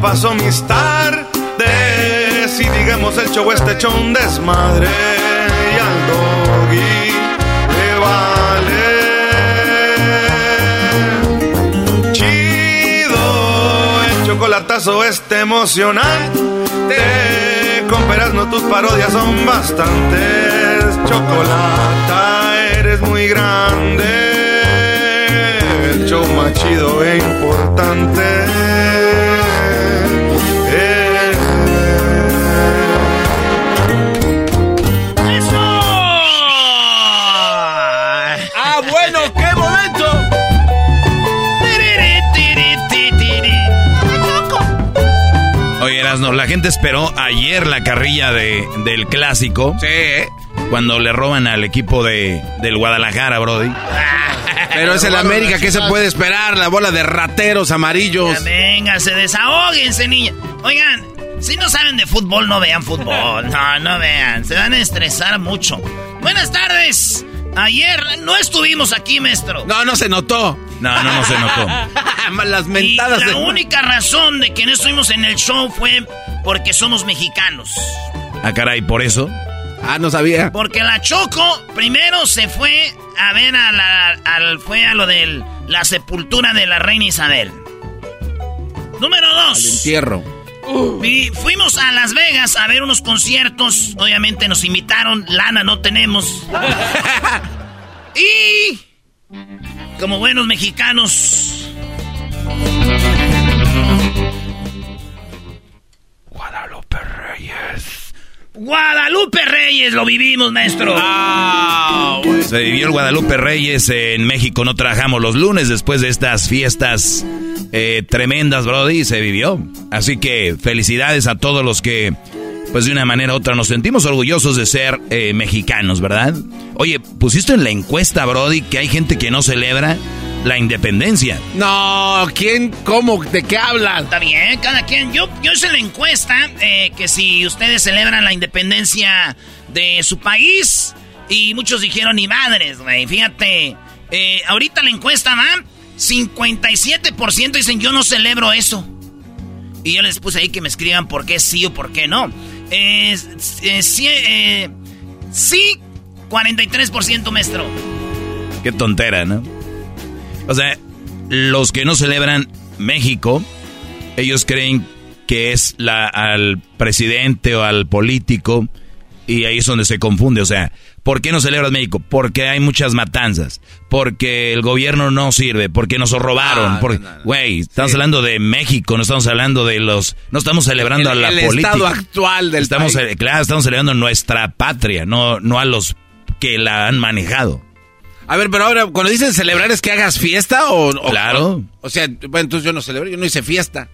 Paso mis tardes. Y digamos el show este hecho desmadre. Y al doggy le vale. Chido, el chocolatazo este emocionante. Con no tus parodias son bastantes. Chocolata, eres muy grande. El show más chido e importante. Erasno, la gente esperó ayer la carrilla de, del clásico. Sí. Cuando le roban al equipo de, del Guadalajara, Brody. Pero es el América, ¿qué se puede esperar? La bola de rateros amarillos. Ya, venga, se desahóguense, niña. Oigan, si no saben de fútbol, no vean fútbol. No, no vean. Se van a estresar mucho. Buenas tardes. Ayer no estuvimos aquí, maestro. No, no se notó. No, no, no se notó. Las Y mentadas la de- única razón de que no estuvimos en el show fue porque somos mexicanos. Ah, caray, por eso. Ah, no sabía. Porque la Choco primero se fue a ver a la, al, fue a lo de la sepultura de la reina Isabel. Número dos. Entierro. Y fuimos a Las Vegas a ver unos conciertos. Obviamente nos invitaron. Lana no tenemos. y como buenos mexicanos. Guadalupe Reyes lo vivimos, maestro. Se vivió el Guadalupe Reyes en México. No trabajamos los lunes después de estas fiestas eh, tremendas, Brody. Se vivió. Así que felicidades a todos los que, pues de una manera u otra, nos sentimos orgullosos de ser eh, mexicanos, ¿verdad? Oye, pusiste en la encuesta, Brody, que hay gente que no celebra la independencia. No, ¿quién? ¿Cómo? ¿De qué hablan? Está bien, cada quien. Yo, yo hice la encuesta eh, que si ustedes celebran la independencia de su país. Y muchos dijeron, ni madres, güey. Fíjate, eh, ahorita la encuesta va, 57% dicen, yo no celebro eso. Y yo les puse ahí que me escriban por qué sí o por qué no. Eh, eh, sí, eh, sí, 43%, maestro. Qué tontera, ¿no? O sea, los que no celebran México, ellos creen que es la, al presidente o al político y ahí es donde se confunde. O sea, ¿por qué no celebras México? Porque hay muchas matanzas, porque el gobierno no sirve, porque nos robaron. Ah, porque, no, no, no. güey, estamos hablando de México, no estamos hablando de los, no estamos celebrando El- a la el política. estado actual del estamos, país. eh, Claro, estamos celebrando nuestra patria, no, no a los que la han manejado. A ver, pero ahora, cuando dicen celebrar, ¿es que hagas fiesta o...? o- Claro. O, o sea, bueno, entonces yo no celebro, yo no hice fiesta.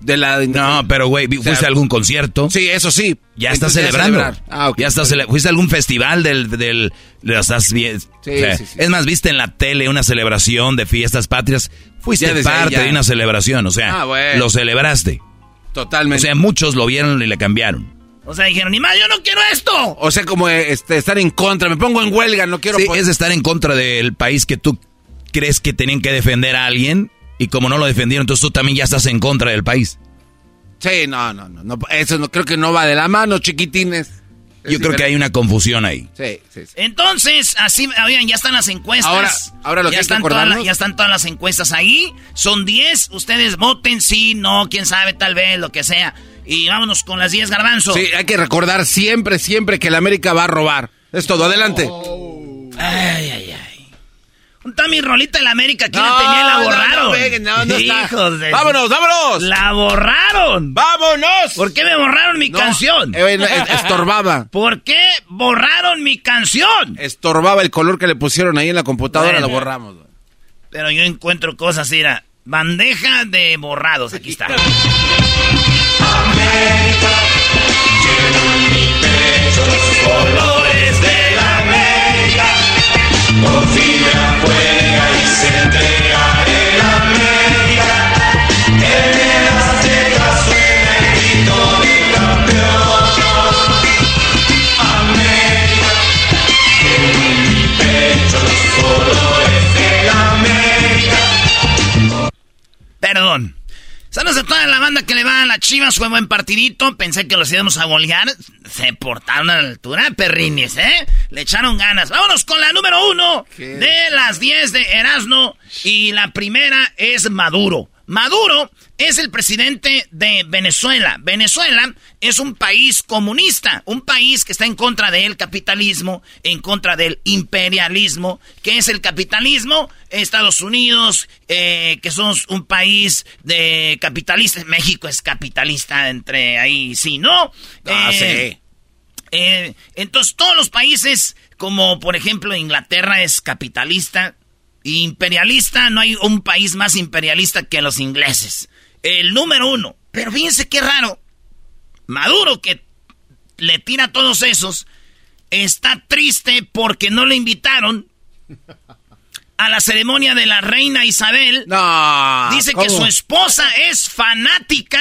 de la... No, pero güey, ¿fuiste a algún concierto? Sí, eso sí. Ya estás celebrando. Ah, Ya estás ¿Fuiste a algún festival del... del estás bien. Sí, sí, sí, Es más, viste en la tele una celebración de fiestas patrias. Fuiste parte de una celebración, o sea, ah, lo celebraste. Totalmente. O sea, muchos lo vieron y le cambiaron. O sea, dijeron, ni más, yo no quiero esto. O sea, como este, estar en contra, me pongo en huelga, no quiero... Sí, es estar en contra del país que tú crees que tenían que defender a alguien y como no lo defendieron, entonces tú también ya estás en contra del país. Sí, no, no, no, eso no creo que no va de la mano, chiquitines. Yo creo que hay una confusión ahí. Sí, sí, Entonces, así, oigan, ya están las encuestas. Ahora, ahora lo ya que están todas Ya están todas las encuestas ahí. Son 10. Ustedes voten sí, no, quién sabe, tal vez, lo que sea. Y vámonos con las 10 garbanzo. Sí, hay que recordar siempre, siempre que la América va a robar. Es todo, adelante. Ay, ay, ay. Está mi rolita en la América, aquí la tenía la borraron. No, no, no, Hijos de... ¡Vámonos, vámonos! ¡La borraron! ¡Vámonos! ¿Por qué me borraron mi canción? Eh, estorbaba. ¿Por qué borraron mi canción? Estorbaba el color que le pusieron ahí en la computadora, la borramos. Pero yo encuentro cosas, mira. Bandeja de borrados, aquí está. América, lleno en mi pecho los colores de la América. Confía, juega y se entrega el América. En las aztecas suena el grito de campeón. América, lleno en mi pecho los colores de la América. Perdón. Saludos a toda la banda que le va a las chivas. Fue buen partidito. Pensé que los íbamos a golear. Se portaron a la altura, perrines, ¿eh? Le echaron ganas. Vámonos con la número uno de las 10 de Erasmo. Y la primera es Maduro. Maduro es el presidente de Venezuela. Venezuela es un país comunista, un país que está en contra del capitalismo, en contra del imperialismo. ¿Qué es el capitalismo? Estados Unidos, eh, que somos un país de capitalistas. México es capitalista entre ahí, sí, ¿no? Ah, eh, sí. Eh, entonces todos los países, como por ejemplo Inglaterra es capitalista, imperialista, no hay un país más imperialista que los ingleses. El número uno. Pero fíjense qué raro. Maduro, que le tira a todos esos, está triste porque no le invitaron a la ceremonia de la reina Isabel. No. Dice que su esposa es fanática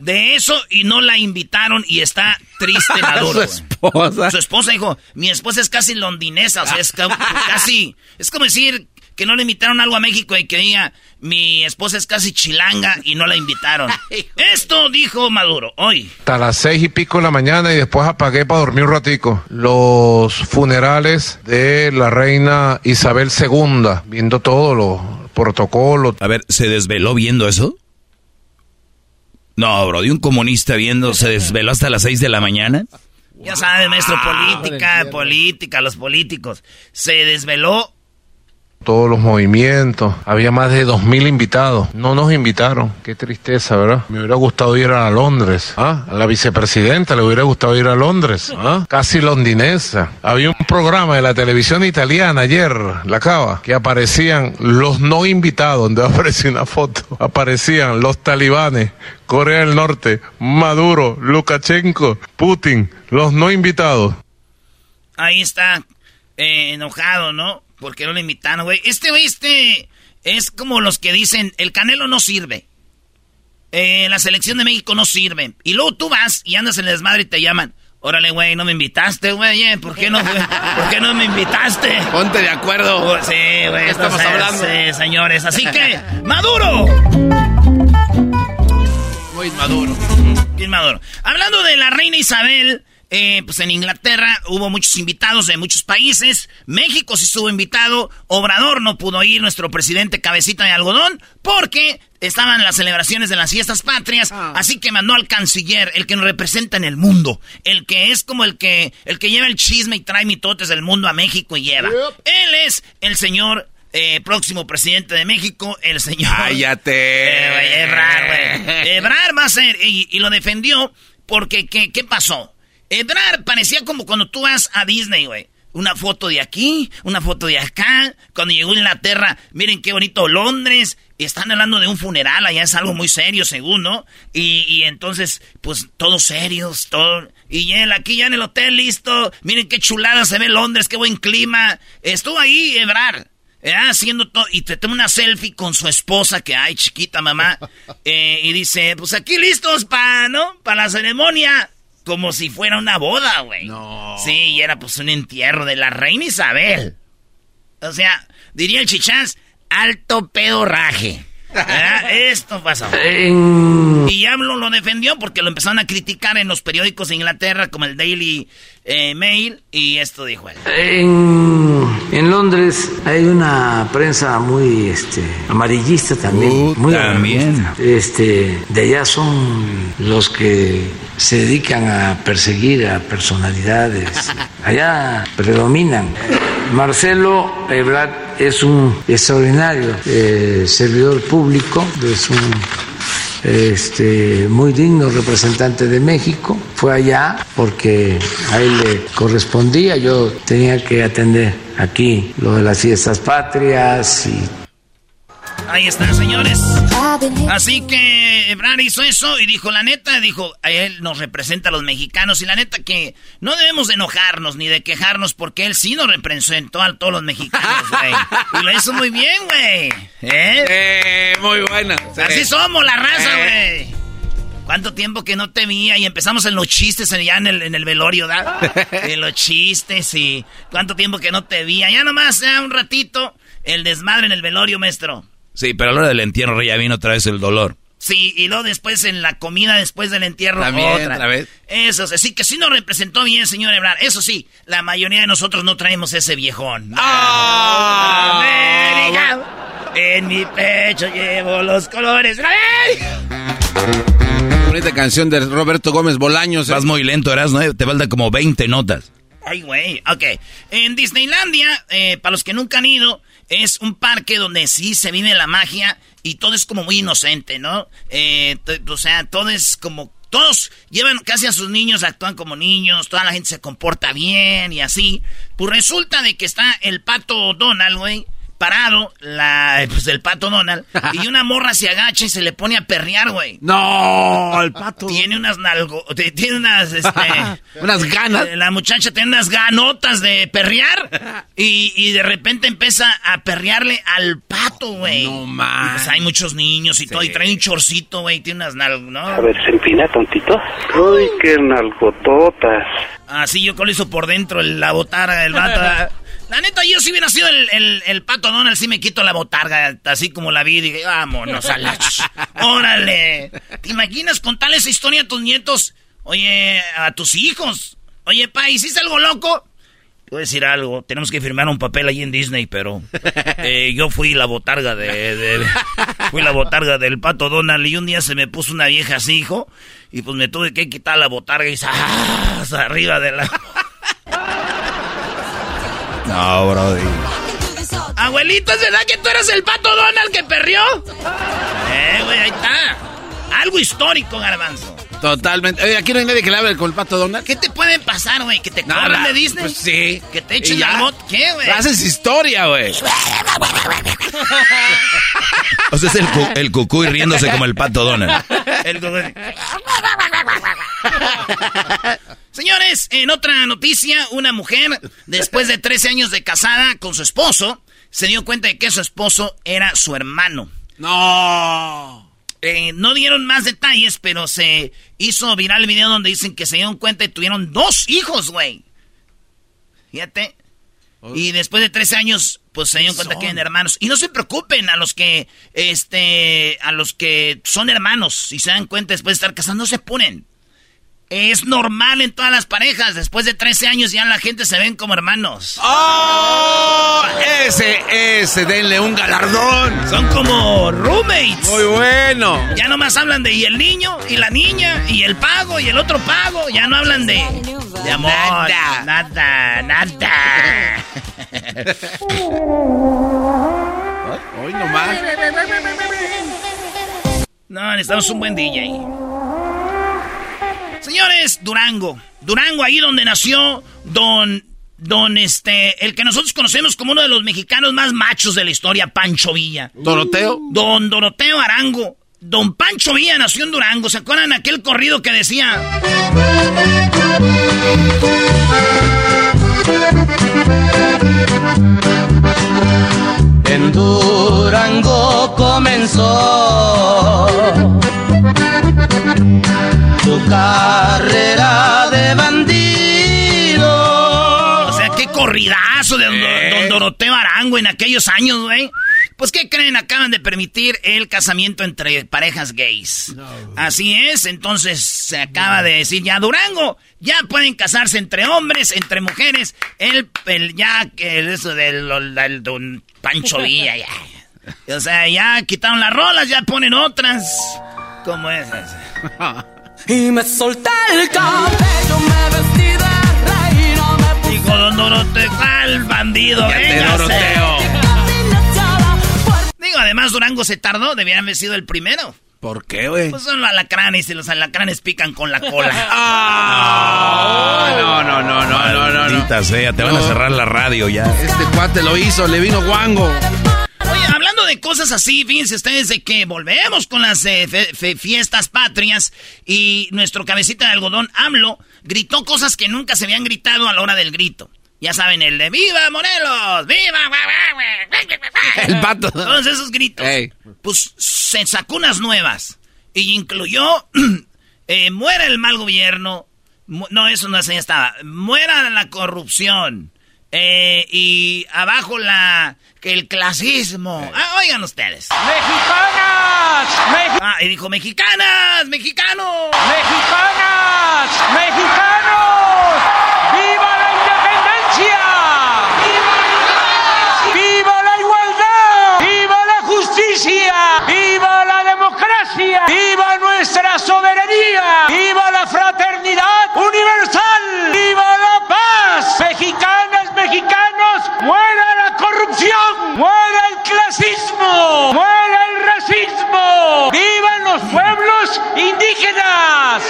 de eso y no la invitaron y está triste Maduro. su esposa. Su esposa dijo, mi esposa es casi londinesa, o sea, es casi, es como decir que no le invitaron algo a México y que diga, mi esposa es casi chilanga y no la invitaron. Esto dijo Maduro hoy. Hasta las seis y pico de la mañana y después apagué para dormir un ratico. Los funerales de la reina Isabel II, viendo todos los protocolos. A ver, ¿se desveló viendo eso? No, bro, de un comunista viendo, ¿se desveló hasta las seis de la mañana? Ya sabes, maestro, política, política, los políticos. Se desveló todos los movimientos. Había más de dos mil invitados. No nos invitaron. Qué tristeza, ¿verdad? Me hubiera gustado ir a Londres. ¿Ah? A la vicepresidenta le hubiera gustado ir a Londres. ¿Ah? Casi londinesa. Había un programa de la televisión italiana ayer, la cava, que aparecían los no invitados, donde aparecía una foto. Aparecían los talibanes, Corea del Norte, Maduro, Lukashenko, Putin, los no invitados. Ahí está, eh, enojado, ¿no? Porque no le invitaron, güey. Este, güey, este es como los que dicen, el Canelo no sirve. Eh, la selección de México no sirve. Y luego tú vas y andas en el desmadre y te llaman. Órale, güey, no me invitaste, güey. Eh, ¿Por qué no, ¿Por qué no me invitaste? Ponte de acuerdo. Oh, sí, güey. Estamos hablando. Sí, señores. Así que, ¡Maduro! Muy maduro. Bien maduro. Hablando de la reina Isabel, eh, pues en Inglaterra hubo muchos invitados de muchos países. México sí estuvo invitado. Obrador no pudo ir, nuestro presidente cabecita de algodón, porque estaban las celebraciones de las fiestas patrias. Ah. Así que mandó al canciller, el que nos representa en el mundo. El que es como el que, el que lleva el chisme y trae mitotes del mundo a México y lleva. Él es el señor eh, próximo presidente de México, el señor. ¡Cállate! Eh, Ebrar, güey. Ebrar va a ser. Y, y lo defendió porque, ¿qué, ¿qué pasó? Ebrar parecía como cuando tú vas a Disney, güey. una foto de aquí, una foto de acá. Cuando llegó a Inglaterra, miren qué bonito Londres. Y están hablando de un funeral, allá es algo muy serio, según, ¿no? Y, entonces, pues, todos serios, todo. Y él aquí ya en el hotel, listo. Miren qué chulada se ve Londres, qué buen clima. Estuvo ahí, Ebrar. Eh, haciendo todo, y te toma una selfie con su esposa, que ay, chiquita mamá, eh, y dice, pues aquí listos para, ¿no? Para la ceremonia. Como si fuera una boda, güey. No. Sí, y era pues un entierro de la reina Isabel. O sea, diría el chichás, alto pedorraje. Esto pasó. Y Diablo lo defendió porque lo empezaron a criticar en los periódicos de Inglaterra como el Daily eh, Mail y esto dijo él. En, Londres hay una prensa muy este, amarillista también. Uh, muy también. Este, de allá son los que se dedican a perseguir a personalidades. Allá predominan. Marcelo Ebrard es un extraordinario eh, servidor público, es un este, muy digno representante de México. Fue allá porque a él le correspondía, yo tenía que atender aquí lo de las fiestas patrias y Ahí están, señores. Así que Ebrard hizo eso y dijo, la neta, dijo, a él nos representa a los mexicanos y la neta que no debemos de enojarnos ni de quejarnos porque él sí nos representó a todos los mexicanos, güey. y lo hizo muy bien, güey. ¿Eh? ¿Eh? muy buena. Así somos, la raza, eh. güey. ¿Cuánto tiempo que no te veía? Y empezamos en los chistes allá en el, en el velorio, ¿da? en los chistes y... ¿Cuánto tiempo que no te veía? Ya nomás, ya un ratito, el desmadre en el velorio, maestro. Sí, pero a la hora del entierro ya vino otra vez el dolor. Sí, y luego después en la comida después del entierro También, otra. vez. Eso, sí que sí nos representó bien, señor Ebrard. Eso sí, la mayoría de nosotros no traemos ese viejón. ¡Ah! En mi pecho llevo los colores. Bonita canción de Roberto Gómez Bolaños. Vas muy lento, eras, ¿no? Te faltan como 20 notas. Ay, güey. Ok. En Disneylandia, eh, para los que nunca han ido, es un parque donde sí se vive la magia y todo es como muy inocente, ¿no? Eh, o sea, todo es como... Todos llevan casi a sus niños, actúan como niños, toda la gente se comporta bien y así. Pues resulta de que está el pato Donald, güey, parado, la, pues el pato Donald, y una morra se agacha y se le pone a perrear, güey. No, el pato. Tiene unas nalgo, tiene unas, este, unas ganas. La muchacha tiene unas ganotas de perrear y, y de repente empieza a perrearle al pato, güey. No más. Pues hay muchos niños y todo, y trae un chorcito, güey, tiene unas nalgo, ¿no? A ver, se empina tontito. Uy, qué nalgototas. Así yo con hizo por dentro la botarga del vato. La neta, yo si hubiera sido el, el, pato Donald, sí me quito la botarga, así como la vi, y dije, vámonos a la... ¡Órale! ¿Te imaginas contarle esa historia a tus nietos? Oye, a tus hijos. Oye, pa, ¿hiciste algo loco? Te voy a decir algo, tenemos que firmar un papel ahí en Disney, pero eh, yo fui la botarga de, Fui la botarga del pato Donald y un día se me puso una vieja así, hijo, y pues me tuve que quitar la botarga y ¡zas! arriba de la... No, Brody. Abuelito, ¿es verdad que tú eres el pato Donald que perrió? Eh, güey, ahí está. Algo histórico, garbanzo. Totalmente. Oye, aquí no hay nadie que le hable con el pato Donald. ¿Qué te pueden pasar, güey? ¿Que te cobran de Disney? Pues sí. ¿Que te echen la bot? ¿Qué, güey? Haces historia, güey. o sea, es el, cu el cucuy riéndose como el pato Donald. el cucuy. Señores, en otra noticia, una mujer, después de 13 años de casada con su esposo, se dio cuenta de que su esposo era su hermano. No. Eh, no dieron más detalles, pero se hizo viral el video donde dicen que se dieron cuenta y tuvieron dos hijos, güey. Fíjate. Oh. Y después de 13 años, pues se dieron cuenta que eran hermanos. Y no se preocupen a los que, este, a los que son hermanos. Si se dan cuenta después de estar casados, no se ponen. Es normal en todas las parejas. Después de 13 años ya la gente se ven como hermanos. ¡Oh! Ese, ese, denle un galardón. Son como roommates. Muy bueno. Ya nomás hablan de y el niño, y la niña, y el pago, y el otro pago. Ya no hablan de, de amor. Nada, nada, nada. Hoy nomás. No, necesitamos un buen DJ. Señores, Durango. Durango, ahí donde nació don don este, el que nosotros conocemos como uno de los mexicanos más machos de la historia, Pancho Villa. ¿Doroteo? Don Doroteo Arango. Don Pancho Villa nació en Durango. ¿Se acuerdan aquel corrido que decía? En Durango comenzó su carrera de bandido. O sea, qué corridazo de don, don Doroteo Arango en aquellos años, güey. Pues, ¿qué creen? Acaban de permitir el casamiento entre parejas gays. Así es, entonces se acaba de decir ya Durango, ya pueden casarse entre hombres, entre mujeres. El, el ya, el, eso del del don Pancho Villa, ya. O sea, ya quitaron las rolas, ya ponen otras. Como esas. Y me solté el cabello, me vestí de reina, me puse Dijo Don Doroteo, ¿cuál bandido? Véngase. Doroteo. Digo, además Durango se tardó, debieran haber sido el primero. ¿Por qué, güey? Pues son los alacranes y los alacranes pican con la cola. Ah, no, no, no, no, no, no, no. Maldita sea, te van a No. cerrar la radio ya. Este cuate lo hizo, le vino guango. Hablando de cosas así, fíjense ustedes de que volvemos con las eh, fe- fe- fiestas patrias y nuestro cabecita de algodón, AMLO, gritó cosas que nunca se habían gritado a la hora del grito. Ya saben, el de ¡Viva Morelos! ¡Viva! El pato. Todos esos gritos. Pues se sacó unas nuevas. Y incluyó, eh, muera el mal gobierno. Mu- no, eso no ya estaba. Muera la corrupción. Eh, y abajo la que el clasismo. Ah, oigan ustedes. ¡Mexicanas! Ah, y dijo, mexicanas, mexicanos. ¡Mexicanas! ¡Mexicanos! ¡Viva la independencia! ¡Viva la igualdad! ¡Viva la justicia! ¡Viva la democracia! ¡Viva nuestra soberanía! ¡Viva la fraternidad universal! ¡Viva la mexicanos! ¡Muera la corrupción! ¡Muera el clasismo! ¡Muera el racismo! ¡Vivan los pueblos indígenas!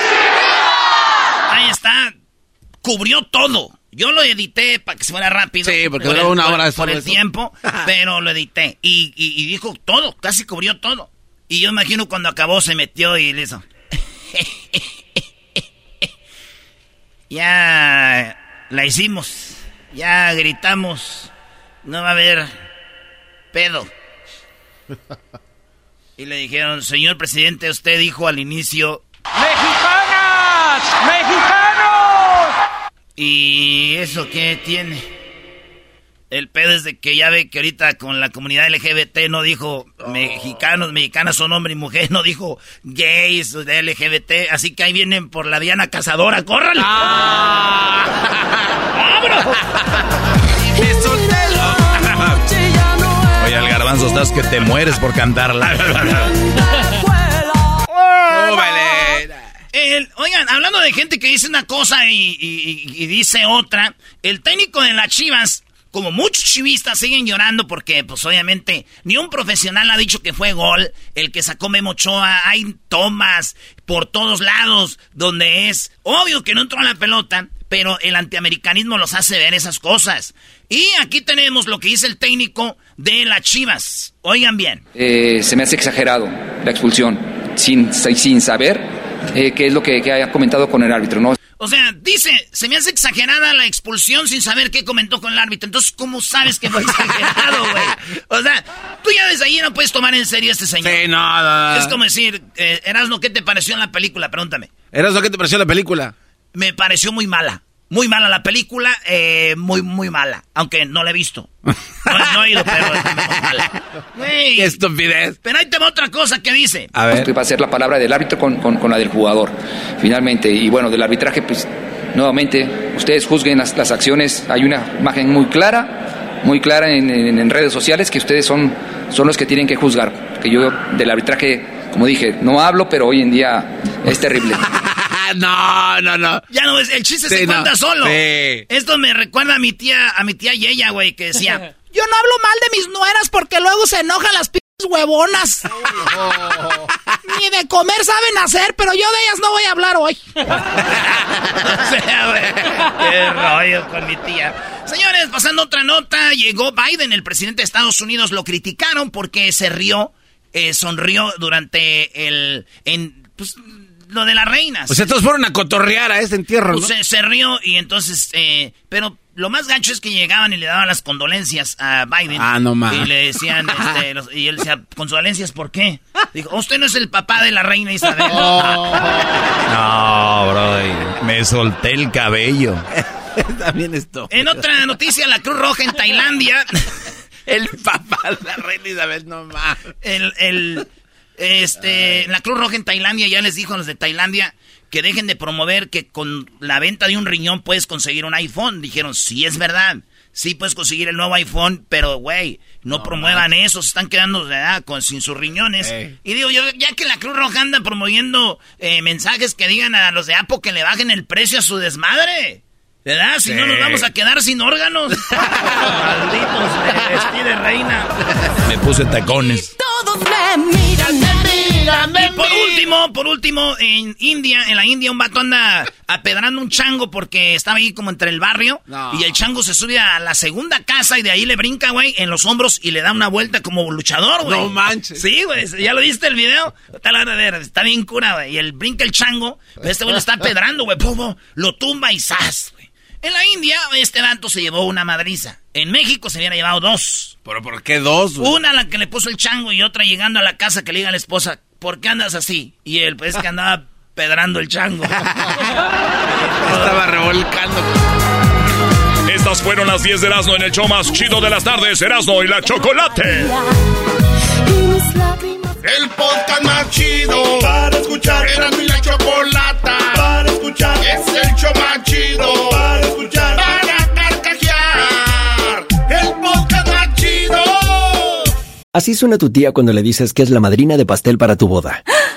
Ahí está. Cubrió todo. Yo lo edité para que se fuera rápido. Sí, porque Por duró el- una por- hora Por el eso. tiempo, pero lo edité. Y, y- y dijo todo, casi cubrió todo. Y yo imagino cuando acabó se metió y le hizo... ya la hicimos. Ya gritamos. No va a haber pedo. Y le dijeron, señor presidente, usted dijo al inicio... ¡Mexicanas! ¡Mexicanos! ¿Y eso qué tiene? El pedo es de que ya ve que ahorita con la comunidad LGBT no dijo mexicanos, mexicanas son hombre y mujer, no dijo gays de LGBT, así que ahí vienen por la Diana Cazadora, ¡córrale! Oye, al garbanzo estás que te mueres por cantarla. El- oigan, hablando de gente que dice una cosa y, y- y dice otra, el técnico de las Chivas, como muchos chivistas siguen llorando porque, pues obviamente, ni un profesional ha dicho que fue gol, el que sacó Memo Ochoa, hay tomas por todos lados donde es obvio que no entró a la pelota, pero el antiamericanismo los hace ver esas cosas. Y aquí tenemos lo que dice el técnico de las Chivas. Oigan bien. Eh, se me hace exagerado la expulsión, sin, sin saber eh, qué es lo que, que haya comentado con el árbitro, ¿no? O sea, dice, se me hace exagerada la expulsión sin saber qué comentó con el árbitro. Entonces, ¿cómo sabes que fue exagerado, güey? O sea, tú ya desde ahí no puedes tomar en serio a este señor. Sí, no, no, no. Es como decir, eh, Erasmo, ¿qué te pareció en la película? Pregúntame. ¿Eras lo que te pareció la película? Me pareció muy mala. Muy mala la película, eh, muy, muy mala. Aunque no la he visto. No, no he ido, pero es muy mala. Qué estupidez. Pero ahí te va otra cosa que dice. A ver. Va a ser la palabra del árbitro con, con- con la del jugador, finalmente. Y bueno, del arbitraje, pues nuevamente, ustedes juzguen las, las acciones. Hay una imagen muy clara, muy clara en, en- en redes sociales que ustedes son, son los que tienen que juzgar. Que yo del arbitraje, como dije, no hablo, pero hoy en día es terrible. no, no, no. Ya no es, el chiste Sí, se no. cuenta solo. Sí. Esto me recuerda a mi tía, a mi tía Yeya, güey, que decía, yo no hablo mal de mis nueras porque luego se enojan las p huevonas. Ni de comer saben hacer, pero yo de ellas no voy a hablar hoy. o sea, güey, qué rollo con mi tía. Señores, pasando otra nota, llegó Biden, el presidente de Estados Unidos, lo criticaron porque se rió, eh, sonrió durante el... En, pues, lo de las reinas. Pues todos fueron a cotorrear a este entierro, pues, se, rió y entonces, eh, pero lo más gancho es que llegaban y le daban las condolencias a Biden. Ah, no más. Y le decían, este, y él decía, ¿condolencias por qué? Dijo, usted no es el papá de la reina Isabel. no, bro, me solté el cabello. También esto. En otra noticia, la Cruz Roja en Tailandia. el papá de la reina Isabel, no más. El, el, este, la Cruz Roja en Tailandia ya les dijo a los de Tailandia que dejen de promover que con la venta de un riñón puedes conseguir un iPhone. Dijeron, sí es verdad. Sí puedes conseguir el nuevo iPhone, pero güey, no, promuevan eso, se están quedando con, sin sus riñones. Y digo, yo, ya que la Cruz Roja anda promoviendo eh, mensajes que digan a los de Apple que le bajen el precio a su desmadre. ¿Verdad? Si no nos vamos a quedar sin órganos. Malditos, me de reina. Me puse tacones. Todos me miran, me miran, me y por último, por último, en India, en la India un vato anda apedrando un chango porque estaba ahí como entre el barrio. Y el chango se sube a la segunda casa y de ahí le brinca, güey, en los hombros y le da una vuelta como luchador, güey. No manches. Sí, güey, ¿ya lo viste el video? Está, la ver, está bien cura, güey. Y él brinca el chango, este güey lo está apedrando, güey, lo tumba y ¡zas! En la India, este vato se llevó una madriza. En México se hubiera llevado dos. ¿Pero por qué dos? Una la que le puso el chango y otra llegando a la casa que le diga a la esposa, ¿por qué andas así? Y él, pues que andaba pedrando el chango. Estaba revolcando. Estas fueron las 10 de Erasmo en el show más chido de las tardes, Erasmo y la Chocolate. El podcast más chido para escuchar. Erasmo y la Chocolata escuchar. Es el show más chido para escuchar. Para carcajear. El podcast más chido. Así suena tu tía cuando le dices que es la madrina de pastel para tu boda.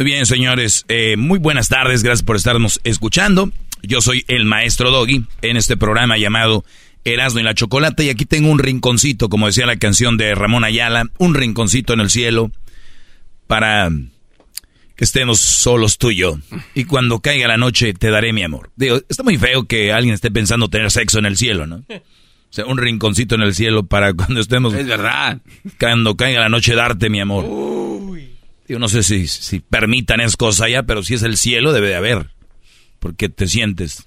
Muy bien, señores. Eh, muy buenas tardes. Gracias por estarnos escuchando. Yo soy el maestro Doggy en este programa llamado Erasmo y la Chocolate. Y aquí tengo un rinconcito, como decía la canción de Ramón Ayala, un rinconcito en el cielo para que estemos solos tú y yo. Y cuando caiga la noche te daré mi amor. Digo, está muy feo que alguien esté pensando tener sexo en el cielo, ¿no? O sea, un rinconcito en el cielo para cuando estemos... Es verdad. Cuando caiga la noche darte mi amor. Uy. Yo no sé si, si permitan esas cosas allá, pero si es el cielo debe de haber. Porque te sientes...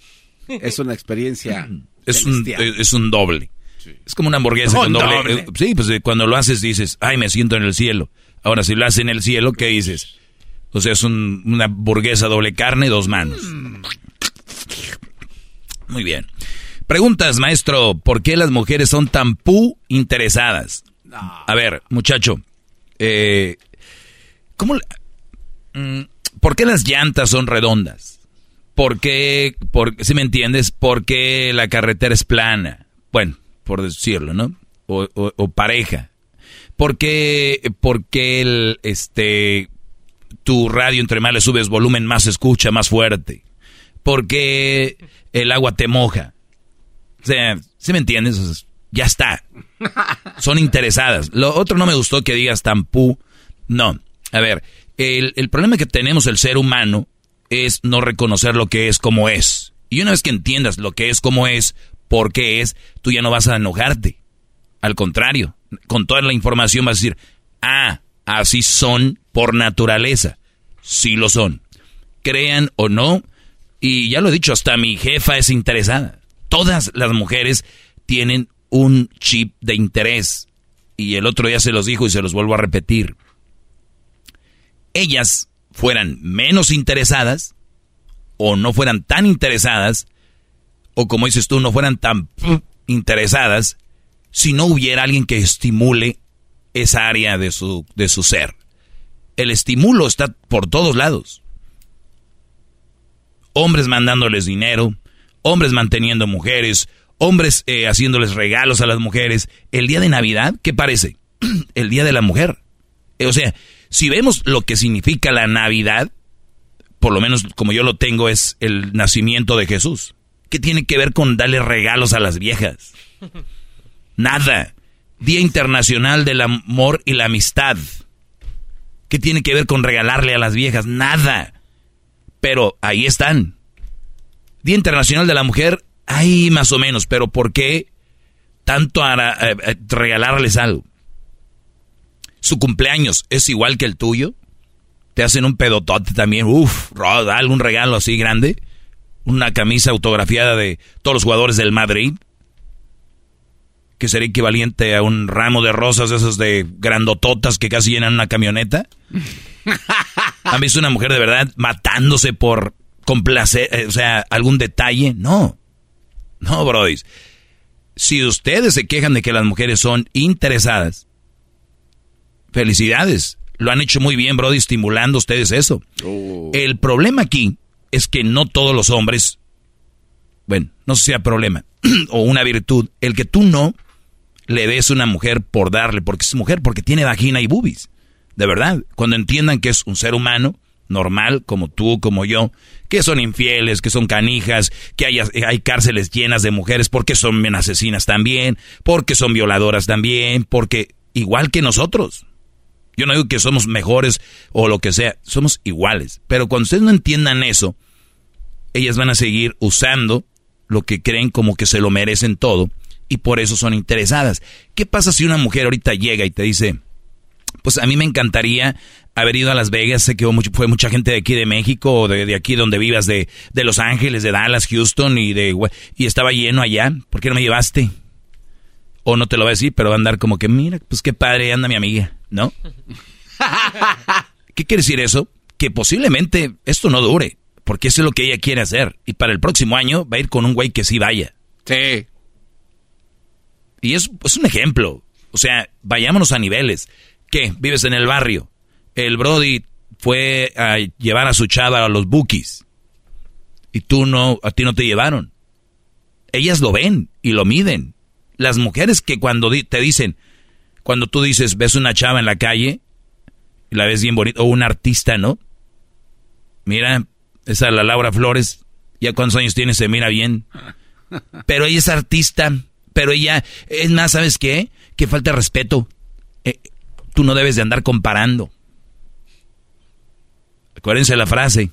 Es una experiencia. Es un, es un doble. Es como una hamburguesa con doble. Eh, sí, pues eh, cuando lo haces dices, ay, me siento en el cielo. Ahora, si lo haces en el cielo, ¿qué dices? O sea, es una hamburguesa doble carne, dos manos. Mm. Muy bien. Preguntas, maestro, ¿por qué las mujeres son tan pu interesadas? A ver, muchacho, eh, ¿cómo, mm, ¿por qué las llantas son redondas? ¿Por qué, por, si me entiendes, por qué la carretera es plana? Bueno, por decirlo, ¿no? O, pareja. ¿Por qué, porque el, este, tu radio entre más le subes volumen, más escucha, más fuerte? porque el agua te moja. O sea, ¿sí me entiendes? ya está. Son interesadas. Lo otro no me gustó que digas tampú. No. A ver, el, el problema que tenemos el ser humano es no reconocer lo que es como es. Y una vez que entiendas lo que es como es, por qué es, tú ya no vas a enojarte. Al contrario, con toda la información vas a decir, ah, así son por naturaleza. Sí lo son. Crean o no. Y ya lo he dicho, hasta mi jefa es interesada. Todas las mujeres tienen un chip de interés. Y el otro día se los dijo y se los vuelvo a repetir. Ellas fueran menos interesadas o no fueran tan interesadas o como dices tú, no fueran tan interesadas si no hubiera alguien que estimule esa área de su, de su ser. El estímulo está por todos lados. Hombres mandándoles dinero, hombres manteniendo mujeres, hombres eh, haciéndoles regalos a las mujeres. El día de Navidad, ¿qué parece? El día de la mujer. Eh, o sea, si vemos lo que significa la Navidad, por lo menos como yo lo tengo, es el nacimiento de Jesús. ¿Qué tiene que ver con darle regalos a las viejas? Nada. Día Internacional del Amor y la Amistad. ¿Qué tiene que ver con regalarle a las viejas? Nada. Pero ahí están. Día Internacional de la Mujer, ahí más o menos, pero ¿por qué tanto a, eh, eh, regalarles algo? ¿Su cumpleaños es igual que el tuyo? ¿Te hacen un pedotote también? Uf, algún regalo así grande una camisa autografiada de todos los jugadores del Madrid, que sería equivalente a un ramo de rosas esos de grandototas que casi llenan una camioneta. ¿Han visto una mujer de verdad matándose por complacer, eh, o sea, algún detalle? No. No, Brody. Si ustedes se quejan de que las mujeres son interesadas, felicidades. Lo han hecho muy bien, Brody, estimulando ustedes eso. Oh. El problema aquí es que no todos los hombres, bueno, no sea problema, o una virtud, el que tú no le des a una mujer por darle, porque es mujer, porque tiene vagina y boobies. De verdad, cuando entiendan que es un ser humano normal, como tú, como yo, que son infieles, que son canijas, que hay, hay cárceles llenas de mujeres porque son asesinas también, porque son violadoras también, porque igual que nosotros. Yo no digo que somos mejores o lo que sea, somos iguales. Pero cuando ustedes no entiendan eso, ellas van a seguir usando lo que creen como que se lo merecen todo y por eso son interesadas. ¿Qué pasa si una mujer ahorita llega y te dice, pues a mí me encantaría haber ido a Las Vegas, sé que fue mucha gente de aquí de México o de, aquí donde vivas, de, de, Los Ángeles, de Dallas, Houston y de y estaba lleno allá, ¿por qué no me llevaste? O no te lo voy a decir, pero va a andar como que, mira, pues qué padre anda mi amiga, ¿no? ¿Qué quiere decir eso? Que posiblemente esto no dure, porque eso es lo que ella quiere hacer. Y para el próximo año va a ir con un güey que sí vaya. Sí. Y es, es un ejemplo. O sea, vayámonos a niveles. ¿Qué? Vives en el barrio. El Brody fue a llevar a su chava a los bookies. Y tú no, a ti no te llevaron. Ellas lo ven y lo miden. Las mujeres que cuando te dicen, cuando tú dices, ves una chava en la calle, y la ves bien bonita, o un artista, ¿no? Mira, esa la Laura Flores, ya cuántos años tiene, se mira bien. Pero ella es artista, pero ella, es más, ¿sabes qué? Que falta respeto. Eh, tú no debes de andar comparando. Acuérdense la frase.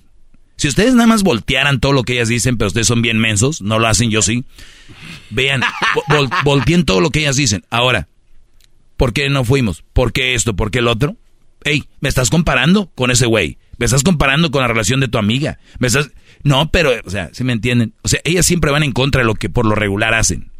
Si ustedes nada más voltearan todo lo que ellas dicen, pero ustedes son bien mensos, no lo hacen, yo sí. Vean, volteen todo lo que ellas dicen. Ahora, ¿por qué no fuimos? ¿Por qué esto? ¿Por qué el otro? Ey, ¿me estás comparando con ese güey? ¿Me estás comparando con la relación de tu amiga? ¿Me estás... No, pero, o sea, ¿sí me entienden? O sea, ellas siempre van en contra de lo que por lo regular hacen.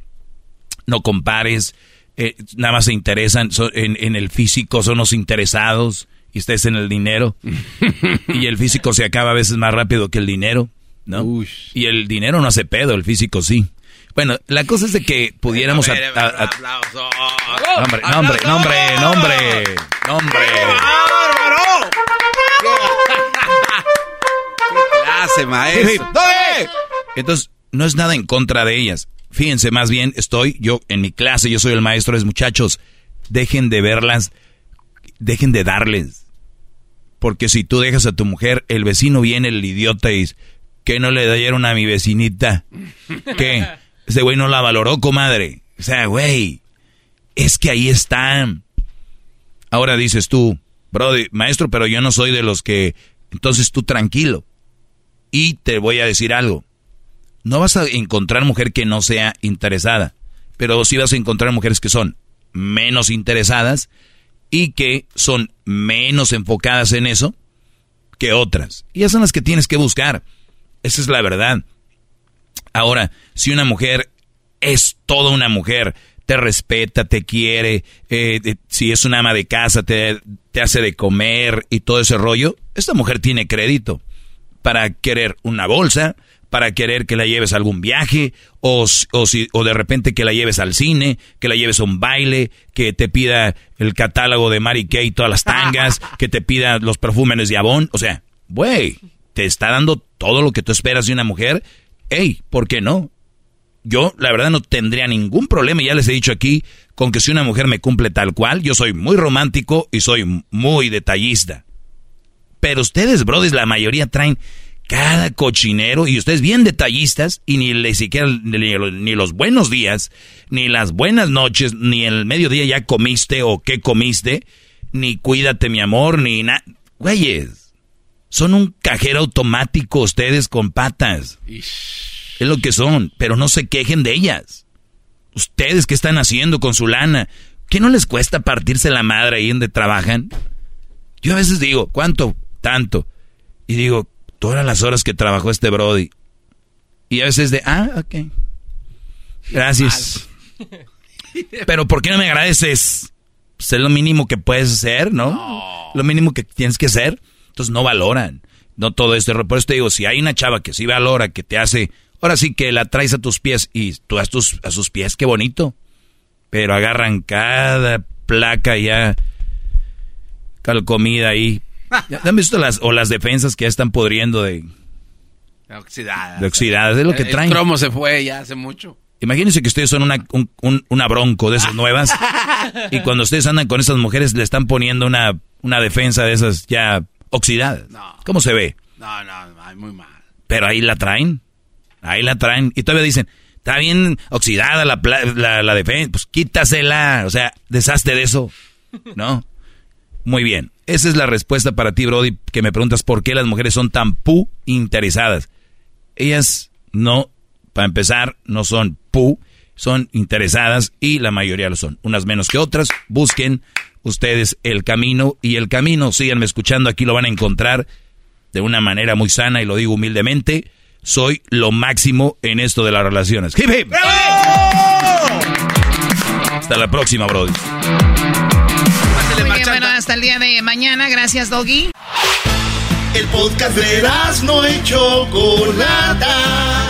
No compares, eh, nada más se interesan en, el físico, son los interesados y ustedes en el dinero. y el físico se acaba a veces más rápido que el dinero, ¿no? Y el dinero no hace pedo, el físico sí. Bueno, la cosa es de que pudiéramos... A, Nombre, nombre, nombre, nombre, nombre. ¿Qué clase, maestro? Entonces, no es nada en contra de ellas. Fíjense, más bien estoy yo en mi clase, yo soy el maestro de muchachos. Dejen de verlas, dejen de darles. Porque si tú dejas a tu mujer, el vecino viene, el idiota, y que no le dieron a mi vecinita? ¿Qué? Ese güey no la valoró, comadre. O sea, güey, es que ahí están. Ahora dices tú, Brody, maestro, pero yo no soy de los que... Entonces tú tranquilo. Y te voy a decir algo. No vas a encontrar mujer que no sea interesada, pero sí vas a encontrar mujeres que son menos interesadas y que son menos enfocadas en eso que otras. Y esas son las que tienes que buscar. Esa es la verdad. Ahora, si una mujer es toda una mujer, te respeta, te quiere, eh, si es una ama de casa, te, te hace de comer y todo ese rollo, esta mujer tiene crédito para querer una bolsa, para querer que la lleves a algún viaje, o, o, si, o de repente que la lleves al cine, que la lleves a un baile, que te pida el catálogo de Mary Kay, todas las tangas, que te pida los perfumes de Avon. O sea, güey, te está dando todo lo que tú esperas de una mujer. Ey, ¿por qué no? yo la verdad no tendría ningún problema, ya les he dicho aquí, con que si una mujer me cumple tal cual, yo soy muy romántico y soy muy detallista. Pero ustedes, brothers, la mayoría traen cada cochinero y ustedes bien detallistas y ni le siquiera ni, los buenos días, ni las buenas noches, ni el mediodía ya comiste o qué comiste, ni cuídate mi amor, ni nada. Güeyes, son un cajero automático ustedes con patas. Es lo que son, pero no se quejen de ellas. Ustedes, ¿qué están haciendo con su lana? ¿Qué no les cuesta partirse la madre ahí donde trabajan? Yo a veces digo, ¿cuánto? Tanto. Y digo, todas las horas que trabajó este Brody. Y a veces de, ah, ok. Gracias. Pero ¿por qué no me agradeces? Pues es lo mínimo que puedes hacer, ¿no? no. Lo mínimo que tienes que hacer. Entonces no valoran. No todo esto. Por eso te digo, si hay una chava que sí valora, que te hace Ahora sí que la traes a tus pies y tú a, tus, a sus pies, qué bonito. Pero agarran cada placa ya calcomida ahí. ¿Han visto las, o las defensas que ya están podriendo de... Oxidadas. De oxidadas, es lo que traen. El cromo se fue ya hace mucho. Imagínense que ustedes son una, una bronco de esas nuevas y cuando ustedes andan con esas mujeres le están poniendo una, una defensa de esas ya oxidadas. ¿Cómo se ve? No, no, muy mal. Pero ahí la traen. Ahí la traen. Y todavía dicen, está bien oxidada la, la, defensa. Pues quítasela. O sea, deshazte de eso. ¿No? Muy bien. Esa es la respuesta para ti, Brody, que me preguntas por qué las mujeres son tan pu interesadas. Ellas no, para empezar, no son pu, son interesadas y la mayoría lo son. Unas menos que otras. Busquen ustedes el camino y el camino, síganme escuchando, aquí lo van a encontrar de una manera muy sana y lo digo humildemente soy lo máximo en esto de las relaciones. ¡Hip, hip! Hasta la próxima, Brody. Muy bien, bueno, hasta el día de mañana. Gracias, Doggy. El podcast de no hecho Chocolata.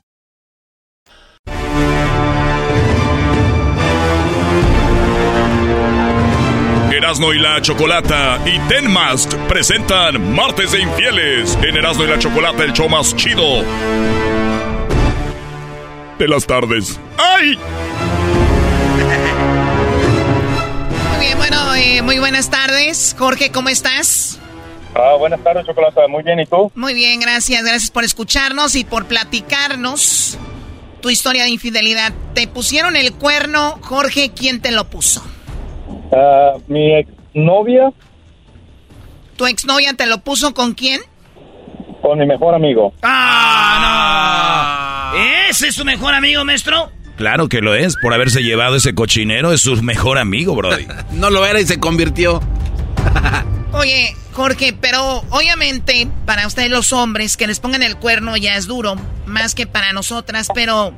Erasmo y la Chocolata y Ten Mask presentan Martes de Infieles en Erasmo y la Chocolata, el show más chido de las tardes. ¡Ay! Muy bien, bueno, eh, muy buenas tardes. Jorge, ¿cómo estás? Ah, buenas tardes, Chocolata. Muy bien, ¿y tú? Muy bien, gracias. Gracias por escucharnos y por platicarnos tu historia de infidelidad. ¿Te pusieron el cuerno, Jorge? ¿Quién te lo puso? Ah, mi exnovia ¿Tu exnovia te lo puso con quién? con mi mejor amigo. ¡Ah, no! ¿Ese es su mejor amigo, maestro? Claro que lo es, por haberse llevado ese cochinero, es su mejor amigo, Brody. no lo era y se convirtió. Oye, Jorge, pero obviamente para ustedes los hombres que les pongan el cuerno ya es duro, más que para nosotras, pero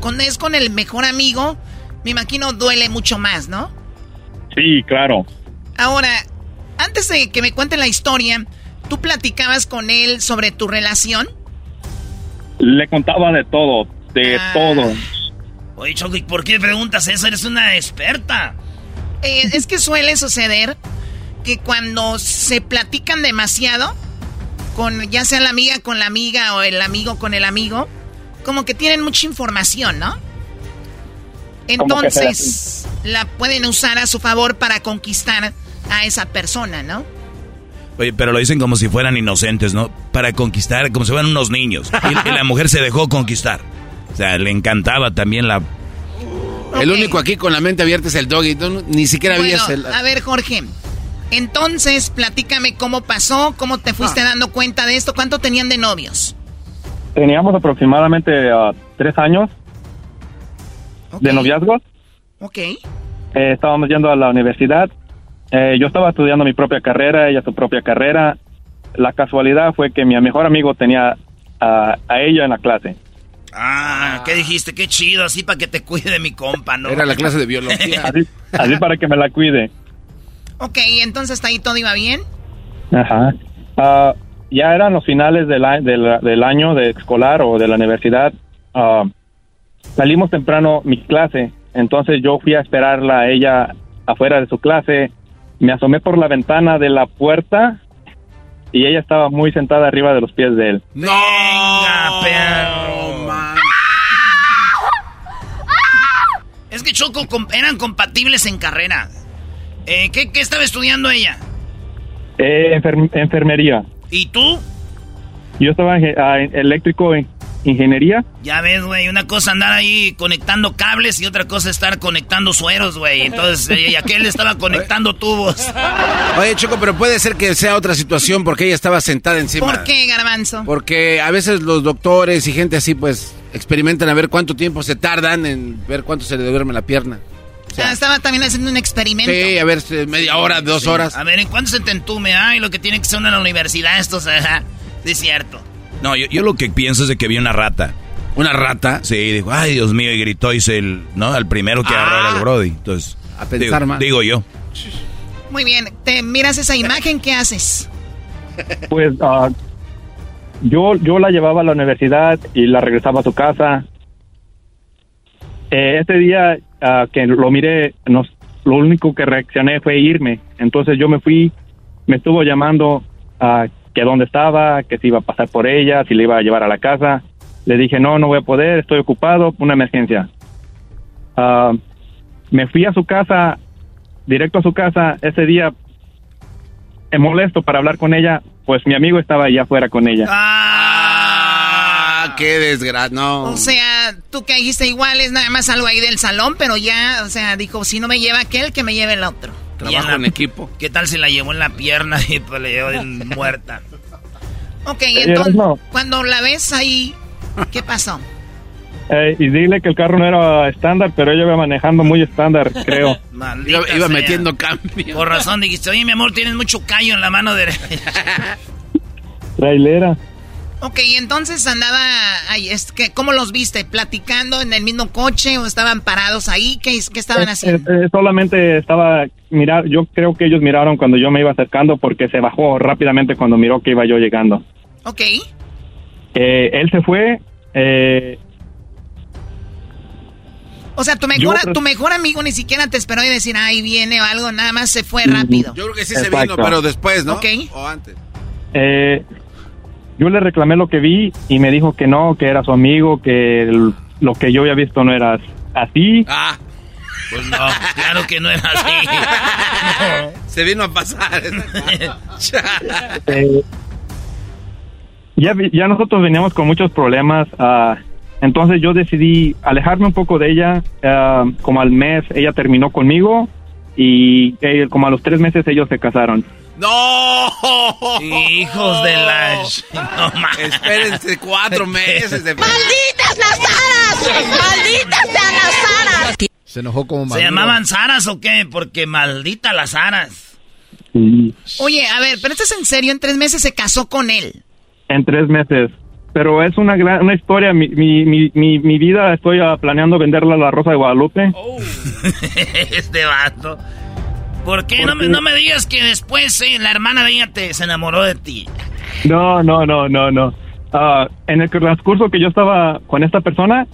cuando es con el mejor amigo, me imagino duele mucho más, ¿no? Sí, claro. Ahora, antes de que me cuenten la historia, ¿tú platicabas con él sobre tu relación? Le contaba de todo, de todo. Oye, Choco, ¿y por qué preguntas eso? Eres una experta. Eh, es que suele suceder que cuando se platican demasiado, con ya sea la amiga con la amiga o el amigo con el amigo, como que tienen mucha información, ¿no? Entonces, la pueden usar a su favor para conquistar a esa persona, ¿no? Oye, pero lo dicen como si fueran inocentes, ¿no? Para conquistar, como si fueran unos niños. Y, y la mujer se dejó conquistar. O sea, le encantaba también la... El único aquí con la mente abierta es el doggy. No- ni siquiera Bueno, el... a ver, Jorge. Entonces, platícame cómo pasó, cómo te fuiste dando cuenta de esto, cuánto tenían de novios. Teníamos aproximadamente ah, tres años de noviazgo. Ok. Eh, estábamos yendo a la universidad. Eh, yo estaba estudiando mi propia carrera, ella su propia carrera. La casualidad fue que mi mejor amigo tenía a, a ella en la clase. Ah, ¿qué dijiste? Qué chido, así para que te cuide mi compa, ¿no? Era la clase de biología. Así, así para que me la cuide. Ok, entonces hasta ahí todo iba bien. Ajá. Ah, ya eran los finales del, del, del año de escolar o de la universidad. Ah, salimos temprano mi clase, entonces yo fui a esperarla a ella afuera de su clase. Me asomé por la ventana de la puerta y ella estaba muy sentada arriba de los pies de él. ¡No! perro! Es que Choco com- eran compatibles en carrera. Eh, ¿qué, qué estaba estudiando ella? Eh, enfer- enfermería. ¿Y tú? Yo estaba en, ah, en eléctrico en ingeniería. Ya ves, güey, una cosa andar ahí conectando cables y otra cosa estar conectando sueros, güey. Entonces, eh, y aquel estaba conectando tubos. Oye, Choco, pero puede ser que sea otra situación porque ella estaba sentada encima. ¿Por qué, Garbanzo? Porque a veces los doctores y gente así, pues, experimentan a ver cuánto tiempo se tardan en ver cuánto se le duerme la pierna. Ah, estaba también haciendo un experimento. Sí, a ver, eh, media hora, dos Sí. horas. A ver, ¿en cuánto se te entume? Ay, lo que tiene que ser una en la universidad, esto, ajá. Sí, es cierto. No, yo, yo lo que pienso es de que vi una rata. ¿Una rata? Sí, dijo, ay, Dios mío, y gritó, y se el, ¿no? Al primero que agarró era el Brody. Entonces, A pensar digo, más. digo yo. Muy bien, te miras esa imagen, ¿qué haces? Pues ah, yo, yo la llevaba a la universidad y la regresaba a su casa. Eh, ese día ah, que lo miré, nos, lo único que reaccioné fue irme. Entonces yo me fui, me estuvo llamando a que dónde estaba, que si iba a pasar por ella, si le iba a llevar a la casa. Le dije, no, no voy a poder, estoy ocupado, una emergencia. Ah, me fui a su casa, directo a su casa. Ese día eh, molesto para hablar con ella, pues mi amigo estaba allá afuera con ella. Ah, qué desgracia. No. O sea, tú que dijiste igual es nada más algo ahí del salón, pero ya, o sea, dijo, si no me lleva aquel, que me lleve el otro. Trabajo en equipo. ¿Qué tal si la llevó en la pierna y pues la llevó muerta? Ok, Eh, entonces, no. cuando la ves ahí, ¿qué pasó? Eh, y dile que el carro no era estándar, pero ella iba manejando muy estándar, creo. Maldita Iba, iba sea. metiendo cambio. Por razón dijiste, oye, mi amor, tienes mucho callo en la mano derecha. Trailera. Ok, entonces andaba ahí, es que, ¿cómo los viste? ¿Platicando en el mismo coche o estaban parados ahí? ¿Qué, qué estaban Eh, haciendo? eh, solamente estaba mirar, yo creo que ellos miraron cuando yo me iba acercando porque se bajó rápidamente cuando miró que iba yo llegando. Ok, Eh, él se fue, eh, o sea, tu mejor, Yo- tu mejor amigo ni siquiera te esperó y decir, ahí viene o algo, nada más se fue rápido. Yo creo que sí se vino, pero después, ¿no? Ok. O antes. eh, yo le reclamé lo que vi y me dijo que no, que era su amigo, que el- lo que yo había visto no era así. Ah, Pues no, claro que no era así. se vino a pasar. Eh, ya, vi- ya nosotros veníamos con muchos problemas. ah, entonces yo decidí alejarme un poco de ella. ah, como al mes ella terminó conmigo y eh, como a los tres meses ellos se casaron. ¡No! Hijos de la... No. Espérense cuatro meses de... ¡Malditas las aras! ¡Malditas sean las aras! Se enojó como ¿Se Maduro. llamaban Saras o qué? Porque maldita las Saras. Oye, a ver, pero esto es en serio, en tres meses se casó con él. En tres meses. Pero es una gran una historia. Mi, mi, mi, mi, mi vida estoy ah, planeando venderla a la Rosa de Guadalupe. este vato. ¿Por qué no me, no me digas que después eh, la hermana de ella te, se enamoró de ti? No, no, no, no, no. Ah, en el transcurso que yo estaba con esta persona,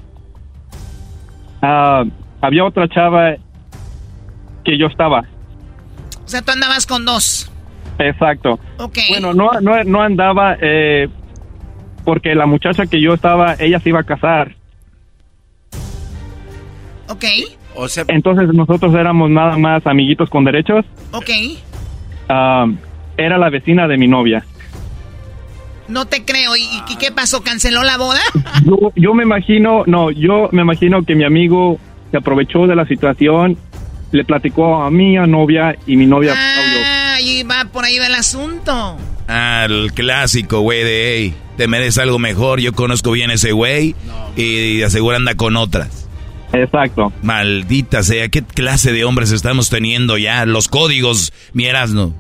ah, había otra chava que yo estaba. O sea, tú andabas con dos. Exacto. Ok. Bueno, no, no, no andaba eh, porque la muchacha que yo estaba, ella se iba a casar. Ok, O sea, Entonces nosotros éramos nada más amiguitos con derechos. ok. Ah, era la vecina de mi novia. No te creo. ¿Y, y qué pasó? ¿Canceló la boda? Yo, yo me imagino, no, yo me imagino que mi amigo se aprovechó de la situación, le platicó a mi novia y mi novia... Ah, y va por ahí va el asunto. Ah, el clásico, güey, de, hey, te mereces algo mejor, yo conozco bien ese güey y de seguro anda con otras. Exacto. Maldita sea, ¿qué clase de hombres estamos teniendo ya? Los códigos, mi Erasno.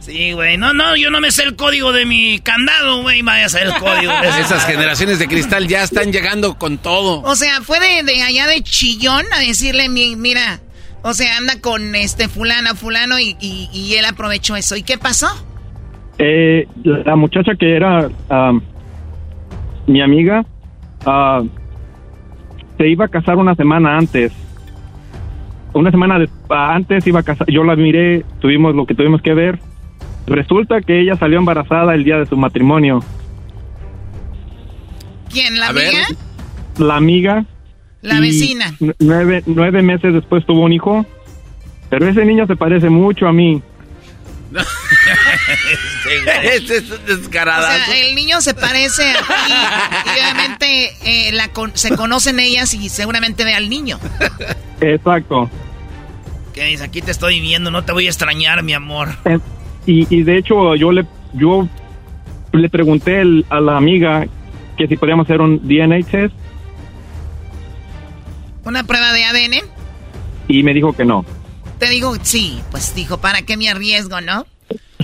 Sí, güey. No, no, yo no me sé el código de mi candado, güey. Vaya a ser el código. de esas generaciones de cristal ya están llegando con todo. O sea, fue de, de allá de Chillón a decirle, mi- mira, o sea, anda con este fulano, fulano, y, y- y él aprovechó eso. ¿Y qué pasó? Eh, la muchacha que era ah, mi amiga ah, se iba a casar una semana antes. Una semana de- ah, antes iba a casar. Yo la miré, tuvimos lo que tuvimos que ver. Resulta que ella salió embarazada el día de su matrimonio. ¿Quién? ¿La A ver. amiga? La amiga. La vecina. nu- Nueve, nueve meses después tuvo un hijo. Pero ese niño se parece mucho a mí. Este es un O sea, el niño se parece a ti y obviamente eh, la con- se conocen ellas y seguramente ve al niño. Exacto. ¿Qué dice? Aquí te estoy viendo, no te voy a extrañar, mi amor. Eh, Y, y de hecho yo le yo le pregunté el- a la amiga que si podíamos hacer un DNA test Una prueba de ADN. y me dijo que no. Te digo, sí, pues dijo, ¿para qué me arriesgo, no?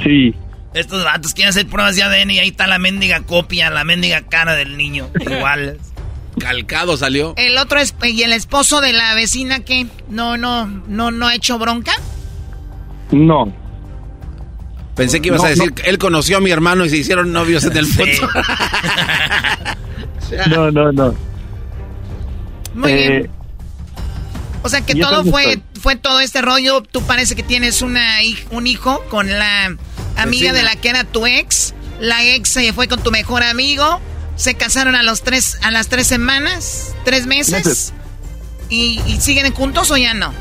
Sí. Estos vatos quieren hacer pruebas de ADN y ahí está la mendiga copia, la mendiga cara del niño. Igual. Calcado salió. El otro es, y el esposo de la vecina que no, no, no, no ha hecho bronca. No. Pensé que ibas No, a decir, él conoció a mi hermano y se hicieron novios en el punto. No, no, no. Muy Eh, bien. O sea que todo fue, fue todo este rollo. Tú parece que tienes una, un hijo con la amiga Vecina. de la que era tu ex. La ex se fue con tu mejor amigo. Se casaron a los tres, a las tres semanas, tres meses. Meses. ¿Y, y siguen juntos o ya no?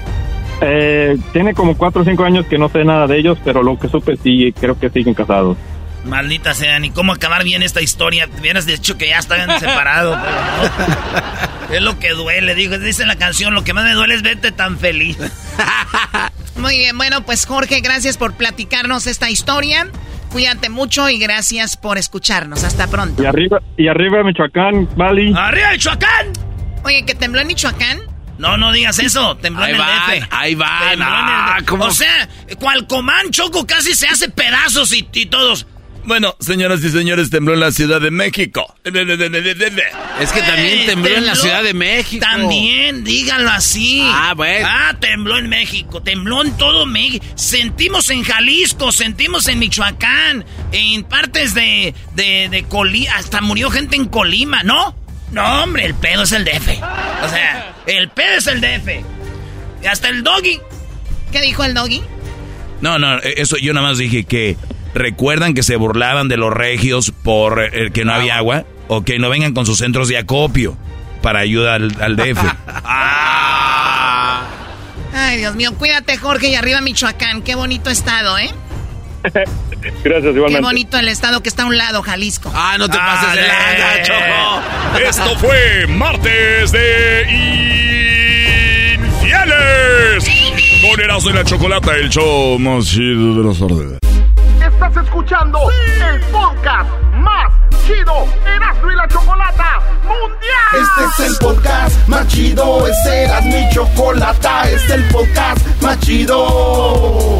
Eh, tiene como cuatro o cinco años que no sé nada de ellos, pero lo que supe sí, creo que siguen casados. Maldita sea, ni cómo acabar bien esta historia. Te hubieras dicho que ya estaban separados, pero no. Es lo que duele, digo, dice la canción, lo que más me duele es verte tan feliz. Muy bien, bueno, pues Jorge, gracias por platicarnos esta historia. Cuídate mucho y gracias por escucharnos. Hasta pronto. Y arriba, y arriba Michoacán, Bali. ¡Arriba Michoacán! Oye, que tembló en Michoacán. No, no digas eso, tembló Ahí en el va, DF. ahí va, no, el. ¿cómo? O sea, Cualcomán, Choco, casi se hace pedazos y, y todos. Bueno, señoras y señores, tembló en la Ciudad de México. Es que también tembló en la Ciudad de México. También, díganlo así. Ah, bueno. Ah, tembló en México, tembló en todo México. Sentimos en Jalisco, sentimos en Michoacán, en partes de, de, de Colima. Hasta murió gente en Colima, ¿no? No, hombre, el pedo es el DF. O sea, el pedo es el DF. Y hasta el doggy. ¿Qué dijo el doggy? No, no, eso yo nada más dije que recuerdan que se burlaban de los regios por eh, que no había agua o que no vengan con sus centros de acopio para ayudar al, al DF. Ay, Dios mío, cuídate, Jorge, y arriba Michoacán. Qué bonito estado, ¿eh? Gracias, igualmente. Qué bonito el estado que está a un lado, Jalisco. Ah, no te pases de la Choco. Esto fue martes de infieles. Con Erasmo y la Chocolata, el show más chido de las tardes. Estás escuchando el podcast más chido Erasmo y la Chocolata Mundial. Este es el podcast más chido, este era mi chocolata, este es el podcast más chido.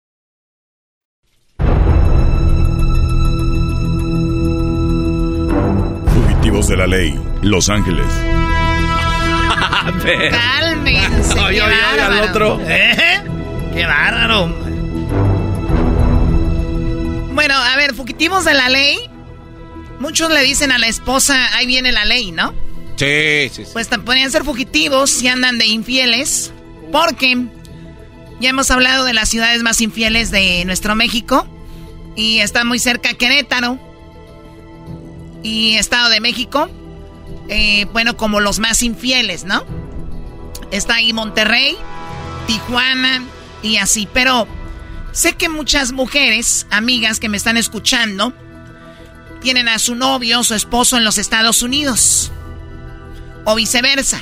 Fugitivos de la ley, Los Ángeles. Cálmense. Oye, qué oye, oye, al otro. ¿Eh? Qué bárbaro. Bueno, a ver, fugitivos de la ley. Muchos le dicen a la esposa, ahí viene la ley, ¿no? Sí, sí, sí. Pues podrían ser fugitivos si andan de infieles. Porque ya hemos hablado de las ciudades más infieles de nuestro México. Y está muy cerca Querétaro. Y Estado de México. eh, bueno, como los más infieles, ¿no? Está ahí Monterrey, Tijuana y así. Pero sé que muchas mujeres, amigas que me están escuchando, tienen a su novio o su esposo en los Estados Unidos. O viceversa.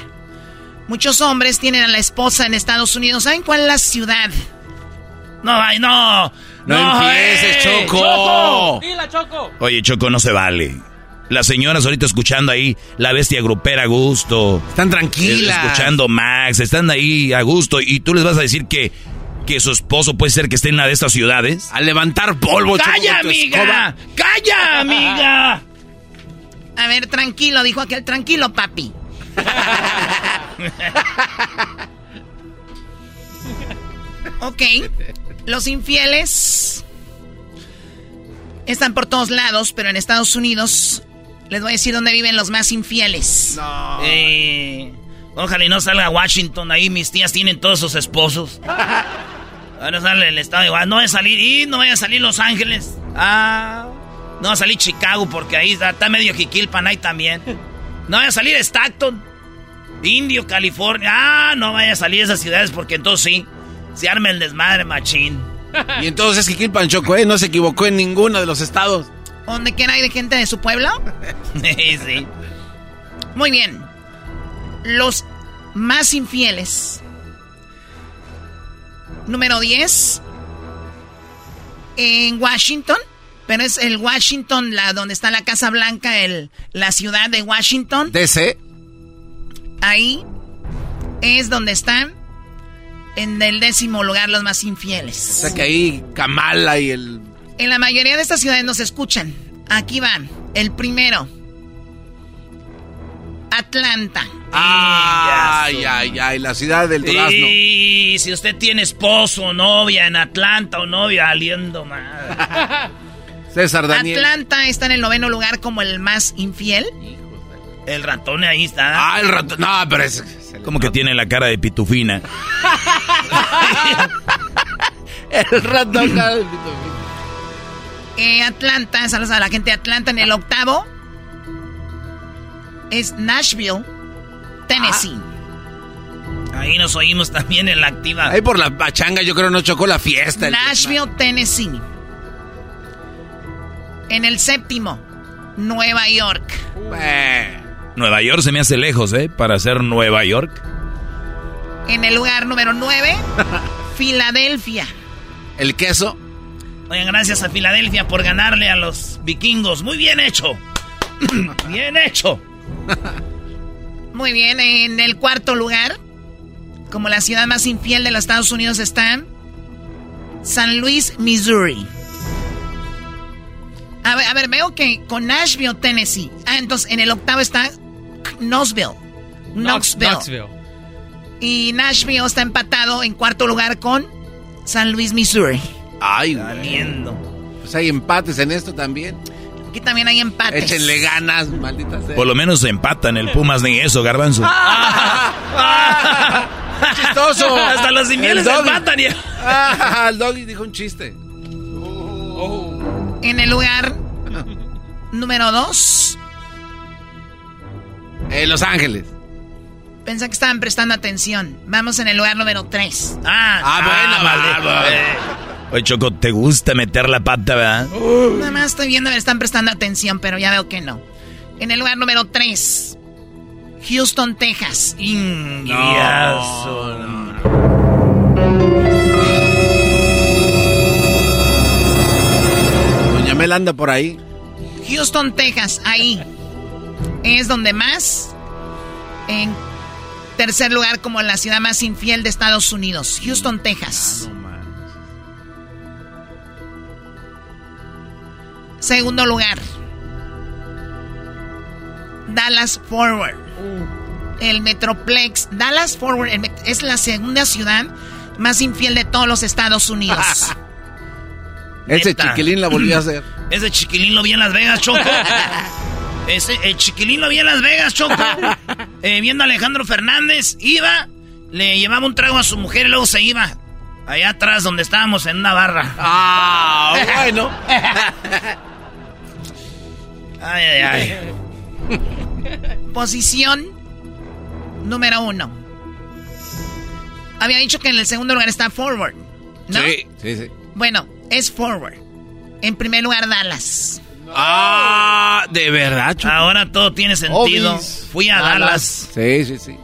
Muchos hombres tienen a la esposa en Estados Unidos. ¿Saben cuál es la ciudad? No, ay, no. No empieces, eh. Choco. ¡Dila, Choco! Oye, Choco, no se vale. Las señoras ahorita escuchando ahí la bestia grupera a gusto. Están tranquilas. Escuchando Max, están ahí a gusto. Y tú les vas a decir que, que su esposo puede ser que esté en una de estas ciudades. A levantar polvo, ¡Calla, amiga! ¡Calla, amiga! A ver, tranquilo, dijo aquel, tranquilo, papi. ok, los infieles están por todos lados, pero en Estados Unidos les voy a decir dónde viven los más infieles. Eh, ojalá y no salga Washington. Ahí mis tías tienen todos sus esposos. Ahora sale el estado igual. No vaya a salir. Y no vaya a salir Los Ángeles. Ah. No va a salir Chicago porque ahí está, está medio Jiquilpan ahí también. No vaya a salir Stockton. Indio, California. Ah, no vaya a salir esas ciudades porque entonces sí. Se arma el desmadre, machín. Y entonces que Kilpan Choco, ¿eh? No se equivocó en ninguno de los estados. ¿Dónde quiera hay de gente de su pueblo? sí, sí. Muy bien. Los más infieles. Número 10. En Washington. Pero es el Washington, la, donde está la Casa Blanca, el, la ciudad de Washington. DC. Ahí es donde están en el décimo lugar los más infieles. O sea que ahí Kamala y el... En la mayoría de estas ciudades nos escuchan. Aquí van. El primero. Atlanta. Ay, ay, ay, la ciudad del durazno. Y si usted tiene esposo o novia en Atlanta o novia aliendo mal. César Daniel. Atlanta está en el noveno lugar como el más infiel. El ratón ahí está. Ah, el ratón. No, pero es. Como que tiene la cara de pitufina. el ratón. cara de Eh, Atlanta, saludos a la gente de Atlanta en el octavo. Es Nashville, Tennessee. Ahí nos oímos también en la activa. Ahí por la pachanga yo creo no chocó la fiesta. el- Nashville, Tennessee. En el séptimo, Nueva York. Nueva York se me hace lejos, ¿eh? Para ser Nueva York. En el lugar número nueve, Filadelfia. ¿El queso? Oigan, gracias a Filadelfia por ganarle a los vikingos. Muy bien hecho. bien hecho. Muy bien, en el cuarto lugar, como la ciudad más infiel de los Estados Unidos está San Luis, Missouri. A ver, a ver, veo que con Nashville, Tennessee. Ah, entonces en el octavo está Knoxville. Knoxville. Knoxville. Y Nashville está empatado en cuarto lugar con San Luis, Missouri. Ay, Valiendo. Pues hay empates en esto también. Aquí también hay empates. Échenle ganas, maldita sea. Por lo menos se empatan el Pumas ni eso, garbanzo. ¡Chistoso! Hasta los doggy. empatan ya. Ah, el doggy dijo un chiste. En el lugar número dos, En Los Ángeles. pensé que estaban prestando atención. Vamos en el lugar número tres. Ah, Ah, bueno, vale. vale. Oye, Choco, ¿te gusta meter la pata, verdad? Nada más estoy viendo ver, están prestando atención, pero ya veo que no. En el lugar número 3, Houston, Texas. Ingiazo. Doña Mel anda por ahí. Houston, Texas, ahí. Es donde más. En tercer lugar, como la ciudad más infiel de Estados Unidos. Houston, Texas. Segundo lugar. Dallas Forward. El Metroplex. Dallas Forward es la segunda ciudad más infiel de todos los Estados Unidos. Ese chiquilín la volvió a hacer. Ese chiquilín lo vi en Las Vegas, Choco. Ese, el chiquilín lo vi en Las Vegas, Choco. Eh, viendo a Alejandro Fernández, iba, le llevaba un trago a su mujer y luego se iba. Allá atrás donde estábamos en una barra. Ah, bueno. Ay, ay, ay. Posición número uno. Había dicho que en el segundo lugar está Forward. ¿No? Sí, sí, sí. Bueno, es Forward. En primer lugar, Dallas. Ah, de verdad? Ahora todo tiene sentido. Obis. Fui a Dallas. Sí, sí, sí.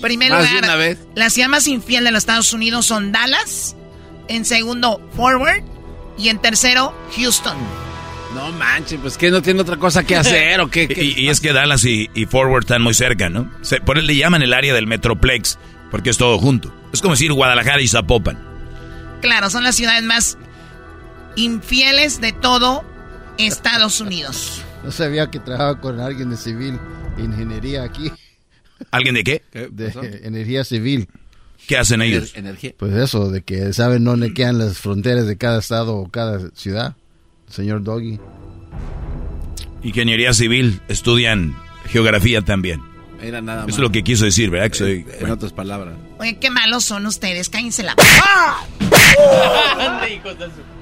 Primer Más de lugar, una vez. la ciudad más infiel de los Estados Unidos son Dallas. En segundo, Forward. Y en tercero, Houston. No manches, pues que no tiene otra cosa que hacer o qué. qué? Y, y es que Dallas y, y Forward están muy cerca, ¿no? Se- por eso le llaman el área del Metroplex, porque es todo junto. Es como decir Guadalajara y Zapopan. Claro, son las ciudades más infieles de todo Estados Unidos. No sabía que trabajaba con alguien de civil, ingeniería aquí, ¿Alguien de qué? de energía civil. ¿Qué hacen ellos? Energía. Pues eso, de que saben dónde quedan las fronteras de cada estado o cada ciudad. Señor Doggy. Ingeniería civil, estudian geografía también. Era nada más. Eso es lo que quiso decir, ¿verdad? Que soy- En otras palabras. Oye, qué malos son ustedes, cállense la...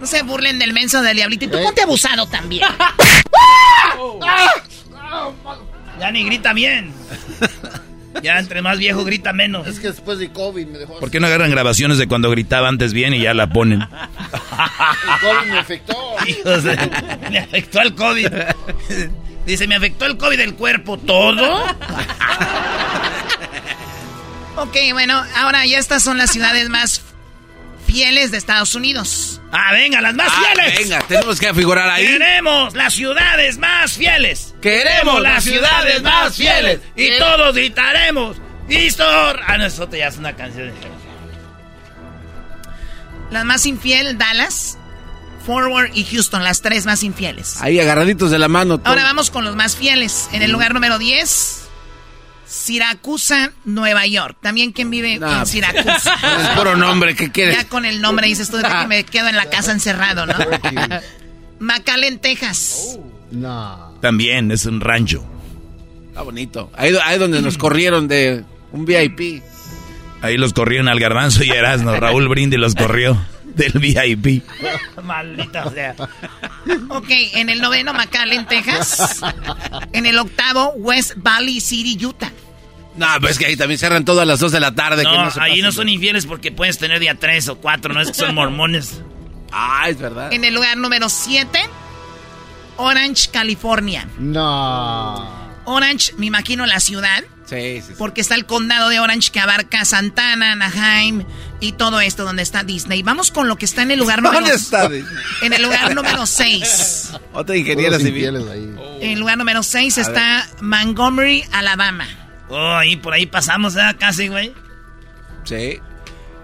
No se burlen del menso del diablito. Y tú ponte abusado también. Ya ni grita bien. Ya entre más viejo grita menos. Es que después de COVID me dejó... ¿Por qué no agarran grabaciones de cuando gritaba antes bien y ya la ponen? El COVID me afectó. Hijos de- me afectó el COVID. Dice, me afectó el COVID del cuerpo. ¿Todo? ok, bueno, ahora ya estas son las ciudades más fieles de Estados Unidos. Ah, venga, las más Ah, fieles. venga, tenemos que figurar ahí. Queremos las ciudades más fieles. Queremos las ciudades más fieles. Y ¿Qué? todos gritaremos. ¡Histor! Ah, no, eso te ya es una canción. La más infiel, Dallas, Forward y Houston, las tres más infieles. Ahí agarraditos de la mano. todo. Ahora vamos con los más fieles. En el lugar número 10, Siracusa, Nueva York. También quien vive Nah, en Siracusa. Es puro nombre, ¿qué quieres? ya con el nombre dices tú de que me quedo en la casa encerrado, ¿no? McAllen, Texas. No. También es un rancho. Está bonito. Ahí, ahí donde nos corrieron de un VIP. Ahí los corrieron al garbanzo y a Erasmo. Raúl Brindi los corrió del VIP. Maldita sea. Ok, en el noveno, McAllen, Texas. En el octavo, West Valley City, Utah. No, pues es que ahí también cierran todas las 2 de la tarde. que No, se ahí pasen no son infieles porque puedes tener día tres o cuatro, no es que son mormones. Ah, es verdad. En el lugar número 7, Orange, California. No. Orange, me imagino la ciudad, Sí, sí, sí. porque está el condado de Orange que abarca Santana, Anaheim y todo esto donde está Disney. Vamos con lo que está en el lugar número ¿Dónde está En el lugar número 6. Otra ingeniera civil. ahí. En el lugar número 6 está Montgomery, Alabama. Oh, ahí por ahí pasamos, ¿eh? Casi, güey. Sí.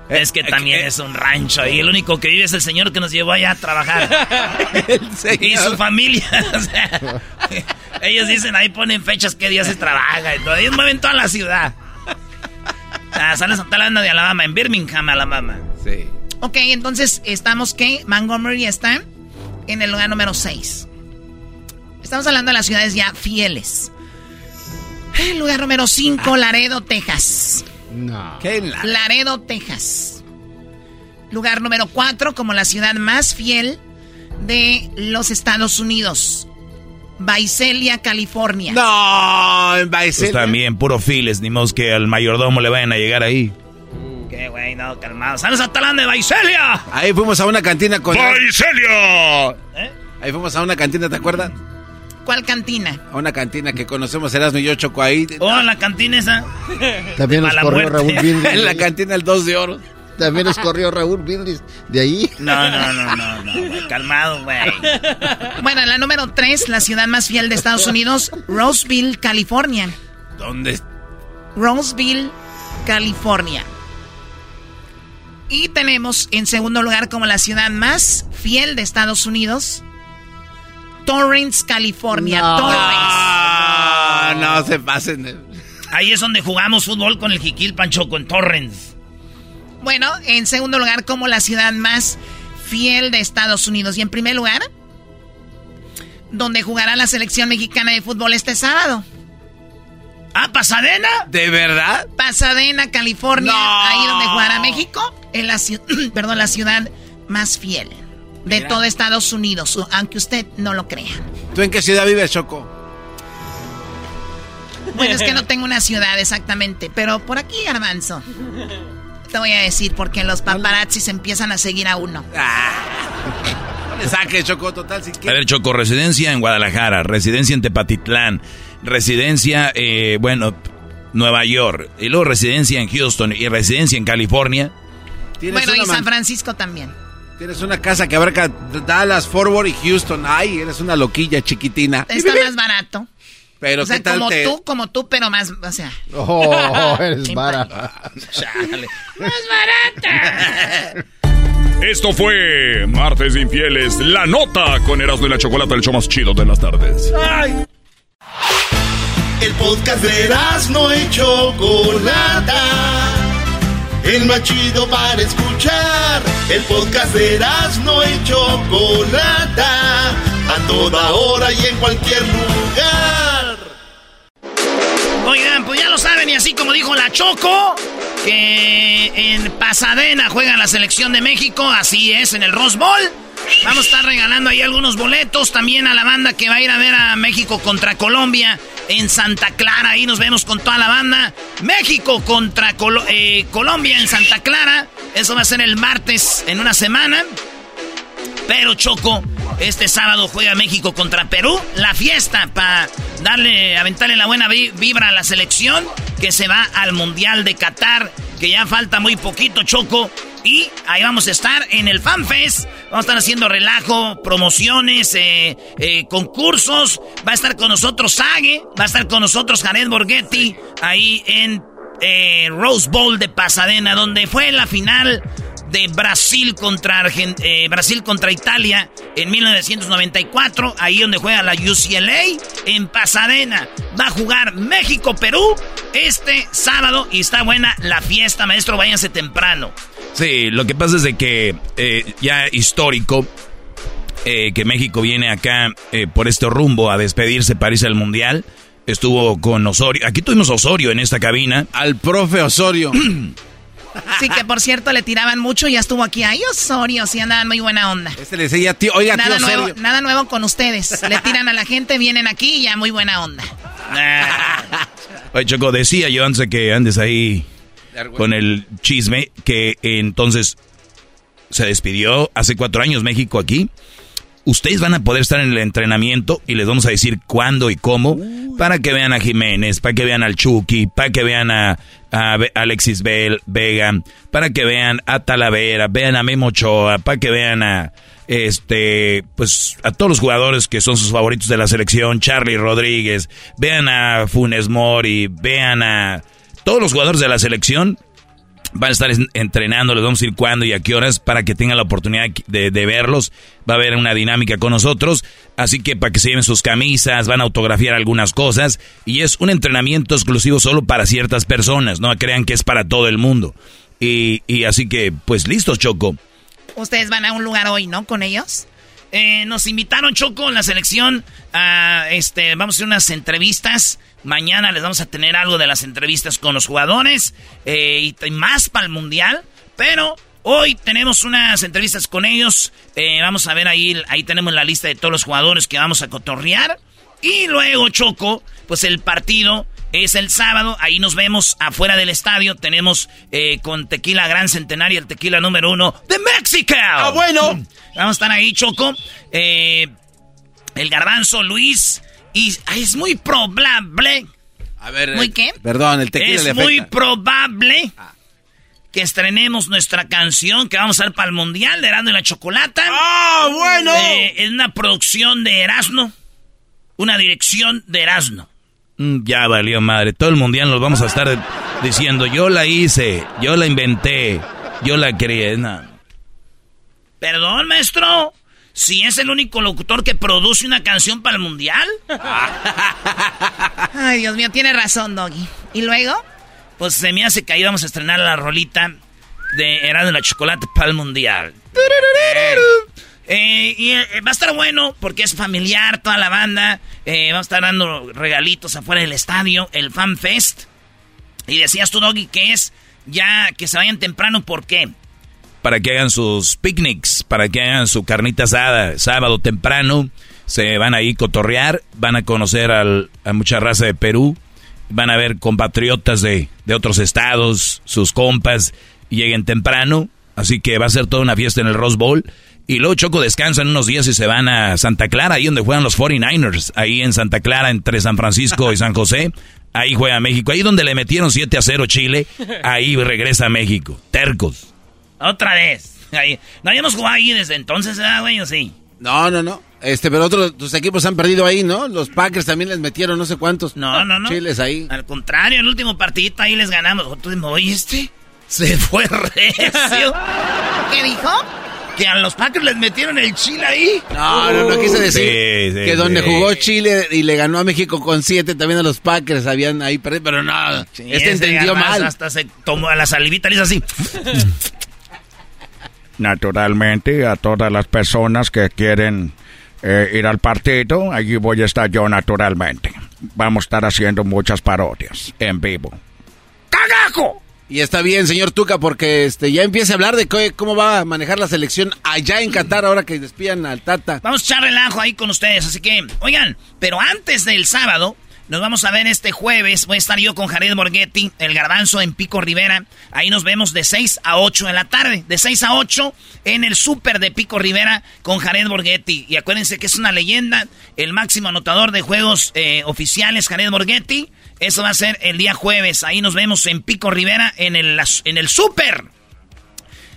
Es que también es un rancho y el único que vive es el señor que nos llevó allá a trabajar. y su familia. o sea, ellos dicen, ahí ponen fechas que día se trabaja y todo. Ellos mueven toda la ciudad. Ah, sales hablando de Alabama, en Birmingham, Alabama. Sí. Ok, entonces estamos que Montgomery está en el lugar número 6. Estamos hablando de las ciudades ya fieles. El lugar número 5, Laredo, Texas. No. ¿Qué en la- Laredo, Texas. Lugar número 4 como la ciudad más fiel de los Estados Unidos. Visalia, California. No, en Pues Baicelia. también, puro files, ni modo que al mayordomo le vayan a llegar ahí. Qué güey, no, calmado. ¡Sales a Talán de Vaiselia! Ahí fuimos a una cantina con... ¡Vaiselia! Ahí fuimos a una cantina, ¿te acuerdas? ¿Cuál cantina? Una cantina que conocemos Erasmo y yo Choco ahí. Oh, la cantina esa. También nos corrió muerte. Raúl en la cantina el 2 de oro. También nos corrió Raúl Brindis de ahí. No, no, no, no, no, calmado, güey. Bueno, la número 3, la ciudad más fiel de Estados Unidos, Roseville, California. ¿Dónde? Roseville, California. Y tenemos en segundo lugar como la ciudad más fiel de Estados Unidos, Torrance, California. Torrance. Ah, no se pasen. de- Ahí es donde jugamos fútbol con el Jiquil Pancho con Torrens. Bueno, en segundo lugar como la ciudad más fiel de Estados Unidos. Y en primer lugar, donde jugará la selección mexicana de fútbol este sábado. ¿Ah, Pasadena? ¿De verdad? Pasadena, California, No. ahí donde jugará México, en la, ciu- perdón, la ciudad más fiel de Mira. todo Estados Unidos, aunque usted no lo crea. ¿Tú en qué ciudad vives, Choco? Bueno, es que no tengo una ciudad exactamente, pero por aquí, Garbanzo. Te voy a decir, porque los paparazzis empiezan a seguir a uno. No le saques, Choco, total, si A ver, Choco, residencia en Guadalajara, residencia en Tepatitlán, residencia, eh, bueno, Nueva York, y luego residencia en Houston y residencia en California. Tienes Bueno, y San Francisco también. Tienes una casa que abarca Dallas, Fort Worth y Houston. Ay, eres una loquilla chiquitina. Está más barato. Pero o sea, ¿qué tal como te... tú, como tú, pero más, o sea. Oh, eres. Chale. ¡Más barata! Esto fue Martes de Infieles, la nota con Erasmo y la Chocolata, el show más chido de las tardes. El podcast de no y Chocolata. El más chido para escuchar. El podcast de no y Chocolata. A toda hora y en cualquier lugar. Oigan, pues ya lo saben, y así como dijo la Choco, que en Pasadena juega la selección de México, así es, en el Rose Bowl. Vamos a estar regalando ahí algunos boletos también a la banda que va a ir a ver a México contra Colombia en Santa Clara. Ahí nos vemos con toda la banda. México contra eh, Colombia en Santa Clara. Eso va a ser el martes en una semana. Pero Choco, este sábado juega México contra Perú. La fiesta para darle, aventarle la buena vi- vibra a la selección que se va al Mundial de Qatar, que ya falta muy poquito, Choco. Y ahí vamos a estar en el FanFest. Vamos a estar haciendo relajo, promociones, eh, eh, concursos. Va a estar con nosotros Sage, va a estar con nosotros Jared Borghetti ahí en eh, Rose Bowl de Pasadena, donde fue la final de Brasil contra Argen- eh, Brasil contra Italia en 1994, ahí donde juega la UCLA en Pasadena. Va a jugar México Perú este sábado y está buena la fiesta, maestro, váyanse temprano. Sí, lo que pasa es de que eh, ya histórico eh, que México viene acá eh, por este rumbo a despedirse para irse al Mundial. Estuvo con Osorio. Aquí tuvimos Osorio en esta cabina. Al profe Osorio. Sí, que por cierto le tiraban mucho y ya estuvo aquí. Ay, Osorio, sí andaban muy buena onda. Este le decía, tío, oiga, tío Nada nuevo, Osorio. nada nuevo con ustedes. Le tiran a la gente, vienen aquí y ya muy buena onda. Oye, Choco, decía yo antes de que andes ahí con el chisme que entonces se despidió hace cuatro años México aquí. Ustedes van a poder estar en el entrenamiento y les vamos a decir cuándo y cómo para que vean a Jiménez, para que vean al Chucky, para que vean a, Alexis Vega, para que vean a Talavera, vean a Memo Ochoa, para que vean a este pues a todos los jugadores que son sus favoritos de la selección, Charlie Rodríguez, vean a Funes Mori, vean a todos los jugadores de la selección Van a estar entrenando, les vamos a ir cuándo y a qué horas para que tengan la oportunidad de, verlos. Va a haber una dinámica con nosotros, así que para que se lleven sus camisas, van a autografiar algunas cosas y es un entrenamiento exclusivo solo para ciertas personas, no crean que es para todo el mundo. Y, y así que, pues listos, Choco. Ustedes van a un lugar hoy, ¿no? Con ellos. Eh, nos invitaron, Choco, en la selección. A, este, vamos a hacer unas entrevistas. Mañana les vamos a tener algo de las entrevistas con los jugadores. Eh, y más para el Mundial. Pero hoy tenemos unas entrevistas con ellos. Eh, vamos a ver ahí, ahí tenemos la lista de todos los jugadores que vamos a cotorrear. Y luego, Choco, pues el partido es el sábado, ahí nos vemos afuera del estadio. Tenemos eh, con Tequila Gran Centenario, el tequila número uno de México. ¡Ah, bueno! Vamos a estar ahí, Choco. Eh, el Garbanzo, Luis. Y es muy probable. A ver. ¿Muy qué? Perdón, el tequila Es muy probable que estrenemos nuestra canción que vamos a hacer para el Mundial de Erasmo y la Chocolata. ¡Ah, bueno! Eh, es una producción de Erasmo. Una dirección de Erasmo. Mm, ya valió madre. Todo el mundial nos vamos a estar diciendo, yo la hice, yo la inventé, yo la creé. Perdón, maestro. Si es el único locutor que produce una canción para el mundial. Ay, Dios mío, tiene razón, Doggy. ¿Y luego? Pues se me hace que ahí vamos a estrenar la rolita de Herado la Chocolate para el mundial. Eh, y eh, va a estar bueno porque es familiar toda la banda. Eh, vamos a estar dando regalitos afuera del estadio, el Fan Fest. Y decías tú, Doggy, que es ya que se vayan temprano, ¿por qué? Para que hagan sus picnics, para que hagan su carnita asada sábado temprano. Se van a ir cotorrear, van a conocer al, a mucha raza de Perú, van a ver compatriotas de, de otros estados, sus compas, lleguen temprano. Así que va a ser toda una fiesta en el Rose Bowl. Y luego Choco descansan unos días y se van a Santa Clara, ahí donde juegan los 49ers, ahí en Santa Clara, entre San Francisco y San José. Ahí juega México, ahí donde le metieron 7 a 0 Chile, ahí regresa a México. Tercos. Otra vez. No habíamos jugado ahí desde entonces, ¿verdad, güey? ¿O sí? No, no, no. Este, pero otros tus equipos han perdido ahí, ¿no? Los Packers también les metieron no sé cuántos. No, no, no. Chiles ahí. Al contrario, el último partidito ahí les ganamos. ¿Tú me oíste? Se fue recio. ¿Qué dijo? que a los Packers les metieron el Chile ahí. No, no, no quise decir que donde jugó Chile y le ganó a México con siete, también a los Packers habían ahí perdido, pero no, este entendió mal. Hasta se tomó a la salivita y hizo así. Naturalmente, a todas las personas que quieren eh, ir al partido, allí voy a estar yo naturalmente. Vamos a estar haciendo muchas parodias en vivo. ¡Cagajo! Y está bien, señor Tuca, porque este ya empieza a hablar de cómo va a manejar la selección allá en Qatar ahora que despidan al Tata. Vamos a echar relajo ahí con ustedes, así que, oigan, pero antes del sábado, nos vamos a ver este jueves. Voy a estar yo con Jared Borghetti, el garbanzo en Pico Rivera. Ahí nos vemos de 6 a 8 de la tarde. De 6 a 8 en el súper de Pico Rivera con Jared Borghetti. Y acuérdense que es una leyenda, el máximo anotador de juegos eh, oficiales, Jared Borghetti. Eso va a ser el día jueves. Ahí nos vemos en Pico Rivera, en el, en el súper.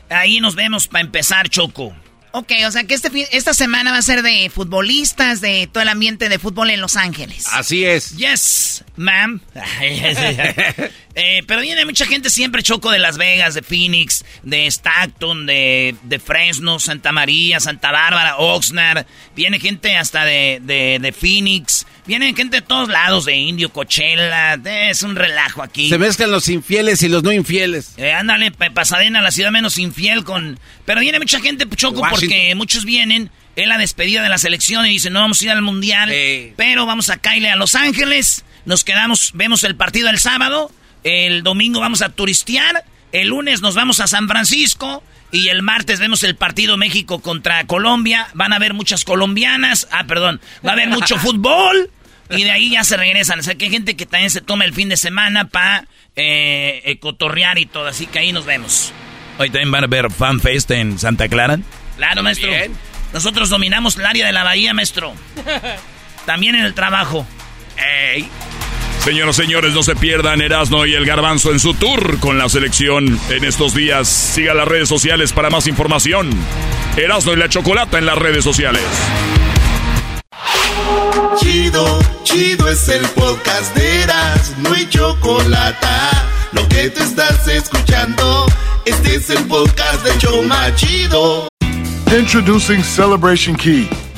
Ahí nos vemos para empezar, Choco. Ok, o sea que este esta semana va a ser de futbolistas, de todo el ambiente de fútbol en Los Ángeles. Así es. Yes, ma'am. Eh, pero viene mucha gente siempre, Choco, de Las Vegas, de Phoenix, de Stockton, de, de Fresno, Santa María, Santa Bárbara, Oxnard. Viene gente hasta de, de, de Phoenix. Vienen gente de todos lados, de Indio, Coachella, es un relajo aquí. Se mezclan los infieles y los no infieles. Eh, ándale, Pasadena, la ciudad menos infiel con... Pero viene mucha gente, Choco, porque muchos vienen en la despedida de la selección y dicen, no vamos a ir al Mundial, pero vamos a caerle a Los Ángeles, nos quedamos, vemos el partido el sábado, el domingo vamos a turistear, el lunes nos vamos a San Francisco, y el martes vemos el partido México contra Colombia. Van a haber muchas colombianas. Ah, perdón. Va a haber mucho fútbol. Y de ahí ya se regresan. O sea, que hay gente que también se toma el fin de semana para eh, eh, cotorrear y todo. Así que ahí nos vemos. Hoy también van a ver FanFest en Santa Clara. Claro, maestro. Nosotros dominamos el área de la bahía, maestro. También en el trabajo. ¡Ey! Señoras y señores, no se pierdan Erasno y el Garbanzo en su tour con la selección en estos días. Siga las redes sociales para más información. Erasno y la Chocolata en las redes sociales. Chido, chido es el podcast de Erasno y Chocolata. Lo que te estás escuchando, este es el podcast de Choma Chido. Introducing Celebration Key,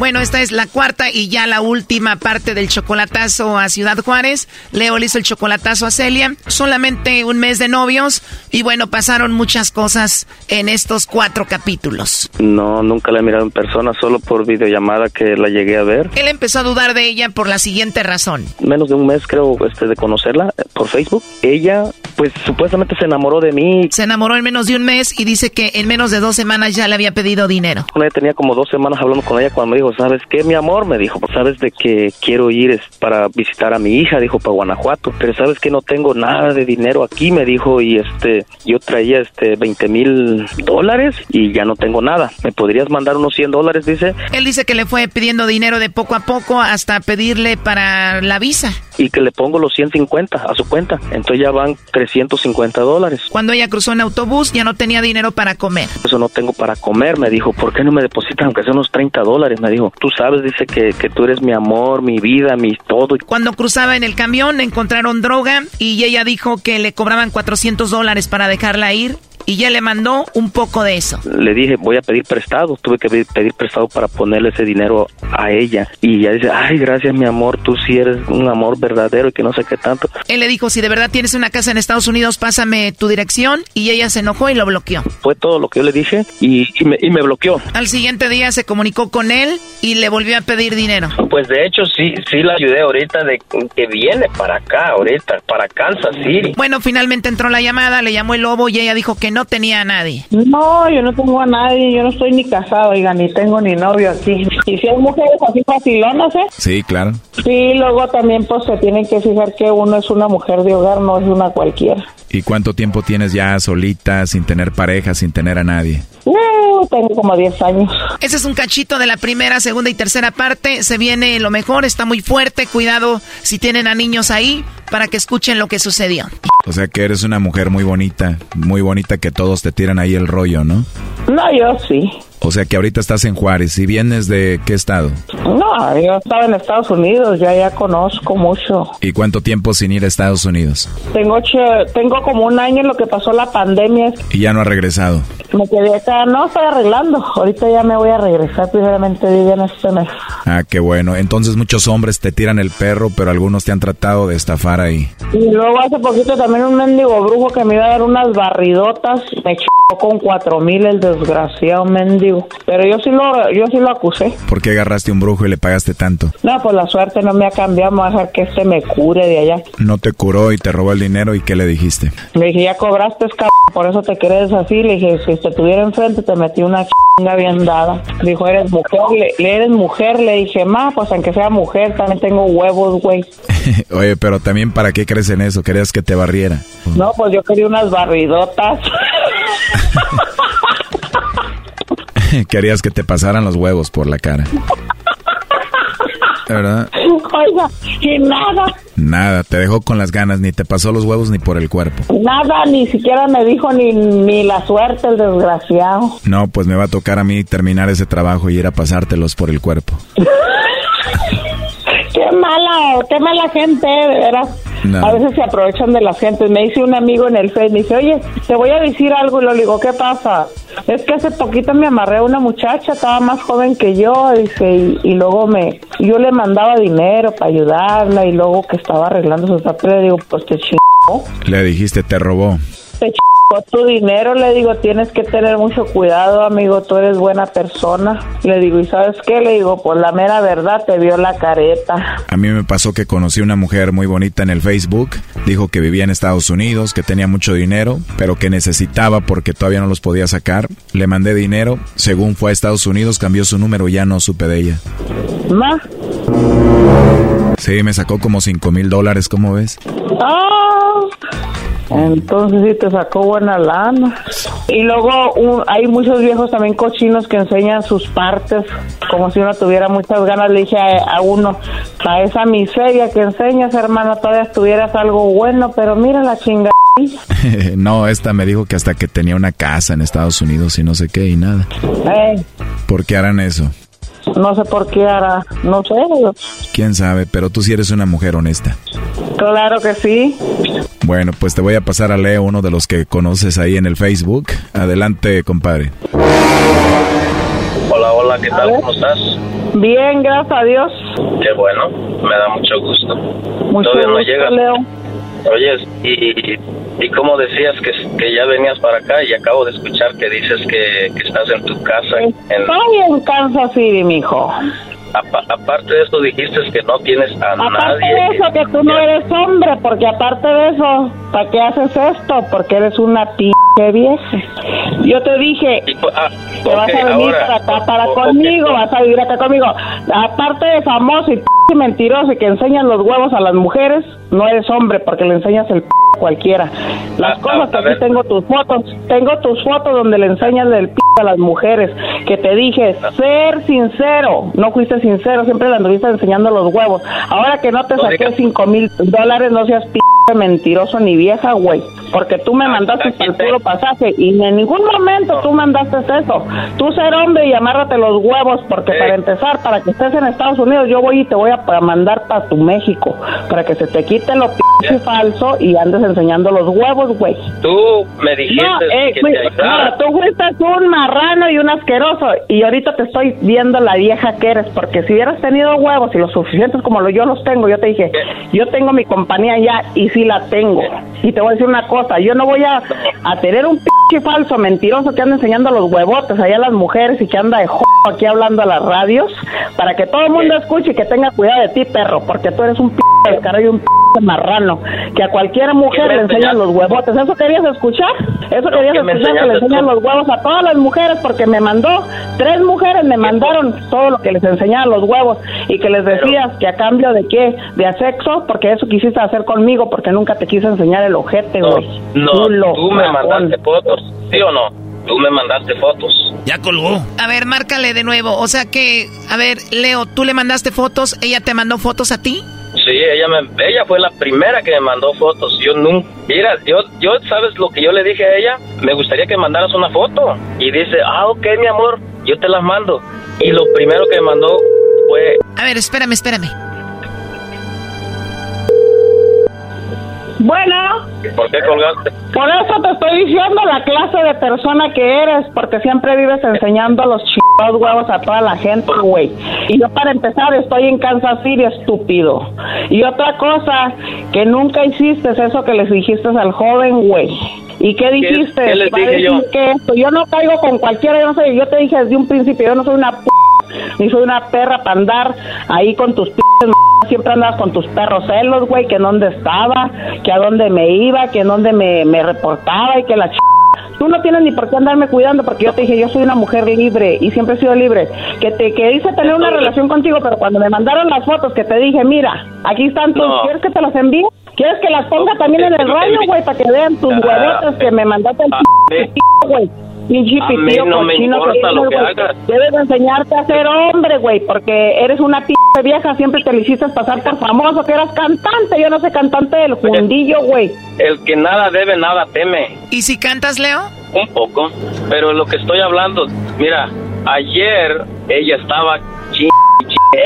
Bueno, esta es la cuarta y ya la última parte del chocolatazo a Ciudad Juárez. Leo le hizo el chocolatazo a Celia. Solamente un mes de novios y bueno, pasaron muchas cosas en estos cuatro capítulos. No, nunca la he mirado en persona, solo por videollamada que la llegué a ver. Él empezó a dudar de ella por la siguiente razón. Menos de un mes creo este, de conocerla eh, por Facebook. Ella pues supuestamente se enamoró de mí. Se enamoró en menos de un mes y dice que en menos de dos semanas ya le había pedido dinero. Ella tenía como dos semanas hablando con ella cuando me dijo, ¿sabes qué, mi amor? Me dijo, pues sabes de que quiero ir es, para visitar a mi hija, dijo, para Guanajuato, pero sabes que no tengo nada de dinero aquí, me dijo, y este, yo traía este 20 mil dólares y ya no tengo nada. ¿Me podrías mandar unos 100 dólares? Dice. Él dice que le fue pidiendo dinero de poco a poco hasta pedirle para la visa. Y que le pongo los 150 a su cuenta. Entonces ya van 350 dólares. Cuando ella cruzó en autobús ya no tenía dinero para comer. Eso no tengo para comer, me dijo. ¿Por qué no me depositan aunque sea unos 30 dólares? Me dijo. Tú sabes, dice que, que tú eres mi amor, mi vida, mi todo. Cuando cruzaba en el camión encontraron droga y ella dijo que le cobraban 400 dólares para dejarla ir y ya le mandó un poco de eso. Le dije, voy a pedir prestado. Tuve que pedir, prestado para ponerle ese dinero a ella. Y ella dice, ay, gracias, mi amor, tú sí eres un amor verdadero y que no sé qué tanto. Él le dijo, si de verdad tienes una casa en Estados Unidos, pásame tu dirección. Y ella se enojó y lo bloqueó. Fue todo lo que yo le dije y, y, me, y me bloqueó. Al siguiente día se comunicó con él y le volvió a pedir dinero. Pues de hecho sí, sí la ayudé ahorita de que viene para acá, ahorita, para Kansas City. Bueno, finalmente entró la llamada, le llamó el lobo y ella dijo que no tenía a nadie. No, yo no tengo a nadie, yo no estoy ni casado, oiga, ni tengo ni novio aquí. Y si hay mujeres así facilonas, ¿eh? Sí, claro. Sí, luego también pues se tienen que fijar que uno es una mujer de hogar, no es una cualquiera. ¿Y cuánto tiempo tienes ya solita, sin tener pareja, sin tener a nadie? No, tengo como 10 años. Ese es un cachito de la primera, segunda y tercera parte. Se viene lo mejor, está muy fuerte. Cuidado si tienen a niños ahí para que escuchen lo que sucedió. O sea que eres una mujer muy bonita, muy bonita que todos te tiran ahí el rollo, ¿no? No, yo sí. O sea que ahorita estás en Juárez. ¿Y vienes de qué estado? No, yo estaba en Estados Unidos, ya ya conozco mucho. ¿Y cuánto tiempo sin ir a Estados Unidos? Tengo ocho, tengo como un año en lo que pasó la pandemia. ¿Y ya no ha regresado? Me quedé acá, no, estoy arreglando. Ahorita ya me voy a regresar, primeramente en este mes. Ah, qué bueno. Entonces muchos hombres te tiran el perro, pero algunos te han tratado de estafar ahí. Y luego hace poquito también un mendigo brujo que me iba a dar unas barridotas, me echó con cuatro mil el desgraciado mendigo. Pero yo sí lo, yo sí lo acusé. ¿Por qué agarraste un brujo y le pagaste tanto? No, pues la suerte no me ha cambiado, voy a dejar que este me cure de allá. No te curó y te robó el dinero y ¿qué le dijiste? Le dije, ya cobraste, cabrón, por eso te crees así. Le dije, si te tuviera enfrente te metí una chinga bien dada. Dijo, eres mujer, le, le eres mujer. Le dije, ma, pues aunque sea mujer, también tengo huevos, güey. Oye, pero también ¿para qué crees en eso? ¿Querías que te barriera? No, pues yo quería unas barridotas. Querías que te pasaran los huevos por la cara. ¿Verdad? oiga, y nada. Nada, te dejó con las ganas, ni te pasó los huevos ni por el cuerpo. Nada, ni siquiera me dijo ni, ni la suerte, el desgraciado. No, pues me va a tocar a mí terminar ese trabajo y ir a pasártelos por el cuerpo. qué mala, qué mala gente, de veras. No. A veces se aprovechan de la gente. Me dice un amigo en el Facebook, me dice, oye, te voy a decir algo. Y le digo, ¿qué pasa? Es que hace poquito me amarré a una muchacha, estaba más joven que yo, dice, y, y luego me, yo le mandaba dinero para ayudarla y luego que estaba arreglando sus papeles, le digo, pues te chingó, Le dijiste, te robó. te chingó tu dinero, le digo, tienes que tener mucho cuidado, amigo, tú eres buena persona. Le digo, ¿y sabes qué? Le digo, pues la mera verdad te vio la careta. A mí me pasó que conocí una mujer muy bonita en el Facebook. Dijo que vivía en Estados Unidos, que tenía mucho dinero, pero que necesitaba porque todavía no los podía sacar. Le mandé dinero. Según fue a Estados Unidos, cambió su número y ya no supe de ella. ¿Ma? Sí, me sacó como 5 mil dólares, ¿cómo ves? Ah, entonces sí te sacó buena lana. Y luego un- hay muchos viejos también cochinos que enseñan sus partes como si uno tuviera muchas ganas. Le dije a, a uno, a esa miseria que enseñas, hermano, todavía tuvieras algo bueno, pero mira la chingada. no, esta me dijo que hasta que tenía una casa en Estados Unidos y no sé qué y nada. Eh, ¿Por qué harán eso? No sé por qué hará, no sé. ¿Quién sabe? Pero tú sí eres una mujer honesta. Claro que sí. Bueno, pues te voy a pasar a Leo, uno de los que conoces ahí en el Facebook. Adelante, compadre. Hola, hola, ¿qué tal? ¿Cómo estás? Bien, gracias a Dios. Qué bueno, me da mucho gusto. Mucho Todavía no gusto, llegas. Leo. Oyes, y, y como decías que, que ya venías para acá y acabo de escuchar que dices que, que estás en tu casa. En, Estoy en Kansas City, mijo. Apa- aparte de eso dijiste que no tienes a Aparte nadie. de eso, que tú no eres hombre, porque aparte de eso, ¿para qué haces esto? Porque eres una pinche vieja. Yo te dije, te vas ah, ok, a venir ahora, para acá, para conmigo, vas a vivir acá conmigo. Aparte de famoso y p mentiroso y que enseñan los huevos a las mujeres, no eres hombre porque le enseñas el p cualquiera. Las Ah, cosas que aquí tengo tus fotos, tengo tus fotos donde le enseñas el p a las mujeres, que te dije, ser sincero, no fuiste sincero, siempre le anduviste enseñando los huevos. Ahora que no te saqué cinco mil dólares, no seas p mentiroso ni vieja, güey. Porque tú me mandaste el puro pasaje y en ningún momento tú mandaste eso. Tú ser hombre y amárrate los huevos, porque para empezar, para que estés en Estados Unidos, yo voy y te voy a mandar para tu México, para que se te quite lo p falso y andes enseñando los huevos, güey. Tú me dijiste No, eh, que fui- te no, tú fuiste un marrano y un asqueroso y ahorita te estoy viendo la vieja que eres, porque si hubieras tenido huevos y los suficientes como yo los tengo, yo te dije, yo tengo mi compañía ya y sí la tengo. Y te voy a decir una cosa, yo no voy a, a tener un pinche falso mentiroso que anda enseñando los huevotes allá a las mujeres y que anda de j aquí hablando a las radios para que todo el mundo escuche y que tenga cuidado de ti, perro, porque tú eres un p descarado y un p marrano, que a cualquier mujer le enseñan los huevotes. ¿Eso querías escuchar? ¿Eso querías que escuchar que le enseñan los huevos a todas las mujeres? Porque me mandó, tres mujeres me mandaron todo lo que les enseñaban los huevos y que les decías que a cambio de qué, de sexo, porque eso quisiste hacer conmigo, porque nunca te quise enseñar el ojete, güey. No, Culo, tú me mandaste fotos, ¿sí o no? Tú me mandaste fotos. Ya colgó. A ver, márcale de nuevo. O sea que, a ver, Leo, tú le mandaste fotos, ella te mandó fotos a ti. Sí, ella me, ella fue la primera que me mandó fotos. Yo nunca, mira, yo, yo, sabes lo que yo le dije a ella. Me gustaría que mandaras una foto. Y dice, ah, ok, mi amor, yo te las mando. Y lo primero que me mandó fue, A ver, espérame, espérame. Bueno, ¿por qué colgaste? por eso te estoy diciendo la clase de persona que eres, porque siempre vives enseñando los chingados huevos a toda la gente, güey. Y yo para empezar estoy en Kansas City, estúpido. Y otra cosa, que nunca hiciste eso que les dijiste al joven, güey. ¿Y qué dijiste? qué les Va a dije yo? que esto, yo no caigo con cualquiera, yo no sé, yo te dije desde un principio, yo no soy una p ni soy una perra para andar ahí con tus p siempre andabas con tus perros celos, güey, que en dónde estaba, que a dónde me iba, que en dónde me, me reportaba y que la ch... Tú no tienes ni por qué andarme cuidando porque yo te dije, yo soy una mujer libre y siempre he sido libre. Que te que hice tener una relación contigo, pero cuando me mandaron las fotos que te dije, mira, aquí están tus, No. ¿quieres que te las envíe? ¿Quieres que las ponga también en el radio, güey, para que vean tus Ah, huevotes que me mandaste el a p- mí- güey? A mí no me cochino importa lo que hagas. Debes de enseñarte a ser hombre, güey, porque eres una p vieja, siempre te le hiciste pasar por famoso, que eras cantante, yo no sé cantante del fundillo, güey. El que nada debe, nada teme. ¿Y si cantas, Leo? Un poco. Pero lo que estoy hablando, mira, ayer ella estaba ch...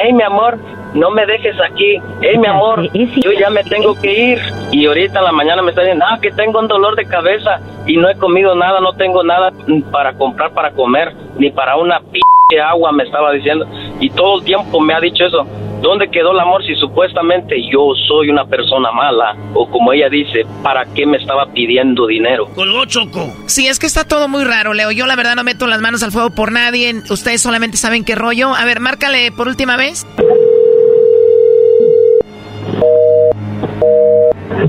Hey, mi amor, no me dejes aquí. Hey, mi amor, yo ya me tengo que ir. Y ahorita en la mañana me está diciendo, ah, que tengo un dolor de cabeza y no he comido nada, no tengo nada para comprar para comer, ni para una p agua me estaba diciendo. Y todo el tiempo me ha dicho eso. ¿Dónde quedó el amor si supuestamente yo soy una persona mala? O como ella dice, ¿para qué me estaba pidiendo dinero? Colgó Choco. Sí, es que está todo muy raro, Leo. Yo la verdad no meto las manos al fuego por nadie. Ustedes solamente saben qué rollo. A ver, márcale por última vez.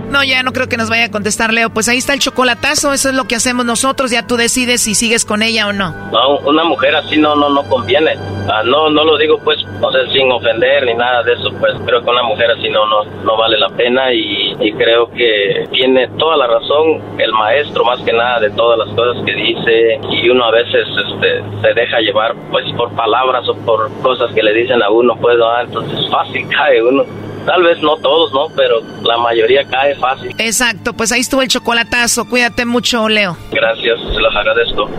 No, ya no creo que nos vaya a contestar, Leo. Pues ahí está el chocolatazo, eso es lo que hacemos nosotros. Ya tú decides si sigues con ella o no. No, una mujer así no, no, no conviene. Ah, no, no lo digo pues, no sé, sin ofender ni nada de eso, pues creo que una mujer así no, no, no vale la pena y, creo que tiene toda la razón el maestro más que nada de todas las cosas que dice y uno a veces este, se deja llevar pues por palabras o por cosas que le dicen a uno, pues, entonces fácil cae uno. Tal vez no todos, ¿no? Pero la mayoría cae fácil. Exacto, pues ahí estuvo el chocolatazo. Cuídate mucho, Leo. Gracias, se los agradezco.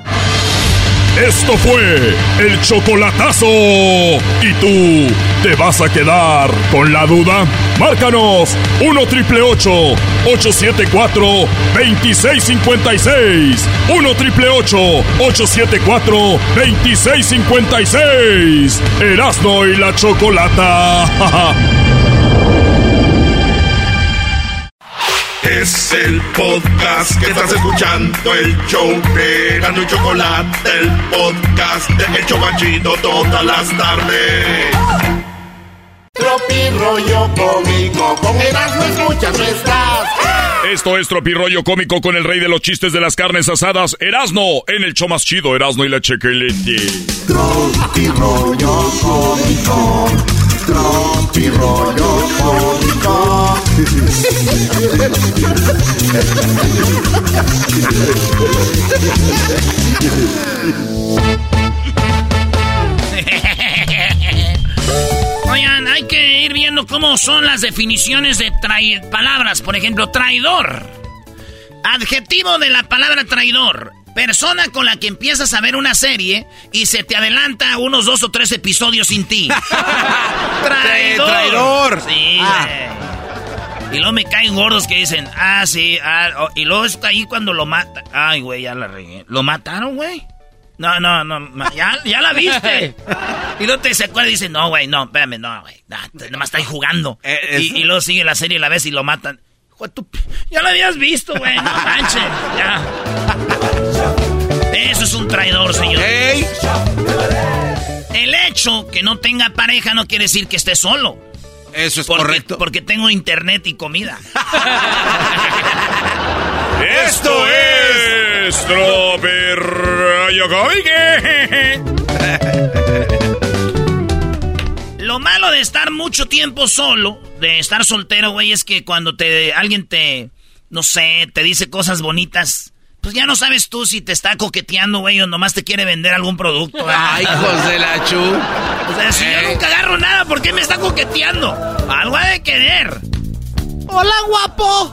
Esto fue el chocolatazo. ¿Y tú te vas a quedar con la duda? Márcanos 1 triple 874 2656. 1 triple 874 2656. Erasno y la chocolata. Es el podcast que estás escuchando, el show de Gano y Chocolate, el podcast de El Chocachito todas las tardes. Tropi rollo cómico, con Erasmo escuchas no estás. Esto es Tropirollo Cómico con el rey de los chistes de las carnes asadas, Erasno, en el show más chido, Erasno y la Chequelete. Tropirollo cómico, Oigan, hay que ir viendo cómo son las definiciones de palabras. Por ejemplo, traidor. Adjetivo de la palabra traidor. Persona con la que empiezas a ver una serie y se te adelanta unos dos o tres episodios sin ti. traidor. traidor. Sí, Ah. Y luego me caen gordos que dicen, ah, sí, ah, oh", y luego es ahí cuando lo mata. Ay, güey, ya la regué. ¿Lo mataron, güey? No, no, no, ya, ya la viste. y luego te se acuerda y dice, no, güey, no, espérame, no, güey, nah, te- nomás está ahí jugando. Eh, y, y luego sigue la serie y la ves y lo matan. Ya la habías visto, güey, no manches, ya. Eso es un traidor, señor. El hecho que no tenga pareja no quiere decir que esté solo. Eso es Porque- correcto. Porque tengo internet y comida. Esto es Lo malo de estar mucho tiempo solo, de estar soltero, güey, es que cuando te alguien te, no sé, te dice cosas bonitas, pues ya no sabes tú si te está coqueteando, güey, o nomás te quiere vender algún producto. ¿verdad? Ay, hijos de la chu. O sea, si yo Eh. nunca agarro nada, ¿por qué me está coqueteando? Algo ha de querer. Hola, guapo.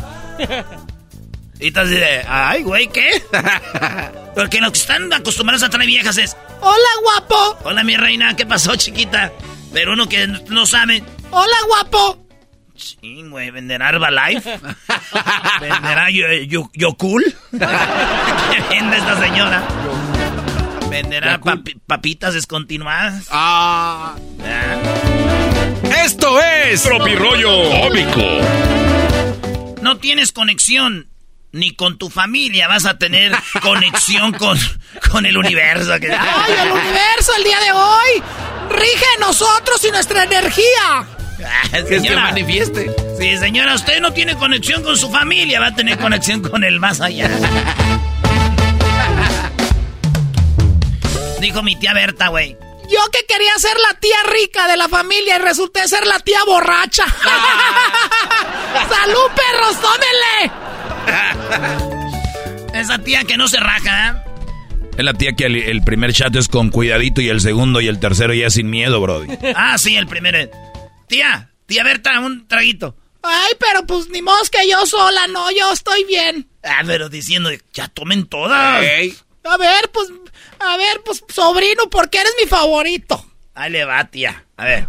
Y así de, ay, güey, ¿qué? Porque los que están acostumbrados a traer viejas es, hola, guapo. Hola, mi reina, ¿qué pasó, chiquita? Pero uno que no sabe, hola, guapo. Sí, güey, ¿venderá Herbalife? ¿Venderá yo, yo, yo cool? ¿Qué vende esta señora? ¿Venderá papi- papitas descontinuadas? Ah. Esto es Tropirollo Cómico. No tienes conexión ni con tu familia, vas a tener conexión con, con el universo. ¡Ay, el universo el día de hoy! ¡Rige en nosotros y nuestra energía! Que se manifieste. Sí, señora, usted no tiene conexión con su familia, va a tener conexión con el más allá. Dijo mi tía Berta, güey. Yo que quería ser la tía rica de la familia y resulté ser la tía borracha. ¡Salud, perros! tómenle! Esa tía que no se raja, ¿eh? Es la tía que el, el primer chat es con cuidadito y el segundo y el tercero ya sin miedo, Brody. Ah, sí, el primero. Tía, tía Berta, un traguito. Ay, pero pues ni modo que yo sola, no, yo estoy bien. Ah, pero diciendo, ya tomen todas. A ver, pues, a ver, pues, sobrino, porque eres mi favorito. Ahí le va, tía. A ver.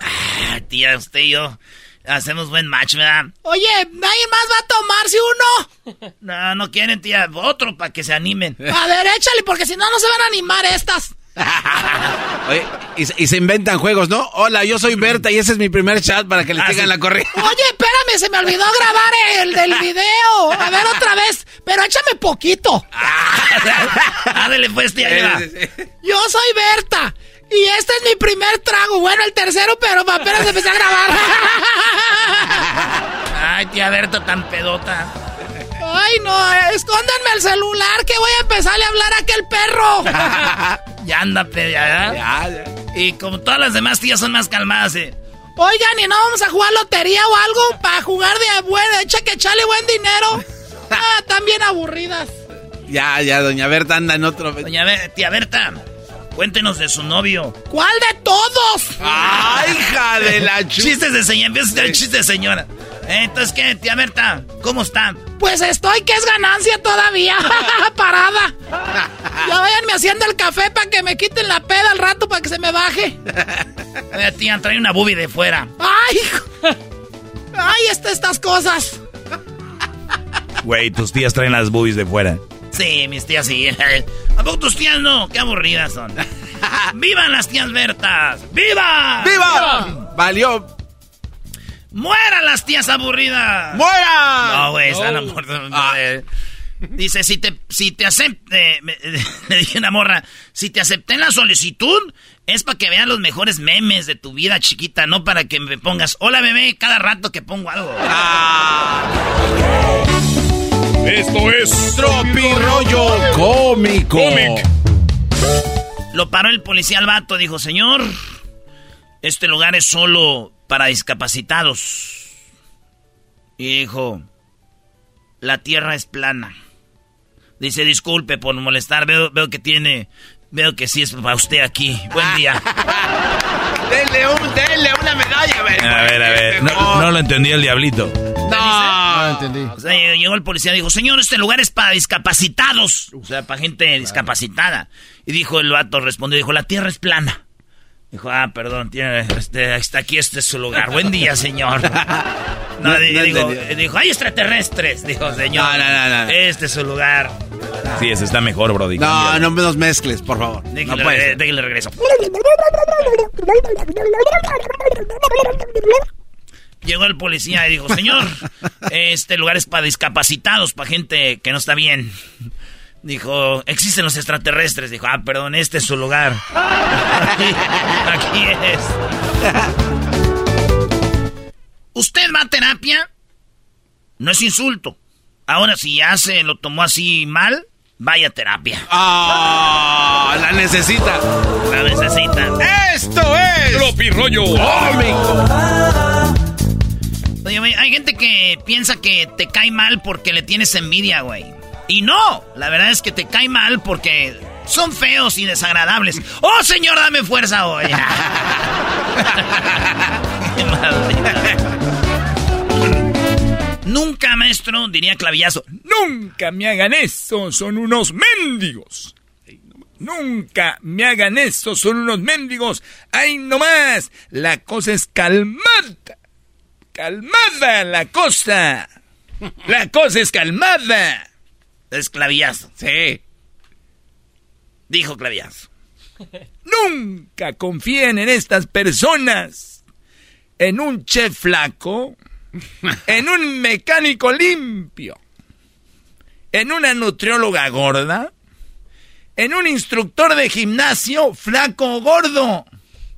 Ah, tía, usted y yo hacemos buen match, ¿verdad? Oye, ¿nadie más va a tomarse uno? No, no quieren, tía. Otro para que se animen. A ver, échale, porque si no, no se van a animar estas. Oye, y, se inventan juegos, ¿no? Hola, yo soy Berta y ese es mi primer chat para que le tengan Ah, la corriente. Oye, espérame, se me olvidó grabar el del video. A ver, otra vez, pero échame poquito. Ándale, pues, tía. Yo soy Berta. Y este es mi primer trago. Bueno, el tercero, pero apenas empecé a grabar. Ay, tía Berta, tan pedota. Ay, no, eh, escóndanme el celular que voy a empezarle a hablar a aquel perro. ya anda, ya, Ya, ya. Y como todas las demás tías son más calmadas, eh. Oigan, ¿y no vamos a jugar lotería o algo? Para jugar de bueno, echa que echale buen dinero. Ah, están bien aburridas. Ya, ya, doña Berta anda en otro. Doña Be- tía Berta, cuéntenos de su novio. ¿Cuál de todos? ¡Ay, hija de la Chistes de señora, empieza a chistes de señora. Eh, Entonces, ¿qué, tía Berta? ¿Cómo está? Pues estoy que es ganancia todavía. Parada. Ya váyanme haciendo el café para que me quiten la peda al rato para que se me baje. A ver, tía, trae una boobie de fuera. Ay, ay, este, estas cosas. Güey, tus tías traen las boobies de fuera. Sí, mis tías sí. ¿A poco tus tías no? Qué aburridas son. ¡Vivan las tías Bertas! ¡Viva! ¡Viva! Valió. ¡Mueran las tías aburridas! ¡Muera! No, güey, están No. aburridas. Ah. Dice, si te, si te acepté, me- le dije a una morra, si te acepté en la solicitud, es para que vean los mejores memes de tu vida chiquita, no para que me pongas, hola bebé, cada rato que pongo algo. Esto es Tropi rollo cómico. Cómic. Lo paró el policía al vato, dijo, señor, este lugar es solo para discapacitados. Y dijo, la tierra es plana. Dice, disculpe por molestar, veo, veo que tiene, veo que sí es para usted aquí. Buen día. Denle, un, denle una medalla, güey. A ver, a ver. No, no lo entendí el diablito. No, entendí. O sea, llegó el policía y dijo, señor, este lugar es para discapacitados. O sea, para gente discapacitada. Y dijo el vato, respondió, dijo, la tierra es plana. Dijo, ah, perdón, tiene, este, está aquí, este es su lugar. Buen día, señor. No, No, di- no dijo, hay extraterrestres. Dijo, señor, No, no, no, no. este es su lugar. Sí, ese está mejor, Brody. No, no me los mezcles, por favor. Déjale, No puede ser. déjale regreso. Llegó el policía y dijo, señor, este lugar es para discapacitados, para gente que no está bien. Dijo, existen los extraterrestres. Dijo, ah, perdón, este es su lugar. Aquí, aquí es. ¿Usted va a terapia? No es insulto. Ahora, si ya se lo tomó así mal, vaya a terapia. Ah, la necesita. La necesita. Esto es Tropi rollo cómico. Oye, güey, hay gente que piensa que te cae mal porque le tienes envidia, güey. Y no, la verdad es que te cae mal porque son feos y desagradables. ¡Oh, señor, dame fuerza hoy! Nunca, maestro, diría clavillazo. Nunca me hagan eso, son unos mendigos. Nunca me hagan eso, son unos mendigos. ¡Ay, no más! La cosa es calmada. Calmada la cosa. La cosa es calmada. Es clavillazo. Sí. Dijo clavillazo. Nunca confíen en estas personas. En un chef flaco. En un mecánico limpio. En una nutrióloga gorda. En un instructor de gimnasio flaco o gordo.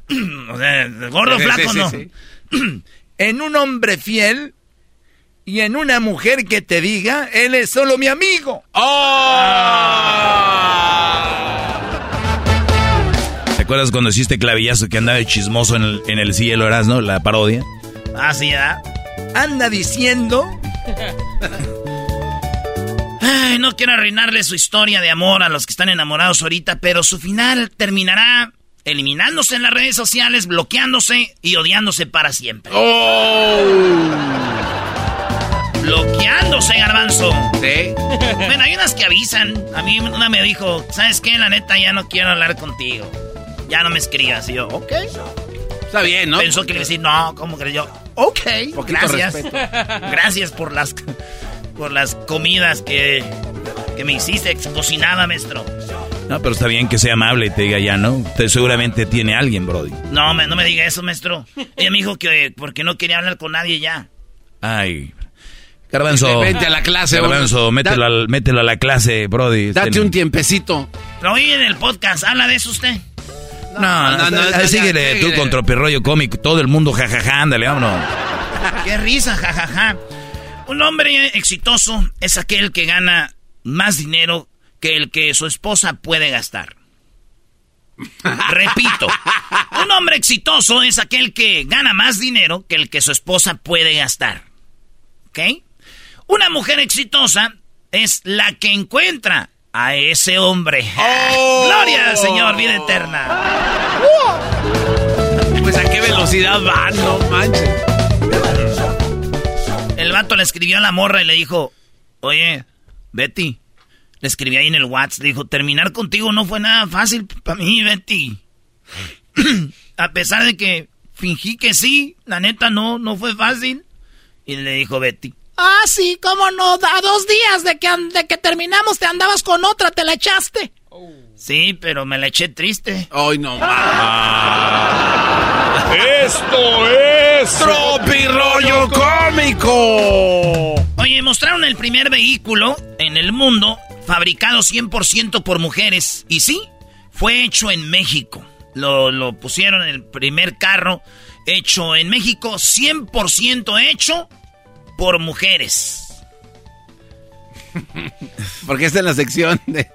O sea, gordo, Sí, flaco, sí, no. En un hombre fiel. Y en una mujer que te diga, él es solo mi amigo. ¿Te acuerdas cuando hiciste clavillazo que andaba de chismoso en el, en el cielo, eras, no? La parodia. Ah, sí. Anda diciendo Ay, no quiero arruinarle su historia de amor a los que están enamorados ahorita, pero su final terminará eliminándose en las redes sociales, bloqueándose y odiándose para siempre. ¡Oh! Bloqueándose, garbanzo. Sí. Bueno, hay unas que avisan. A mí una me dijo, ¿sabes qué? La neta, ya no quiero hablar contigo. Ya no me escribas. Y yo, ok. Está bien, ¿no? Pensó que le iba a decir, no, ¿cómo que yo? Ok, gracias. Gracias por las, por las comidas que, que me hiciste, cocinada, maestro. No, pero está bien que sea amable y te diga ya, ¿no? Usted seguramente tiene a alguien, Brody. No, me, no me diga eso, maestro. Ella me dijo que porque no quería hablar con nadie ya. Ay. Garbanzo. Vente a la clase, Garbanzo, mételo, al, mételo, a la clase, Brody. Date un tiempecito. Lo oí en el podcast. ¿Habla de eso usted? No, no, no. no síguele tú con tropirroyo cómico. Todo el mundo jajaja, ándale, vámonos. Qué risa, jajaja. Un hombre exitoso es aquel que gana más dinero que el que su esposa puede gastar. Repito, un hombre exitoso es aquel que gana más dinero que el que su esposa puede gastar. ¿Ok? Una mujer exitosa es la que encuentra a ese hombre. Oh. Gloria al Señor, vida eterna. Pues a qué velocidad van, no manches. El vato le escribió a la morra y le dijo, oye, Betty, le escribí ahí en el WhatsApp, dijo, terminar contigo no fue nada fácil para mí, Betty. a pesar de que fingí que sí, la neta no, no fue fácil. Y le dijo Betty, Ah, sí, cómo no. A dos días de que, de que terminamos te andabas con otra, te la echaste. Sí, pero me la eché triste. Ay, no. Esto es Rollo Cómico. Oye, mostraron el primer vehículo en el mundo fabricado 100% por mujeres. Y sí, fue hecho en México. Lo, lo pusieron en el primer carro hecho en México, 100% hecho por mujeres. Porque está en la sección de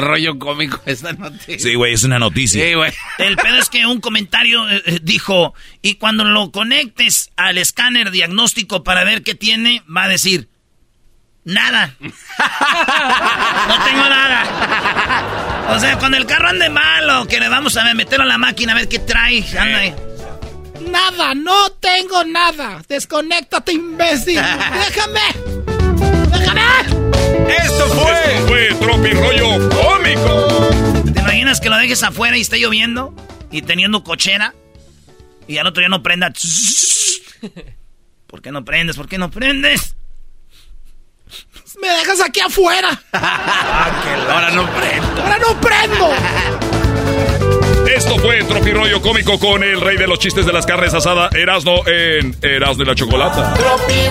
rollo cómico esta noticia. Sí, güey, es una noticia. Sí, güey. El pedo es que un comentario eh, eh, dijo, y cuando lo conectes al escáner diagnóstico para ver qué tiene, va a decir, nada. no tengo nada. O sea, cuando el carro ande mal o que le vamos a meter a la máquina a ver qué trae, anda ahí. Nada, no tengo nada. Desconéctate, imbécil. Déjame. Déjame. Esto fue. Esto fue Tropi Rollo Cómico. ¿Te imaginas que lo dejes afuera y esté lloviendo? Y teniendo cochera. Y al otro día no prenda. ¿Por qué no prendes? ¿Por qué no prendes? Me dejas aquí afuera. Ahora no prendo. Ahora no prendo. Esto fue Rollo Cómico con el rey de los chistes de las carnes asada, Erasno en Erasno y la Chocolata.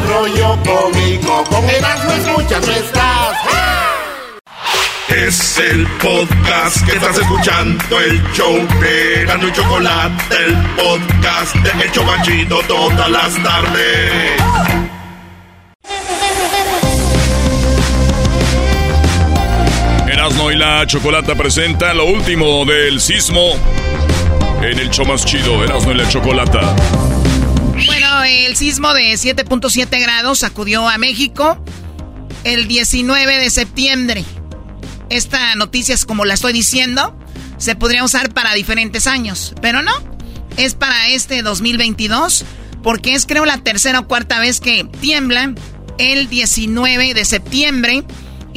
Rollo Cómico, con Erasmo escuchas nuestras. Es el podcast que estás escuchando, el show de Erasmo y Chocolata, el podcast de El Chocachito todas las tardes. Erasmo y la Chocolata presenta lo último del sismo en el show más chido, Erasmo y la Chocolata. Bueno, el sismo de 7.7 grados sacudió a México el 19 de septiembre. Esta noticia es como la estoy diciendo, se podría usar para diferentes años, pero no, es para este 2022, porque es creo la tercera o cuarta vez que tiembla el 19 de septiembre.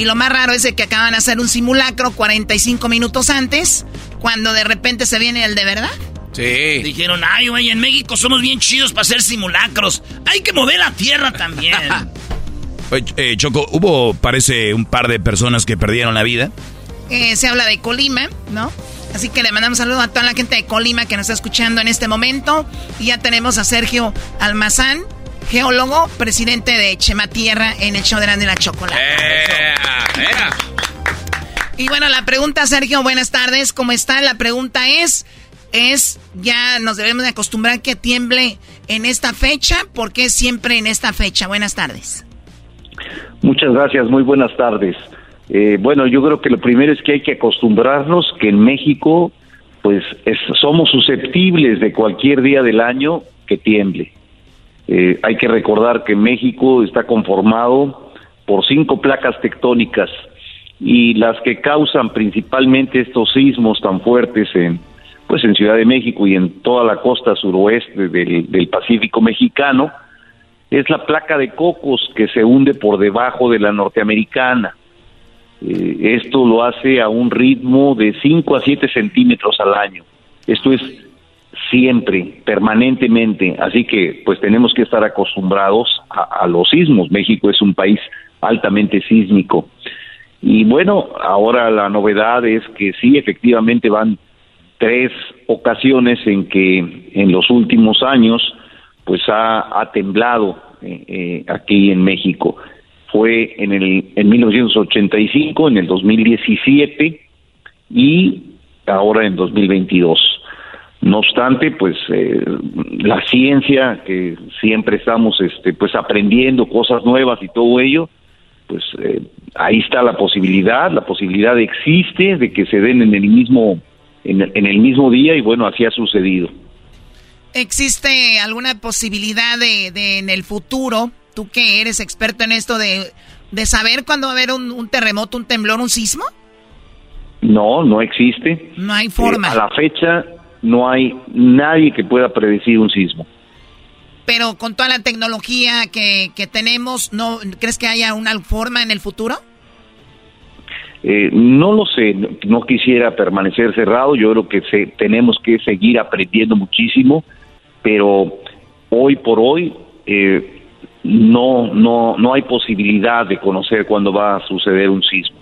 Y lo más raro es que acaban de hacer un simulacro 45 minutos antes, cuando de repente se viene el de verdad. Sí. Dijeron, ay, güey, en México somos bien chidos para hacer simulacros. Hay que mover la tierra también. Oye, eh, Choco, hubo, parece, un par de personas que perdieron la vida. Eh, se habla de Colima, ¿no? Así que le mandamos saludos a toda la gente de Colima que nos está escuchando en este momento. Y ya tenemos a Sergio Almazán, geólogo, presidente de Chema Tierra en el show de la Chocolate. Y bueno, la pregunta, Sergio, buenas tardes, ¿cómo está? La pregunta es, es, ya nos debemos de acostumbrar que tiemble en esta fecha, ¿por qué siempre en esta fecha? Buenas tardes. Muchas gracias, muy buenas tardes. Eh, bueno, yo creo que lo primero es que hay que acostumbrarnos que en México, pues es, somos susceptibles de cualquier día del año que tiemble. Eh, hay que recordar que México está conformado por cinco placas tectónicas y las que causan principalmente estos sismos tan fuertes en pues en Ciudad de México y en toda la costa suroeste del, Pacífico mexicano, es la placa de cocos que se hunde por debajo de la norteamericana. Eh, esto lo hace a un ritmo de 5 a 7 centímetros al año. Esto es siempre, permanentemente, así que pues tenemos que estar acostumbrados a, los sismos. México es un país altamente sísmico. Y bueno, ahora la novedad es que sí, efectivamente van tres ocasiones en que en los últimos años pues ha, temblado eh, eh, aquí en México. Fue en el en 1985, en el 2017 y ahora en 2022. No obstante, pues eh, la ciencia que siempre estamos este pues aprendiendo cosas nuevas y todo ello, pues ahí está la posibilidad, la posibilidad existe de que se den en el mismo en, en el mismo día y bueno, así ha sucedido. ¿Existe alguna posibilidad de, de, en el futuro, tú que eres experto en esto, de, de saber cuándo va a haber un, terremoto, un temblor, un sismo? No, no existe. No hay forma. Eh, a la fecha no hay nadie que pueda predecir un sismo. Pero con toda la tecnología que, que tenemos, ¿no crees que haya una forma en el futuro? Eh, no lo sé, no, quisiera permanecer cerrado, yo creo que se, tenemos que seguir aprendiendo muchísimo pero hoy por hoy eh, no, no, no hay posibilidad de conocer cuándo va a suceder un sismo.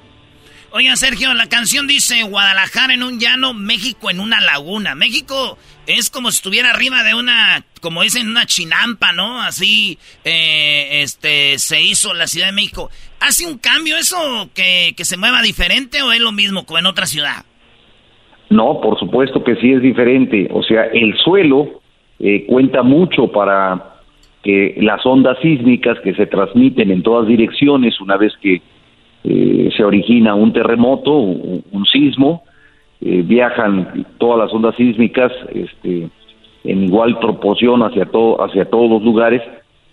Oiga, Sergio, la canción dice Guadalajara en un llano, México en una laguna. México es como si estuviera arriba de una, como dicen, una chinampa, ¿no? Así, eh, este, se hizo la Ciudad de México. ¿Hace un cambio eso que, que se mueva diferente o es lo mismo como en otra ciudad? No, por supuesto que sí es diferente. O sea, el suelo eh, cuenta mucho para que las ondas sísmicas que se transmiten en todas direcciones una vez que eh, se origina un terremoto, un, un sismo, eh, viajan todas las ondas sísmicas este, en igual proporción hacia, todo, hacia todos los lugares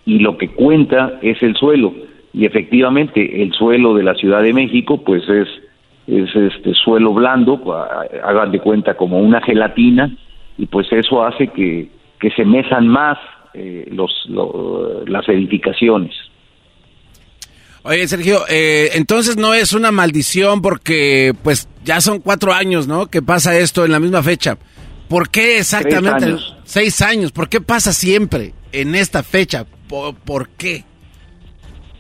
y lo que cuenta es el suelo. Y efectivamente el suelo de la Ciudad de México pues es, es este suelo blando, hagan de cuenta como una gelatina y pues eso hace que que se mesan más eh, los, las edificaciones. Oye, Sergio, eh, entonces no es una maldición porque pues ya son cuatro años, ¿no? Que pasa esto en la misma fecha. ¿Por qué exactamente? Seis años. ¿Por qué pasa siempre en esta fecha? ¿Por, qué?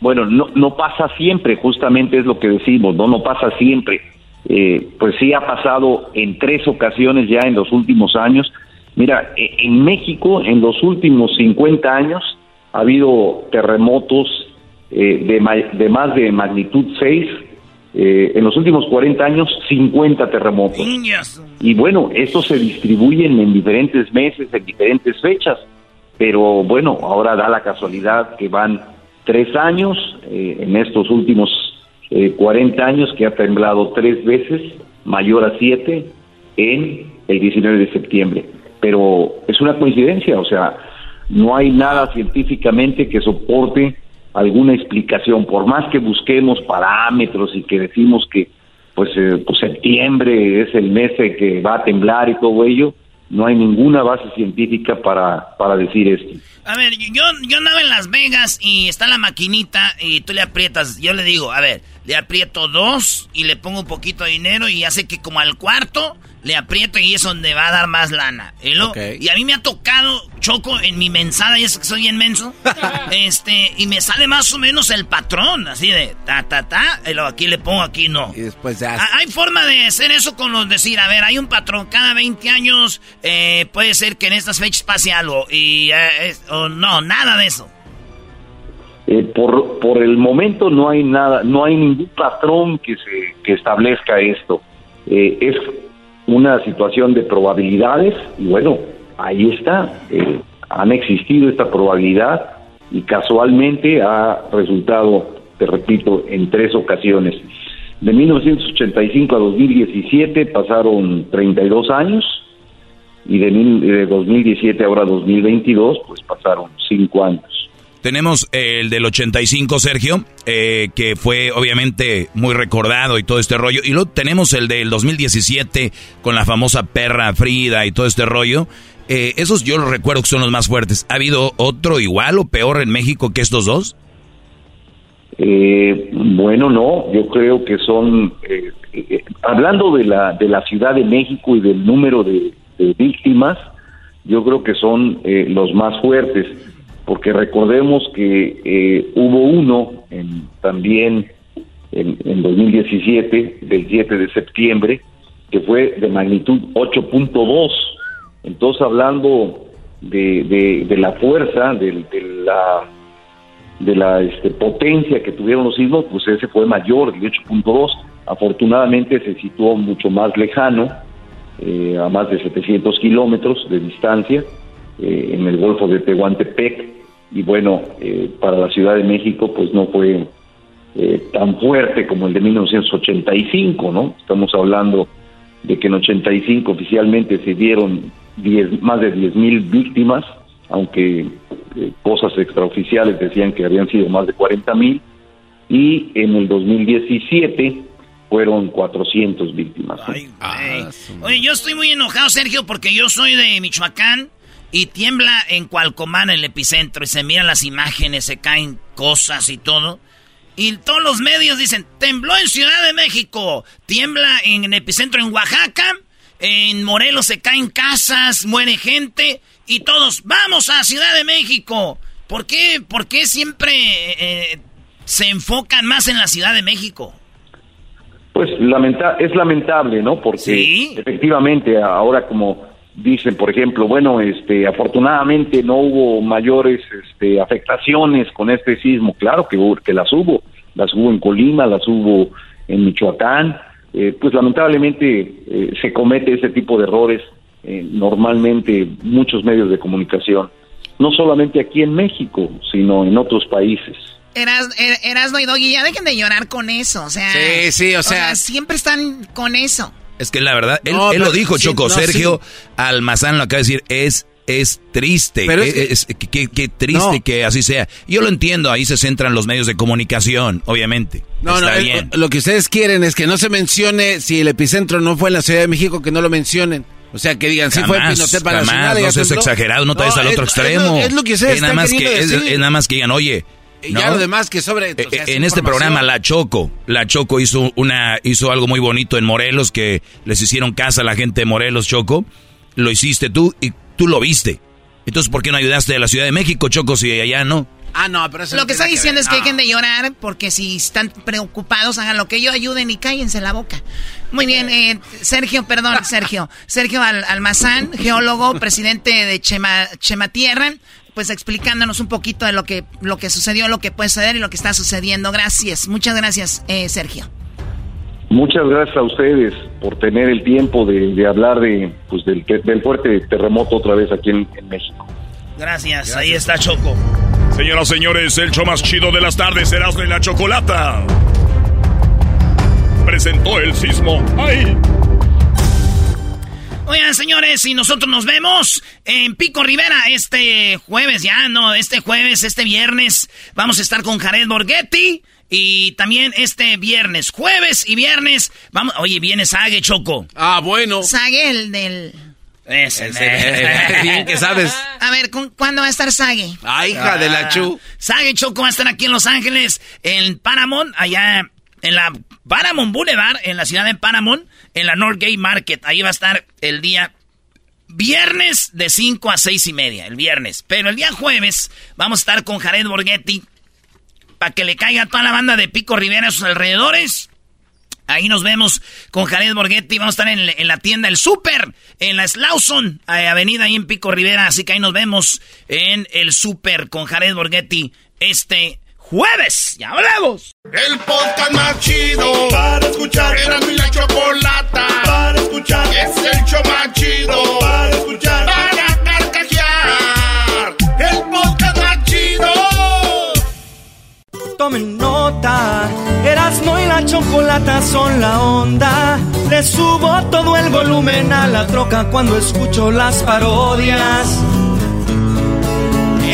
Bueno, no, no pasa siempre, justamente es lo que decimos, no, no pasa siempre. Eh, pues sí ha pasado en tres ocasiones ya en los últimos años Mira, e, en México en los últimos 50 años ha habido terremotos eh, de, más de magnitud 6, eh, en los últimos 40 años 50 terremotos. Y bueno, estos se distribuyen en diferentes meses, en diferentes fechas, pero bueno, ahora da la casualidad que van tres años, eh, en estos últimos 40 años que ha temblado tres veces, mayor a siete, en el 19 de septiembre pero es una coincidencia, o sea, no hay nada científicamente que soporte alguna explicación, por más que busquemos parámetros y que decimos que pues, eh, pues septiembre es el mes que va a temblar y todo ello, no hay ninguna base científica para, para decir esto. A ver, yo, yo andaba en Las Vegas y está la maquinita y tú le aprietas, yo le digo, a ver, le aprieto dos y le pongo un poquito de dinero y hace que como al cuarto le aprieto y es donde va a dar más lana. Y, y a mí me ha tocado, choco en mi mensada, y es que soy inmenso, este, y me sale más o menos el patrón, así de ta, ta, ta, y lo, aquí le pongo, aquí no. Y después ya... Hay forma de hacer eso con los, decir, a ver, hay un patrón, cada 20 años eh, puede ser que en estas fechas pase algo, y eh, no, nada de eso. Eh, por, por el momento no hay nada, no hay ningún patrón que se que establezca esto. es una situación de probabilidades y bueno, ahí está, eh, han existido esta probabilidad y casualmente ha resultado, te repito, en tres ocasiones. De 1985 a 2017 pasaron 32 años y de, de 2017 ahora 2022 pues pasaron 5 años. Tenemos el del 85, Sergio, eh, que fue obviamente muy recordado y todo este rollo. Y luego tenemos el del 2017 con la famosa perra Frida y todo este rollo. Eh, esos yo los recuerdo que son los más fuertes. ¿Ha habido otro igual o peor en México que estos dos? Eh, bueno, no, yo creo que son, hablando de la, de la Ciudad de México y del número de, de víctimas, yo creo que son los más fuertes porque recordemos que eh, hubo uno en, también en, en, 2017, del 7 de septiembre, que fue de magnitud 8.2. Entonces, hablando de, la fuerza, de, la, de la este, potencia que tuvieron los sismos, pues ese fue mayor, de 8.2. Afortunadamente se situó mucho más lejano, eh, a más de 700 kilómetros de distancia, eh, en el Golfo de Tehuantepec y bueno, eh, para la Ciudad de México pues no fue eh, tan fuerte como el de 1985, ¿no? Estamos hablando de que en 85 oficialmente se dieron más de 10 mil víctimas, aunque cosas extraoficiales decían que habían sido más de 40 mil, y en el 2017 fueron 400 víctimas. Oye, yo estoy muy enojado, Sergio, porque yo soy de Michoacán y tiembla en Cualcomán, el epicentro, y se miran las imágenes, se caen cosas y todo. Y todos los medios dicen, tembló en Ciudad de México, tiembla en el epicentro en Oaxaca, en Morelos se caen casas, muere gente, y todos, vamos a Ciudad de México. ¿Por qué, por qué siempre eh, se enfocan más en la Ciudad de México? Pues lamenta es lamentable, ¿no? Porque efectivamente ahora como dicen, por ejemplo, bueno, este, afortunadamente no hubo mayores este, afectaciones con este sismo. Claro que, que las hubo, las hubo en Colima, las hubo en Michoacán. Eh, pues lamentablemente eh, se comete ese tipo de errores eh, normalmente muchos medios de comunicación, no solamente aquí en México, sino en otros países. Eras, er, Erasno y Doggy, ya dejen de llorar con eso, o sea. Sí, sí, o sea siempre están con eso. Es que la verdad, él, lo dijo, Choco. Sergio Almazán lo acaba de decir, es es triste, Pero es, que, triste que así sea. Yo lo entiendo, ahí se centran los medios de comunicación, obviamente. No, no, bien. lo que ustedes quieren es que no se mencione si el epicentro no fue en la Ciudad de México, que no lo mencionen. O sea, que digan, si fue en Pinotel para jamás, No seas exagerado, no te vayas al otro extremo. Es, lo que ustedes nada más que, es, nada más que digan, oye, y ya lo demás que sobre. Eh, en este programa, La Choco, La Choco hizo una, hizo algo muy bonito en Morelos, que les hicieron casa a la gente de Morelos, Choco. Lo hiciste tú y tú lo viste. Entonces, ¿por qué no ayudaste a la Ciudad de México, Choco, si allá no? Ah, no, pero eso Lo que está diciendo es que dejen de llorar, porque si están preocupados, hagan lo que ellos ayuden y cállense la boca. Muy bien, eh, Sergio, perdón, Sergio. Sergio Almazán, geólogo, presidente de Chema, Chema Tierra pues explicándonos un poquito de lo que, lo que sucedió, lo que puede suceder y lo que está sucediendo. Gracias, muchas gracias, eh, Sergio. Muchas gracias a ustedes por tener el tiempo de, hablar de, pues, del, del, fuerte terremoto otra vez aquí en, México. Gracias, ahí está Choco. Señoras y señores, el show más chido de las tardes, será de la Chocolata. Presentó el sismo. ¡Ay! Oigan, señores, y nosotros nos vemos en Pico Rivera este jueves, ya no, este jueves, este viernes, vamos a estar con Jared Borghetti. Y también este viernes, jueves y viernes, vamos, oye, viene Sage Choco. Ah, bueno. Sage, el del... Ese, bien que sabes. A ver, ¿cuándo va a estar Sage? Ah, hija de la Chu. Sage Choco va a estar aquí en Los Ángeles, en Paramount, allá en la Paramount Boulevard, en la ciudad de Paramount, en la Northgate Market. Ahí va a estar el día viernes de 5 a 6 y media, el viernes. Pero el día jueves vamos a estar con Jared Borghetti para que le caiga toda la banda de Pico Rivera a sus alrededores. Ahí nos vemos con Jared Borghetti. Vamos a estar en, la tienda El Super, en la Slauson, eh, avenida ahí en Pico Rivera. Así que ahí nos vemos en el Super con Jared Borghetti este jueves. ¡Ya hablamos! El podcast más chido para escuchar. Era mi la chocolata para escuchar. Es el show más chido para escuchar. Para carcajear. El podcast más chido. Tomen nota. Erasmo y la chocolata son la onda. Le subo todo el volumen a la troca cuando escucho las parodias.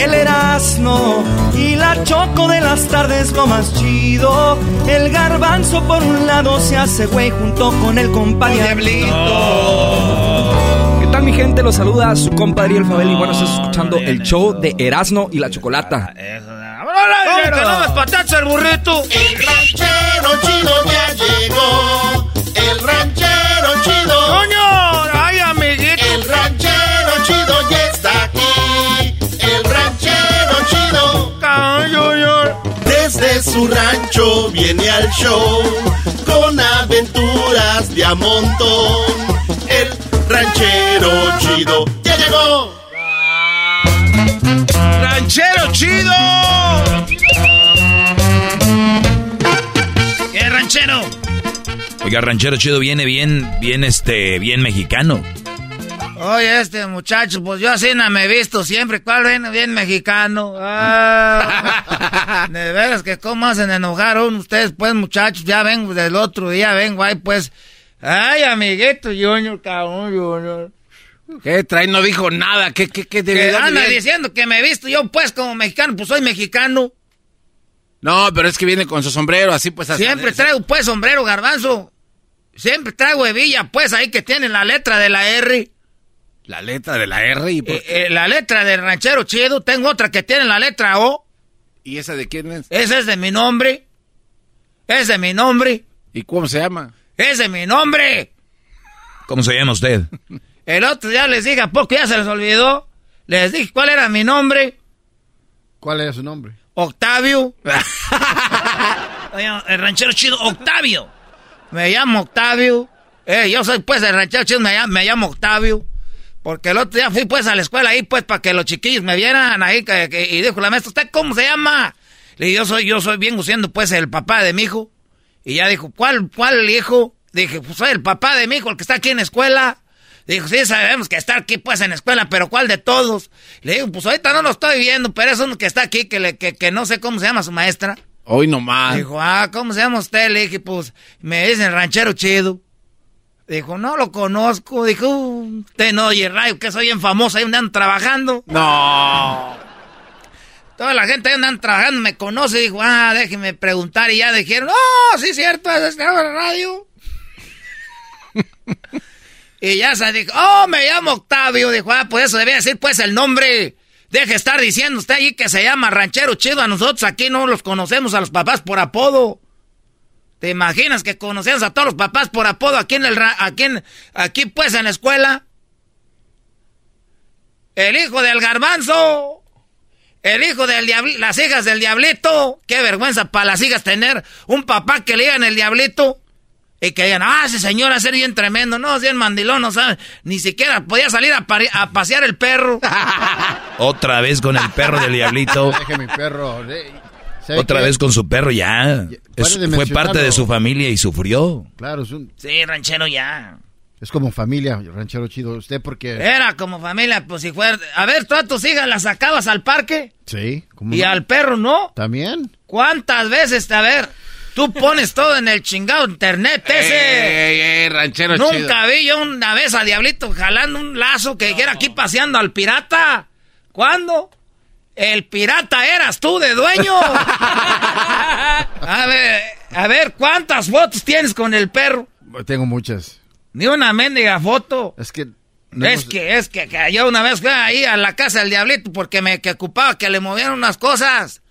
El Erasmo y la choco de las tardes lo más chido. El garbanzo por un lado se hace güey junto con el compadre ¿Qué tal mi gente? Los saluda su compadre el Fabel y bueno, estás escuchando el show de Erasno y la Chocolata. ¡Vamos, que no me patacha el burrito! El ranchero chido ya llegó. El ranchero chido. ¡Coño! ¡Ay, amiguito! El ranchero chido ya Desde su rancho viene al show con aventuras de a montón. El ranchero chido ya llegó. ¡Ranchero chido! ¿Qué ranchero? Oiga, ranchero chido viene bien, bien, este, bien mexicano. Oye, este muchacho, pues yo así no me he visto siempre. ¿Cuál viene bien mexicano? Ah, de veras que cómo hacen enojar a uno ustedes, pues, muchachos. Ya vengo del otro día, vengo ahí, pues. Ay, amiguito, Junior, cabrón, Junior. ¿Qué trae? No dijo nada. ¿Qué, qué, qué? de Que verdad, anda diciendo que me he visto yo, pues, como mexicano. Pues soy mexicano. No, pero es que viene con su sombrero, así pues. hasta- Siempre traigo, pues, sombrero garbanzo. Siempre traigo hebilla, pues, ahí que tiene la letra de la R. La letra de la R y por- Eh, eh, la letra del ranchero chido. Tengo otra que tiene la letra O. ¿Y esa de quién es? Ese es de mi nombre. Es de mi nombre. ¿Y cómo se llama? Es de mi nombre. ¿Cómo se llama usted? El otro día les dije, ¿a poco ya se les olvidó? Les dije cuál era mi nombre. ¿Cuál era su nombre? Octavio. El ranchero chido, Octavio. Me llamo Octavio. Eh, yo soy pues el ranchero chido, me llamo, me llamo Octavio. Porque el otro día fui pues a la escuela ahí pues para que los chiquillos me vieran ahí que- que- y dijo la maestra, ¿usted cómo se llama? Le dije, yo soy, yo soy bien siendo pues el papá de mi hijo. Y ya dijo, ¿cuál, cuál hijo? Dije, pues soy el papá de mi hijo, el que está aquí en la escuela. Dijo, sí, sabemos que está aquí pues en la escuela, pero ¿cuál de todos? Le digo, pues ahorita no lo estoy viendo, pero es uno que está aquí, que, le, que, que no sé cómo se llama su maestra. Hoy nomás. Dijo, ah, ¿cómo se llama usted? Le dije, pues, me dicen ranchero chido. Dijo, no lo conozco. Dijo, "Uh, usted no oye rayo, que soy bien famoso, ahí donde andan trabajando. No. Toda la gente ahí andan trabajando me conoce. Dijo, ah, déjeme preguntar. Y ya dijeron, oh, sí, cierto, es este de la radio. y ya se dijo, oh, me llamo Octavio. Dijo, ah, pues eso debía decir, pues, el nombre. Deje estar diciendo usted allí que se llama ranchero chido. A nosotros aquí no los conocemos a los papás por apodo. ¿Te imaginas que conocemos a todos los papás por apodo aquí en el ra- aquí, en- aquí pues en la escuela? El hijo del garbanzo. El hijo del diablito, las hijas del diablito. Qué vergüenza para las hijas tener un papá que le digan el diablito. Y que digan, ah, ese señor ser bien tremendo. No, es bien mandilón, no sabe. Ni siquiera podía salir a, pasear el perro. Otra vez con el perro del diablito. Deje mi perro. de- ¿sabe Otra qué? vez con su perro ya. Es- fue parte de su familia y sufrió. Claro, es, un- Sí, ranchero ya. es como familia, ranchero chido. Usted porque... Era como familia, pues si fuera... A ver, tú a tus hijas las sacabas al parque Sí, ¿cómo y no? al perro no. ¿También? ¿Cuántas veces, a ver, tú pones todo en el chingado internet ese? Ey, ey, ranchero Nunca chido. vi yo una vez a Diablito jalando un lazo que dijera aquí paseando al pirata. ¿Cuándo? El pirata eras tú de dueño. a ver, a ver, ¿cuántas fotos tienes con el perro? Tengo muchas. Ni una mendiga foto. Es que... no es hemos- que, es que, que yo una vez fui ahí a la casa del Diablito porque me que ocupaba que le movieran unas cosas.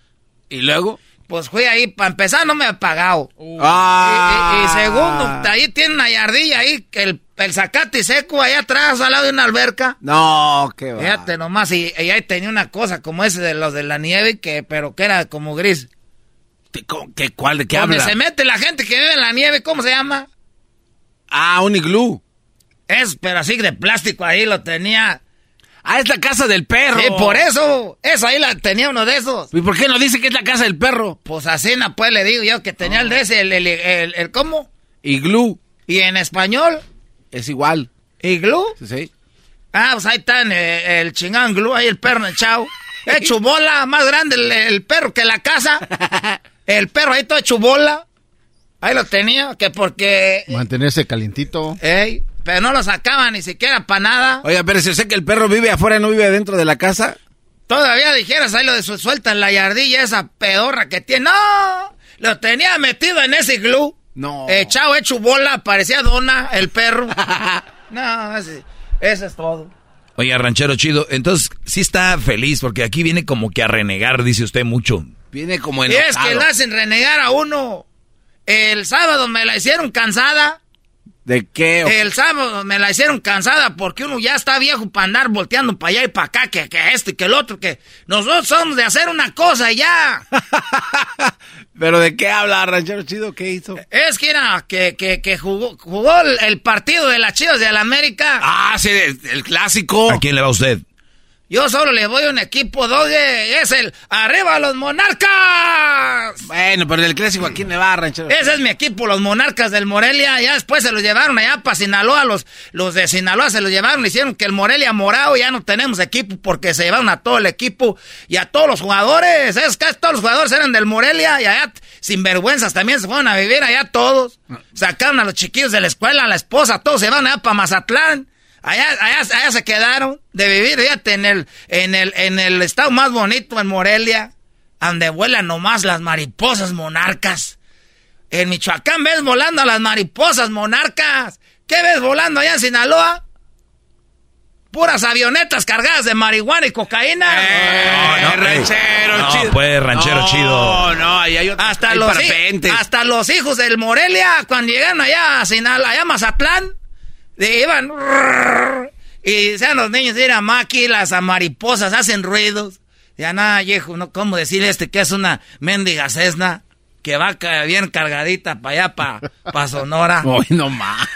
¿Y luego? Pues fui ahí, para empezar no me ha pagado. Ah. Y, y- y segundo, ahí tiene una yardilla ahí, que el, el zacate seco allá atrás, al lado de una alberca. No, qué va. Fíjate nomás, y, y ahí tenía una cosa como ese de los de la nieve, que pero que era como gris. ¿Qué, cuál, ¿De qué Donde habla? se mete la gente que vive en la nieve, ¿cómo se llama? Ah, un iglú. Es, pero así de plástico ahí lo tenía. Ah, es la casa del perro. Sí, por eso, eso ahí la tenía uno de esos. ¿Y por qué no dice que es la casa del perro? Pues así, pues le digo yo que tenía el de ese, el, el, el, el- ¿cómo? Iglú. Y en español, Es igual. iglú. Sí, sí. Ah, pues ahí está en el, el chingán glú, ahí el perro echado. Hecho bola, más grande el, el perro que la casa. El perro ahí todo hecho bola. Ahí lo tenía, que porque... Mantenerse calientito. Ey, pero no lo sacaban ni siquiera para nada. Oiga, pero si sé que el perro vive afuera, no vive dentro de la casa. todavía dijeras ahí lo de su suelta en la yardilla, esa pedorra que tiene. No, lo tenía metido en ese glue. No. Echado, hecho bola, parecía dona, el perro. no, ese, eso es todo. Oye, ranchero chido, entonces sí está feliz porque aquí viene como que a renegar, dice usted mucho. Viene como Y es que le hacen renegar a uno. El sábado me la hicieron cansada. ¿De qué? El sábado me la hicieron cansada porque uno ya está viejo para andar volteando para allá y para acá, que, que esto y que el otro, que nosotros somos de hacer una cosa y ya. ¿Pero de qué habla, ranchero chido? ¿Qué hizo? Es que era que, que, que jugó, jugó el, el partido de las Chivas de la América. Ah, sí, el clásico. ¿A quién le va usted? Yo solo le voy a un equipo, doge, es el Arriba los Monarcas. Bueno, pero el clásico, ¿a quién le va, ranchero? Ese es mi equipo, los Monarcas del Morelia. Ya después se los llevaron allá para Sinaloa. Los, los de Sinaloa se los llevaron. Hicieron que el Morelia morado ya no tenemos equipo porque se llevaron a todo el equipo y a todos los jugadores. Es que todos los jugadores eran del Morelia y allá sin vergüenzas también se fueron a vivir allá todos. Sacaron a los chiquillos de la escuela, a la esposa, todos se van allá para Mazatlán. Allá, allá, allá se quedaron de vivir, fíjate, en el, en el, en el estado más bonito, en Morelia, donde vuelan nomás las mariposas monarcas. En Michoacán ves volando a las mariposas monarcas. ¿Qué ves volando allá en Sinaloa? Puras avionetas cargadas de marihuana y cocaína. Eh, no, ranchero no, chido. pues, ranchero no, chido. No, no, ahí hay otro. Hasta hay los, parapentes. hasta los hijos del Morelia, cuando llegaron allá a Sinaloa, allá a Mazatlán, iban y decían los niños, mira, Maki, las mariposas hacen ruidos. Ya nada, viejo, no, ¿cómo decirle este que es una mendiga cesna? Que va bien cargadita para allá, para pa Sonora. Uy, no más,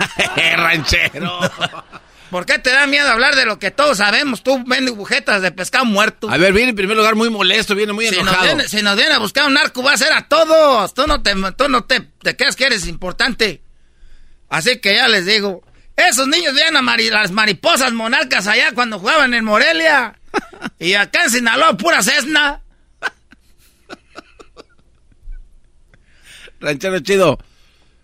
ranchero. ¿Por qué te da miedo hablar de lo que todos sabemos? Tú, mendigo bujetas de pescado muerto. A ver, viene en primer lugar muy molesto, viene muy Si nos, enojado. viene, si nos viene a buscar un narco, va a ser a todos. Tú no te, tú no te, te creas que eres importante. Así que ya les digo, esos niños veían a mari- las mariposas monarcas allá cuando jugaban en Morelia. Y acá en Sinaloa, pura cesna. Ranchero chido.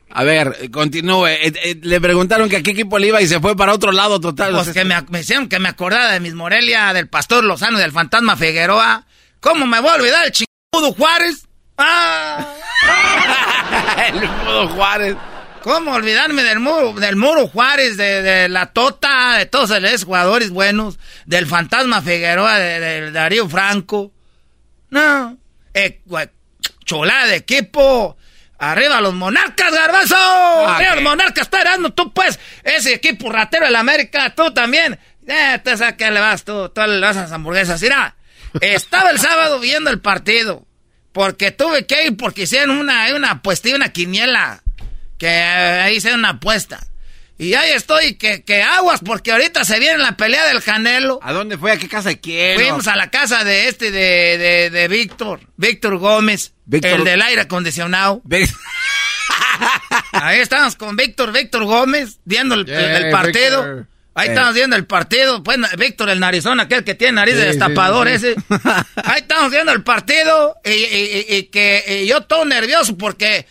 A ver, continúe. Eh, eh, le preguntaron que a qué equipo le iba y se fue para otro lado total. Pues que me, me hicieron que me acordara de mis Morelia, del Pastor Lozano y del Fantasma Figueroa. ¿Cómo me voy a olvidar el chingudo Juárez? ¡Ah! el Mudo Juárez. ¿Cómo olvidarme del muro, del muro Juárez, de, de la Tota, de todos esos jugadores buenos, del Fantasma Figueroa, de, de Darío Franco? No. Eh, chulada de equipo. Arriba los monarcas, garbazo. Arriba los monarcas, está erando tú, pues. Ese equipo ratero de la América, tú también. Eh, te sabes le vas tú, tú le vas a las hamburguesas. Mira, estaba el sábado viendo el partido. Porque tuve que ir porque hicieron una, una apuesta y una quiniela. Que ahí hicieron una apuesta. Y ahí estoy, que, que aguas, porque ahorita se viene la pelea del Canelo. ¿A dónde fue? ¿A qué casa de quién? Fuimos a la casa de este, de, de, de Víctor, Víctor Gómez, Víctor- el del aire acondicionado. Ahí estamos con Víctor, Víctor Gómez, viendo el, partido. Víctor. Ahí Eh. estamos viendo el partido. Pues Víctor, el narizón, aquel que tiene nariz de Sí, destapador sí. ese. Ahí estamos viendo el partido y, y- y- y que y yo todo nervioso porque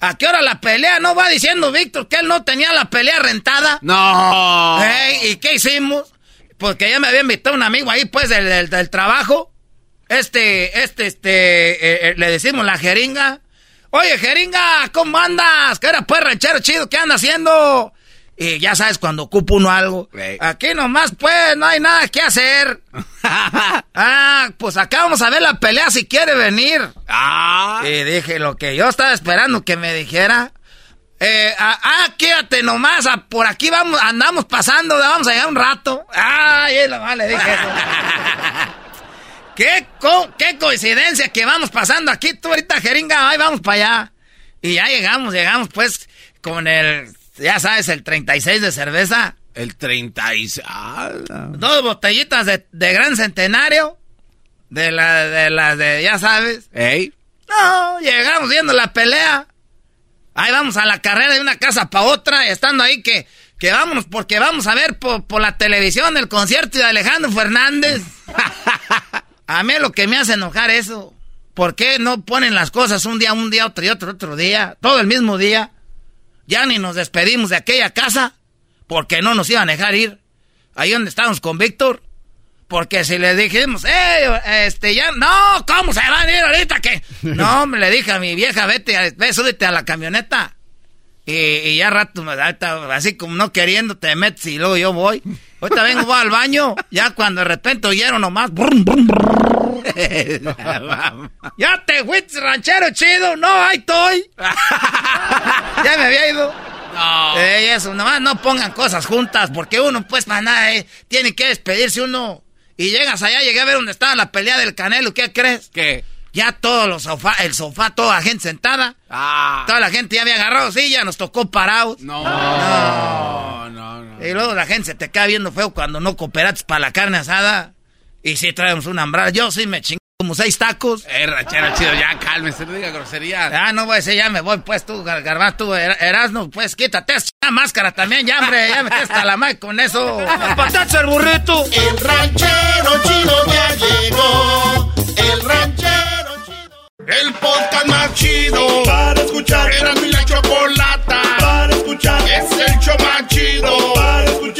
¿a qué hora la pelea? No va diciendo Víctor que él no tenía la pelea rentada. No. ¿Y qué hicimos? Porque ya me había invitado un amigo ahí, pues, del, del- del trabajo. Este, este, este, eh, eh, le decimos la jeringa. Oye, jeringa, ¿cómo andas? ¿Qué era, pues, ranchero chido? ¿Qué anda haciendo? Y ya sabes, cuando ocupa uno algo. Aquí nomás, pues, no hay nada que hacer. ah, pues acá vamos a ver la pelea si quiere venir. Ah. Y dije lo que yo estaba esperando que me dijera. Eh, ah, ah, quédate nomás, ah, por aquí vamos, andamos pasando, vamos a llegar un rato. Ay, es la le dije eso. ¿Qué, co- qué coincidencia que vamos pasando aquí, tú ahorita jeringa, ay, vamos para allá. Y ya llegamos, llegamos pues con el, ya sabes, el 36 de cerveza. El 36. ah, Dos botellitas de, de gran centenario. De la, de las de, ya sabes. Ey. No, llegamos viendo la pelea. Ahí vamos a la carrera de una casa para otra, estando ahí que, que vámonos porque vamos a ver por, por la televisión el concierto de Alejandro Fernández. a mí lo que me hace enojar eso. ¿Por qué no ponen las cosas un día, un día, otro y otro, otro día? Todo el mismo día. Ya ni nos despedimos de aquella casa porque no nos iban a dejar ir. Ahí donde estábamos con Víctor. Porque si le dijimos, eh, este, ya, no, ¿cómo se van a ir ahorita que? No, me le dije a mi vieja, vete, ve, súbete a la camioneta. Y, y ya rato, así como no queriendo, te metes y luego yo voy. Ahorita vengo, voy al baño, ya cuando de repente oyeron nomás, brum, brum, brum. Ya te fuiste, ranchero chido, no, ahí estoy. ya me había ido. No. Eh, eso, nomás no pongan cosas juntas, porque uno, pues, para nada, eh, tiene que despedirse uno. Y llegas allá, llegué a ver dónde estaba la pelea del Canelo, ¿qué crees? ¿Qué? Ya todos los sofá, el sofá, toda la gente sentada. Ah. Toda la gente ya había agarrado silla, nos tocó parados. No. No, no, no. Y luego la gente se te queda viendo feo cuando no cooperates para la carne asada. Y si traemos una hambrada. Yo sí me chingo como seis tacos. Eh, rachero chido, ya cálmese, no diga grosería. Ah, no voy a decir, ya me voy, pues tú, Garbanzo, tú, Erasmo, pues quítate esa máscara también, ya, hombre, ya me hasta la madre con eso. ¡Patacha el burrito! El ranchero chido ya llegó. El ranchero chido. El podcast más chido para escuchar. Era mi la chocolata para escuchar. Es el show más chido para escuchar.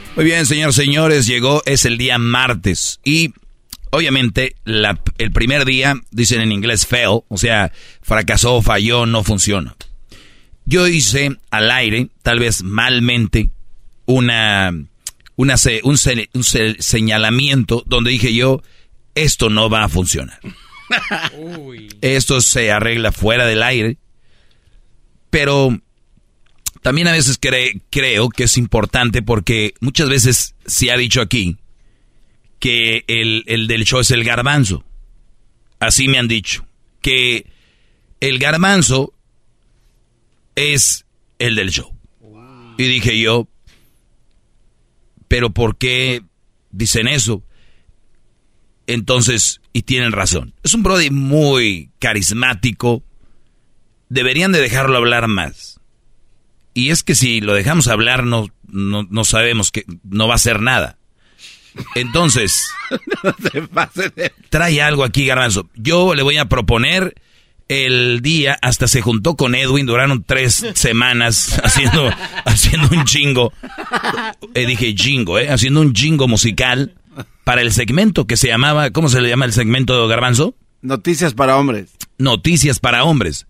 Muy bien, señores, señores, llegó, es el día martes. Y obviamente la- el primer día, dicen en inglés fail, o sea, fracasó, falló, no funciona. Yo hice al aire, tal vez malmente, una, una un, se- un se- señalamiento donde dije yo, esto no va a funcionar. Esto se arregla fuera del aire. Pero también a veces cre- creo que es importante porque muchas veces se ha dicho aquí que el, el del show es el garbanzo. Así me han dicho. Que el garbanzo es el del show. Y dije yo, pero ¿por qué dicen eso? Entonces, y tienen razón. Es un Brody muy carismático. Deberían de dejarlo hablar más. Y es que si lo dejamos hablar, no, no, no sabemos que no va a hacer nada. Entonces, trae algo aquí, Garbanzo. Yo le voy a proponer el día, hasta se juntó con Edwin, duraron tres semanas haciendo, haciendo un jingo. Eh, dije jingo, ¿eh? Haciendo un jingo musical para el segmento que se llamaba, ¿cómo se le llama el segmento, Garbanzo? Noticias para hombres. Noticias para hombres.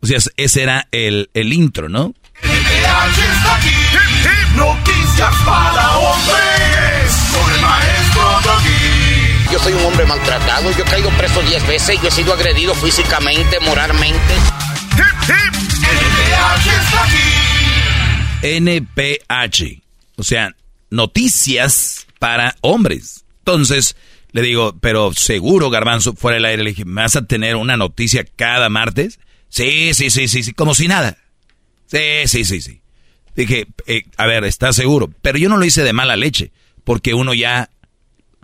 O sea, ese era el, el intro, ¿no? PH está aquí. Hip, hip. Noticias para hombres. Con el maestro Doggy. Yo soy un hombre maltratado, yo he caído preso 10 veces, yo he sido agredido físicamente, moralmente. Hip, hip. PH está aquí. NPH. O sea, noticias para hombres. Entonces, le digo, pero seguro, Garbanzo, fuera del aire, le dije, ¿me vas a tener una noticia cada martes? Sí, sí, sí, sí, sí, como si nada. Sí, sí, sí, sí. Dije, eh, a ver, ¿estás seguro? Pero yo no lo hice de mala leche, porque uno ya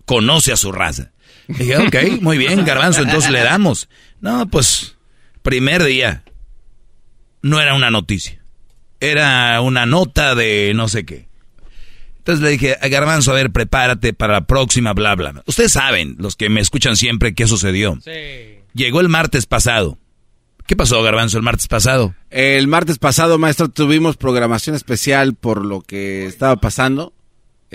conoce a su raza. Dije, ok, muy bien, Garbanzo, entonces le damos. No, pues, primer día, no era una noticia. Era una nota de no sé qué. Entonces le dije, a Garbanzo, a ver, prepárate para la próxima, bla, bla. Ustedes saben, los que me escuchan siempre, qué sucedió. Llegó el martes pasado. ¿Qué pasó, Garbanzo, el martes pasado? El martes pasado, maestro, tuvimos programación especial por lo que estaba pasando.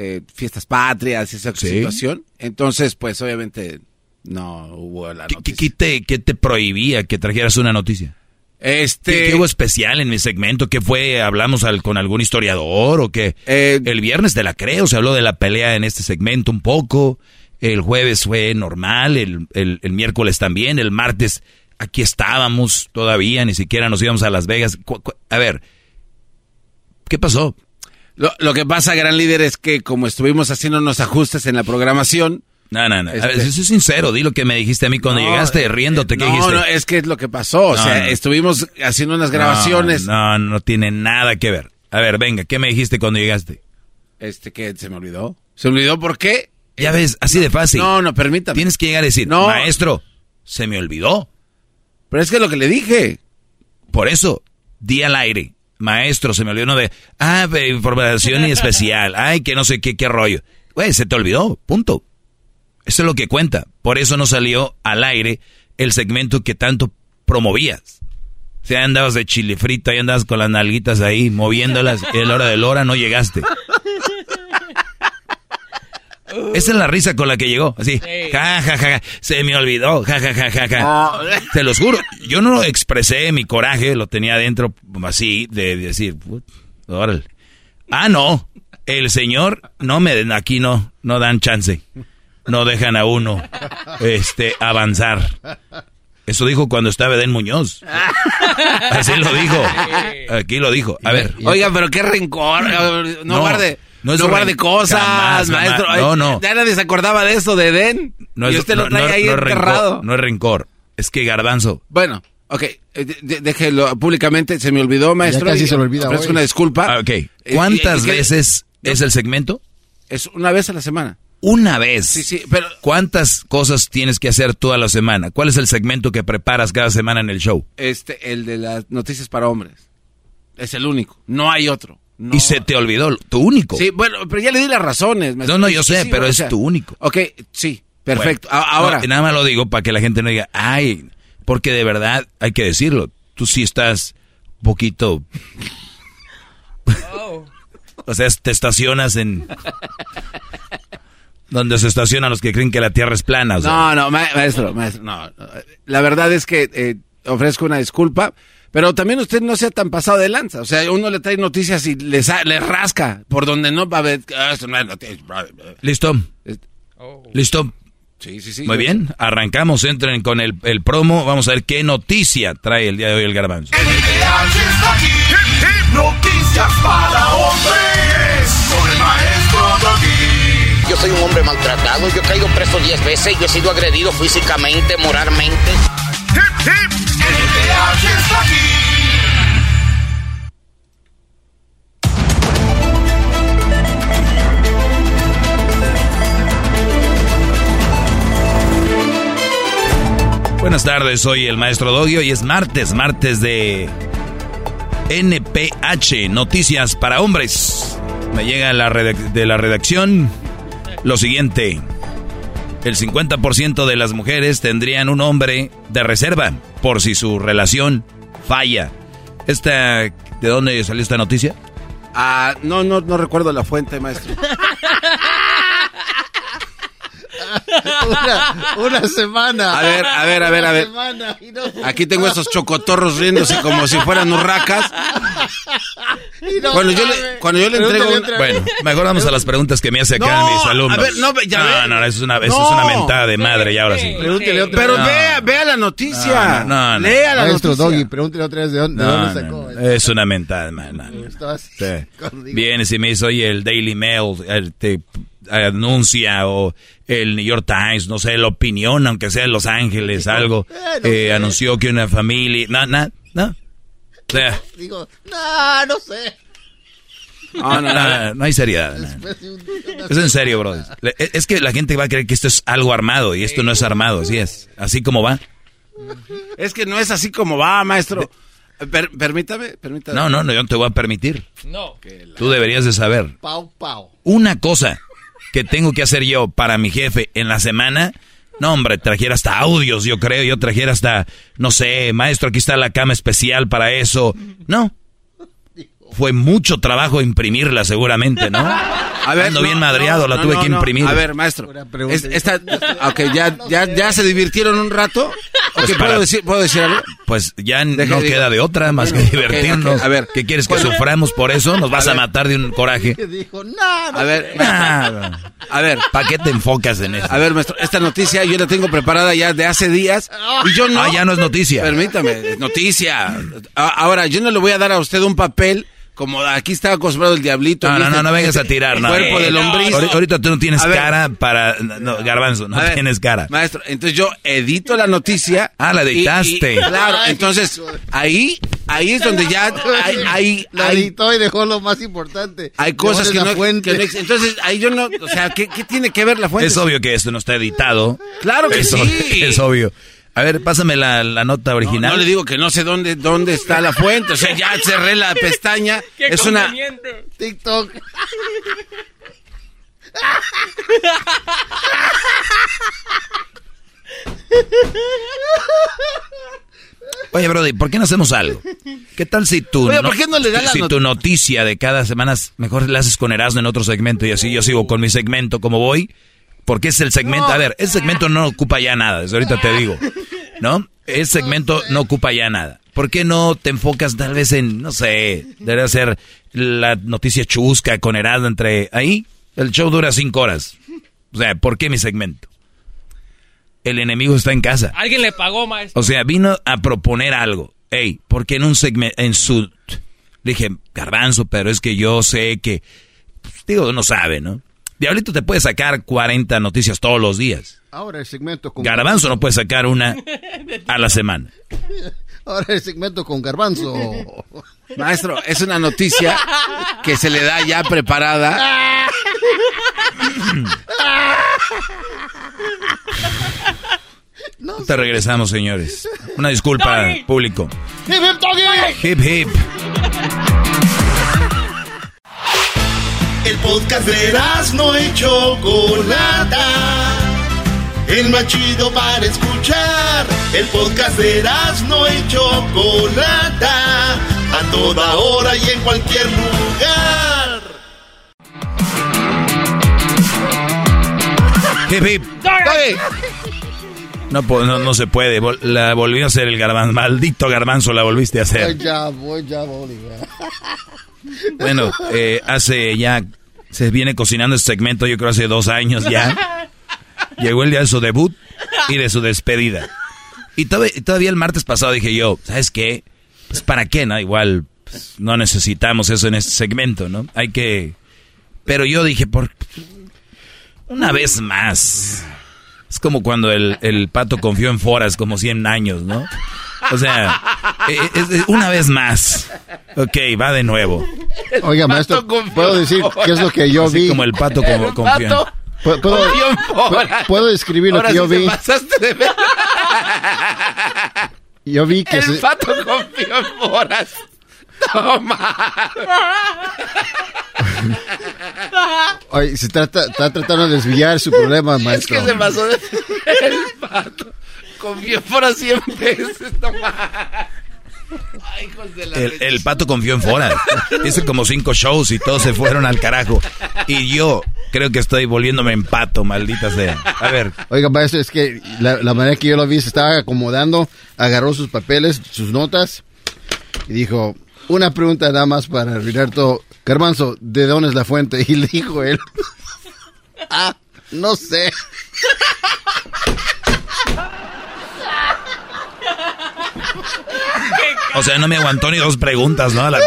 eh, fiestas patrias y esa Sí. situación. Entonces, pues, obviamente, no hubo la ¿Qué, noticia. qué te, qué te prohibía que trajeras una noticia? Este... ¿Qué, qué hubo especial en mi segmento? ¿Qué fue? ¿Hablamos al- con algún historiador o qué? Eh, el viernes te la creo, se habló de la pelea en este segmento un poco. El jueves fue normal, el, el- el miércoles también, el martes aquí estábamos todavía, ni siquiera nos íbamos a Las Vegas. A ver, ¿qué pasó? Lo, lo que pasa, gran líder, es que como estuvimos haciendo unos ajustes en la programación, No, no, no. A ver, eso es sincero. Di lo que me dijiste a mí cuando No, llegaste, eh, riéndote. ¿Qué no, dijiste? no, es que es lo que pasó. O sea, no. estuvimos haciendo unas grabaciones. No, no, no tiene nada que ver. A ver, venga, ¿qué me dijiste cuando llegaste? Este, que se me olvidó. ¿Se me olvidó por qué? Ya ves, así de fácil. No, no, permítame. Tienes que llegar a decir, No. maestro, se me olvidó. Pero es que es lo que le dije. Por eso, di al aire. Maestro, se me olvidó no de, ah, información especial. Ay, que no sé qué, qué rollo. Güey, se te olvidó, punto. Eso es lo que cuenta. Por eso no salió al aire el segmento que tanto promovías. O sea, andabas de chile frito, ahí andabas con las nalguitas ahí, moviéndolas, y hora de la hora no llegaste. Esa es la risa con la que llegó, así, ja, ja, ja, ja, se me olvidó, ja, ja, ja, ja, ja. Te los juro, yo no lo expresé, mi coraje lo tenía adentro, así, de decir, "Put, órale. Ah, no, el señor, no me den, aquí no, no dan chance, no dejan a uno, este, avanzar. Eso dijo cuando estaba Eden Muñoz. Así lo dijo. Aquí lo dijo. A ver. Oiga, pero qué rencor. No, No, guarde, no no, es guarde ren- cosas, jamás, jamás. maestro. No, no. Ya nadie se acordaba de eso de Den. No y es, usted lo no- trae no- ahí no es enterrado. rencor, no es rencor. Es que Garbanzo. Bueno, ok. eh, de- déjelo públicamente. Se me olvidó, maestro. casi y se le olvida hoy. una disculpa. Ah, ok. Eh, ¿Cuántas y- y que- veces es el segmento? Es una vez a la semana. Una vez. Sí, sí, pero ¿Cuántas cosas tienes que hacer toda la semana? ¿Cuál es el segmento que preparas cada semana en el show? este, el de las noticias para hombres. Es el único. No hay otro. No. Y se te olvidó, tu único. Sí, bueno, pero ya le di las razones. maestro. No, no, yo sé, sí, pero o es tu único. Ok, sí, perfecto. Bueno, ahora, no, nada más lo digo para que la gente no diga, ay, porque de verdad hay que decirlo. Tú sí estás poquito. o sea, te estacionas en. donde se estacionan los que creen que la tierra es plana. o sea. no, no, ma- maestro, maestro, no. no. La verdad es que eh, ofrezco una disculpa, pero también usted no sea tan pasado de lanza. O sea, uno le trae noticias y le, sa- le rasca por donde no va a ver. ah, es noticia. ¿Listo? ¿Listo? Sí, sí, sí. Muy bien, arrancamos, entren con el, el promo. Vamos a ver qué noticia trae el día de hoy el garbanzo. Noticias para hombres con el maestro Doggy. Yo soy un hombre maltratado, yo he caído preso 10 veces, yo he sido agredido físicamente, moralmente. El está aquí. Buenas tardes, soy el maestro Doggy. Hoy es martes, martes de NPH, Noticias para Hombres. Me llega de la redacción lo siguiente. El 50% de las mujeres tendrían un hombre de reserva por si su relación falla. Esta, ¿De dónde salió esta noticia? Ah, no, no, no recuerdo la fuente, maestro. una, una semana. A ver, a ver, a ver, a ver. No- Aquí tengo esos chocotorros riéndose como si fueran urracas. y no Cuando yo le, cuando yo le entrego... Bueno, mejor vamos a las preguntas que me hace acá No, mis alumnos. a ver, no, ya no, no, eso es una, eso es una mentada de madre, y ahora sí. Pregúntele otra Pero vea, vea la noticia. No, no. Lea la Maestro noticia. Doggy, pregúntele otra vez de dónde, de sacó. es una mentada, man. Vienes y me dice, oye, el Daily Mail eh, te anuncia o el New York Times, no sé, la opinión, aunque sea en Los Ángeles, algo, Eh, no eh, anunció que una familia, no, no, no. O sea, Digo, no, no sé. no, no, no, no hay seriedad. de Es en serio, bro. E, Es que la gente va a creer que esto es algo armado y esto no es armado, así es. Así como va. Es que no es así como va, maestro. Per- permítame, permítame. No, no, no, yo no te voy a permitir. No. Tú deberías de saber. Pau, pau. Una cosa que tengo que hacer yo para mi jefe en la semana, no, hombre, trajera hasta audios, yo creo, yo trajera hasta, no sé, maestro, aquí está la cama especial para eso. No. Fue mucho trabajo imprimirla seguramente, ¿no? A ver, Ando no, bien madreado, no, la no, tuve no, que imprimir. A ver, maestro. Es- esta, ok, ya, ya, ya se divirtieron un rato. Pues para- ¿puedo, decir, ¿Puedo decir algo? Pues ya Deja, no digo. queda de otra más que divertirnos. a ver. ¿Qué quieres que Bueno. suframos por eso? ¿Nos vas a, matar de un coraje? Que dijo, no A ver, Ah, a ver, ¿Para qué te enfocas en eso? a ver, maestro. Esta noticia yo la tengo preparada ya de hace días. Y yo no. Ah, ya no es noticia. Permítame, es noticia. Ahora, yo no le voy a dar a usted un papel como aquí estaba acostumbrado el diablito. No, y no, no, no vengas a tirar, no. Cuerpo de lombriz. Ahorita, ahorita tú no tienes ver. cara para... No, garbanzo, no ver, tienes cara. Maestro, entonces yo edito la noticia. Ah, la y- editaste. y- claro, entonces ahí, ahí es donde ya hay, hay, La editó y dejó lo más importante. hay cosas que no, que no Entonces ahí yo no, o sea, ¿qué, qué tiene que ver la fuente? Es obvio que esto no está editado. Claro que Es sí. Es obvio. A ver, pásame la, la nota No, original. no le digo que no sé dónde, dónde está la fuente. O sea, ya cerré la pestaña. es una. TikTok. Oye, Brody, ¿por qué no hacemos algo? ¿Qué tal si tú... Oye, ¿por qué no le da la Si not- tu noticia de cada semana mejor la haces con Erasmo en otro segmento y así yo sigo con mi segmento como voy? Porque es el segmento... A ver, ese segmento no ocupa ya nada, desde ahorita te digo. ¿No? Ese segmento no ocupa ya nada. ¿Por qué no te enfocas tal vez en, no sé, debería ser la noticia chusca con Erasmo entre ahí? El show dura cinco horas. O sea, ¿por qué mi segmento? El enemigo está en casa. Alguien le pagó, maestro. O sea, vino a proponer algo. Ey, ¿por qué en un segmento, en su... Dije, garbanzo, pero es que yo sé que... pues, digo, no sabe, ¿no? Diablito te puede sacar 40 noticias todos los días. Ahora el segmento con Garbanzo no puede sacar una a la semana. Ahora el segmento con Garbanzo. Maestro, es una noticia que se le da ya preparada. Te regresamos, señores. Una disculpa, Doggy. público. ¡Hip, hip, doggy! Hip, hip. El podcast de no y Chocolata. El más chido para escuchar. El podcast de no y Chocolata. A toda hora y en cualquier lugar. Hip, hip. No, no, no se puede. La volvió a hacer el garbanzo. Maldito garbanzo la volviste a Voy hacer. ya, voy ya, Bolívar. Bueno, eh, hace ya, se viene cocinando este segmento yo creo hace dos años ya. Llegó el día de su debut y de su despedida. Y todavía, todavía el martes pasado dije yo, ¿sabes qué? Pues para qué, ¿no? Igual pues, no necesitamos eso en este segmento, ¿no? Hay que... Pero yo dije, por una vez más. Es como cuando el, el pato confió en Foras como 100 años, ¿no? O sea, eh, es- es una vez más. Ok, va de nuevo. Oiga, maestro, ¿puedo decir qué es lo que yo Así vi? como el pato como confió. ¿Puedo, puedo, describir lo que yo vi? pasaste de ver. Yo vi que El se... pato confió en Foras. Toma. Oye, se trata, está tratando de desviar su problema, Es maestro. que se pasó de el pato. Confió en Foras 100 veces. Toma. Ay, hijos de la El, el pato confió en Fora. Hice como cinco shows y todos se fueron al carajo. Y yo creo que estoy volviéndome en pato, maldita sea. A ver, Oiga, maestro, es que la, la manera que yo lo vi, se estaba acomodando, agarró sus papeles, sus notas, y dijo, una pregunta nada más para arruinar todo. Garbanzo, ¿de dónde es la fuente? Y le dijo él, ah, no sé. O sea, no me aguantó ni dos preguntas, ¿no? La-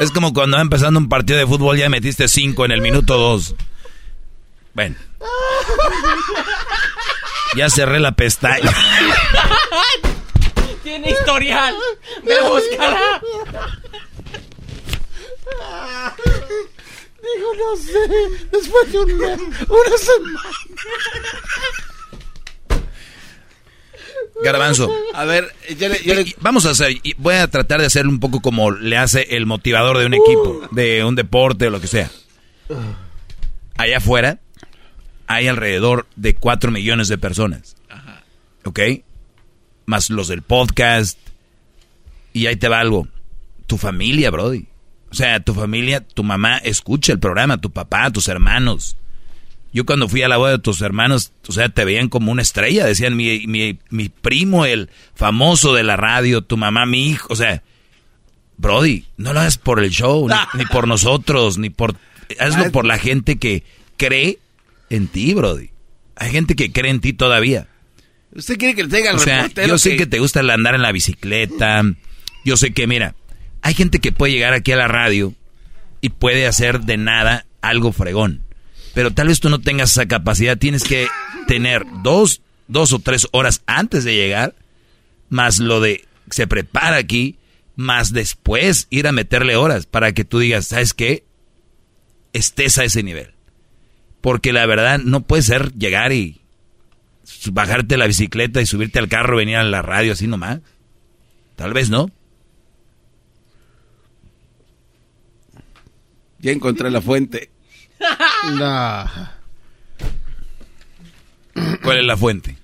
es como cuando va empezando un partido de fútbol ya metiste cinco en el minuto dos. Bueno. Ya cerré la pestaña. Tiene historial. Me buscará. Dijo, no sé, después de un mes, una semana. Garbanzo. A ver, le- Vamos a hacer, voy a tratar de hacer un poco como le hace el motivador de un equipo, de un deporte o lo que sea. Allá afuera hay alrededor de 4 millones de personas. ¿Ok? Más los del podcast. Y ahí te va algo. Tu familia, Brody. O sea, tu familia, tu mamá escucha el programa, tu papá, tus hermanos. Yo cuando fui a la boda de tus hermanos, o sea, te veían como una estrella. Decían, mi, mi, mi primo, el famoso de la radio, tu mamá, mi hijo. O sea, Brody, no lo hagas por el show, ni, ni por nosotros, ni por... Hazlo por la gente que cree en ti, Brody. Hay gente que cree en ti todavía. ¿Usted quiere que le traiga al O sea, yo sé que- que te gusta el andar en la bicicleta. Yo sé que, mira, Hay gente que puede llegar aquí a la radio y puede hacer de nada algo fregón. Pero tal vez tú no tengas esa capacidad. Tienes que tener dos, dos o tres horas antes de llegar, más lo de se prepara aquí, más después ir a meterle horas para que tú digas, ¿sabes qué? Estés a ese nivel. Porque la verdad no puede ser llegar y bajarte la bicicleta y subirte al carro, venir a la radio así nomás. Tal vez no. Ya encontré la fuente. ¿Cuál es la fuente?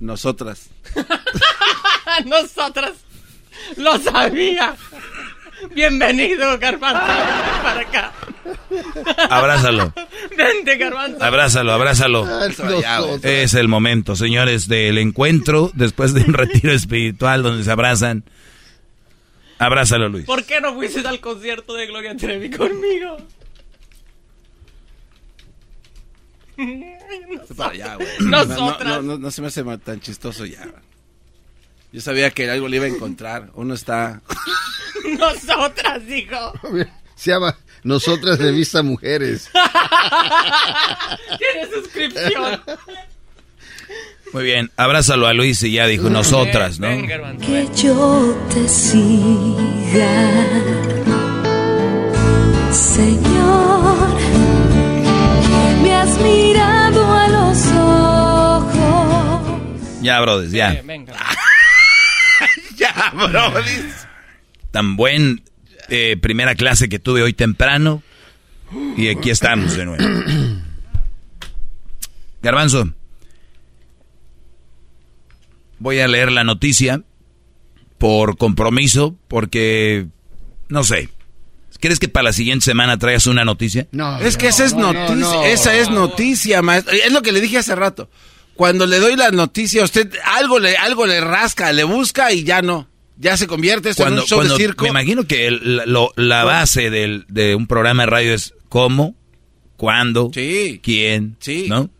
Nosotras. Nosotras. Lo sabía. Bienvenido, Garbanzo. Para acá. Abrázalo. Vente, Garbanzo. Abrázalo, abrázalo. Es el momento, señores, del encuentro después de un retiro espiritual donde se abrazan. Abrázalo, Luis. ¿Por qué no fuiste al concierto de Gloria Trevi conmigo? Nosotras. No, no, se me hace tan chistoso ya. Yo sabía que algo le iba a encontrar. Uno está. Nosotras, hijo. Se llama Nosotras Revista Mujeres. Tiene suscripción. Muy bien, abrázalo a Luis y ya dijo nosotras, ¿no? Que yo te siga, Señor, me has mirado a los ojos. Ya, brothers, ya. ya, brothers. Tan buen eh, primera clase que tuve hoy temprano. Y aquí estamos de nuevo. Garbanzo voy a leer la noticia por compromiso, porque no sé. ¿Quieres que para la siguiente semana traigas una noticia? No. Es que esa es noticia, esa es noticia, maestro. Es lo que le dije hace rato. Cuando le doy la noticia, usted algo le, algo le rasca, le busca y ya no. Ya se convierte esto en un show de circo. Me imagino que la base de un programa de radio es cómo, cuándo, quién, sí. ¿no?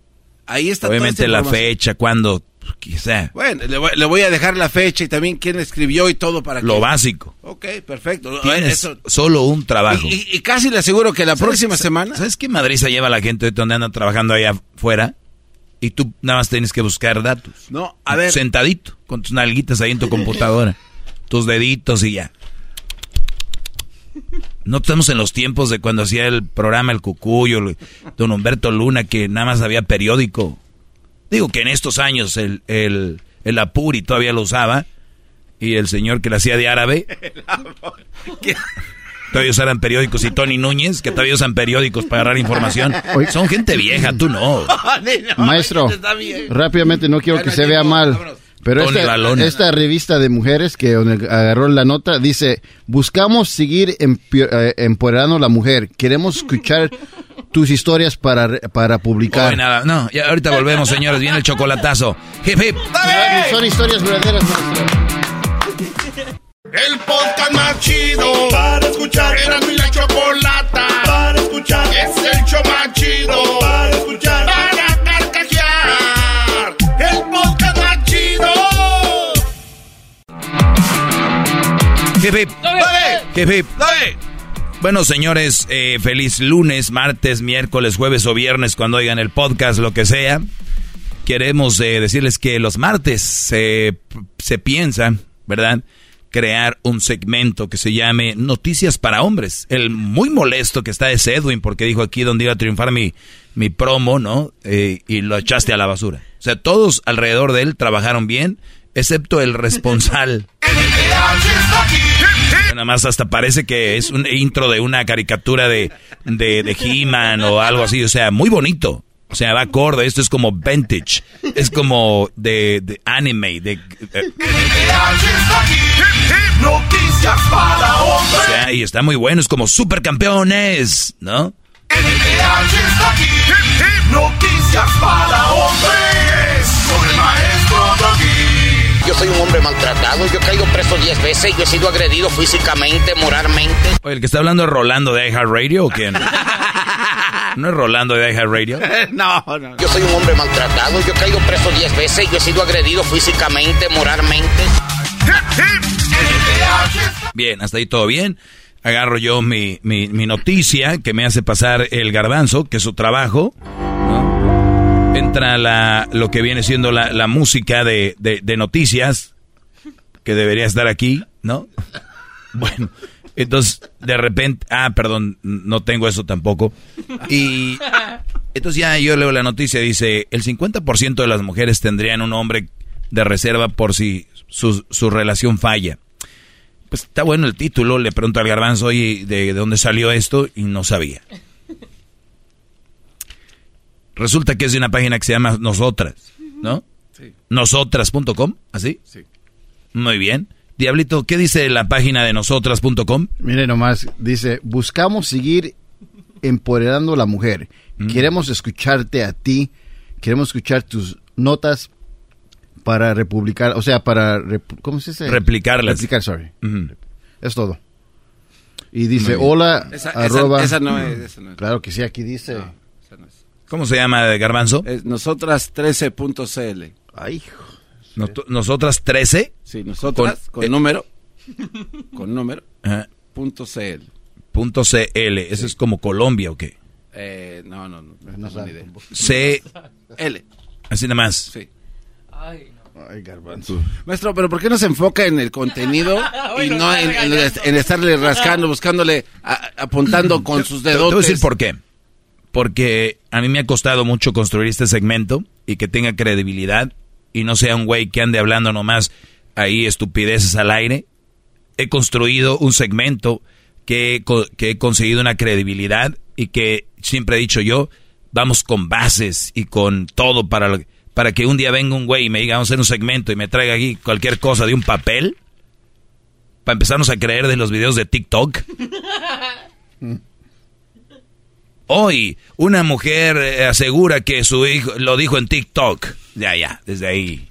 Ahí está Obviamente la fecha, cuándo Quizá. Bueno, le voy, a dejar la fecha y también quién escribió y todo para Lo básico. Ok, perfecto. Tienes solo un trabajo. Y, casi le aseguro que la próxima semana... ¿Sabes qué Madrid se lleva a la gente donde anda trabajando allá afuera? Y tú nada más tienes que buscar datos. No, a ver... Sentadito, con tus nalguitas ahí en tu computadora. tus deditos y ya. No estamos en los tiempos de cuando hacía el programa El Cucuyo, don Humberto Luna, que nada más había periódico. Digo que en estos años el, el, el Apuri todavía lo usaba y el señor que lo hacía de árabe. todavía usaran periódicos y Tony Núñez, que todavía usan periódicos para agarrar información. Son gente vieja, tú no. Maestro, rápidamente, no quiero que se vea mal. Pero esta, esta, revista de mujeres que agarró la nota dice, buscamos seguir eh, empoderando a la mujer. Queremos escuchar tus historias para, para publicar. nada, no, ya ahorita volvemos, señores. Viene el chocolatazo. Hip, hip. Son historias verdaderas, El podcast más chido para escuchar. Era mi la chocolata para escuchar. Es el show más chido para escuchar. Para carcajear. El podcast más chido. Hip, hip. Hip, hip. Bueno, señores, eh, feliz lunes, martes, miércoles, jueves o viernes cuando oigan el podcast, lo que sea. Queremos eh, decirles que los martes se, se piensa, ¿verdad? Crear un segmento que se llame Noticias para Hombres. El muy molesto que está es Edwin porque dijo aquí donde iba a triunfar mi, mi promo, ¿no? Eh, y lo echaste a la basura. O sea, todos alrededor de él trabajaron bien, excepto el responsable. Nada más hasta parece que es un intro de una caricatura de, de, de He-Man o algo así. O sea, muy bonito. O sea, va acorde. Esto es como vintage. Es como de, de anime. De, O sea, y está muy bueno. Es como supercampeones, ¿no? Noticias para hombres. Soy un hombre maltratado, yo he caído preso 10 veces, yo he sido agredido físicamente, moralmente. Oye, el que está hablando es Rolando de Radio o quién? ¿No es Rolando de Radio? no, no. Yo soy un hombre maltratado, yo he caído preso 10 veces, yo he sido agredido físicamente, moralmente. Bien, hasta ahí todo bien. Agarro yo mi, mi, mi noticia que me hace pasar el garbanzo, que es su trabajo. Entra la, lo que viene siendo la, la música de, de, de noticias, que debería estar aquí, ¿no? Bueno, entonces de repente, ah, perdón, no tengo eso tampoco. Y entonces ya yo leo la noticia, dice, el 50% de las mujeres tendrían un hombre de reserva por si su, su relación falla. Pues está bueno el título, le pregunto al garbanzo, oye, ¿de, de dónde salió esto? Y no sabía. Resulta que es de una página que se llama Nosotras, ¿no? Sí. Nosotras.com, ¿así? Sí. Muy bien. Diablito, ¿qué dice la página de nosotras.com? Mire nomás, dice, buscamos seguir empoderando a la mujer. Mm. Queremos escucharte a ti, queremos escuchar tus notas para republicar, o sea, para, rep- ¿cómo se dice? Replicarlas. Replicar, sorry. Es todo. Y dice, hola, Esa- arroba. esa no es, esa no es. Claro que sí, aquí dice. ¿Cómo se llama, Garbanzo? Es nosotras 13.cl. Ay, Not- nosotras 13. Sí, nosotras Con- con, eh, número. Con número. Ajá. Punto CL. Punto CL. ¿Eso es como Colombia o qué? Eh, no, no, no. No, ni sabe. idea. C. L. Así nada más. Sí. Ay, garbanzo. Maestro, pero ¿por qué no se enfoca en el contenido y no en, en- en estarle rascando, buscándole, a- apuntando con sus Te, te dedos? voy a decir por qué. Porque a mí me ha costado mucho construir este segmento y que tenga credibilidad y no sea un güey que ande hablando nomás ahí estupideces al aire. He construido un segmento que, he que he conseguido una credibilidad y que siempre he dicho yo, vamos con bases y con todo para, lo- para que un día venga un güey y me diga, vamos a hacer un segmento y me traiga aquí cualquier cosa de un papel. Para empezarnos a creer de los videos de TikTok. Hoy, una mujer eh, asegura que su hijo lo dijo en TikTok. Ya, ya, desde ahí.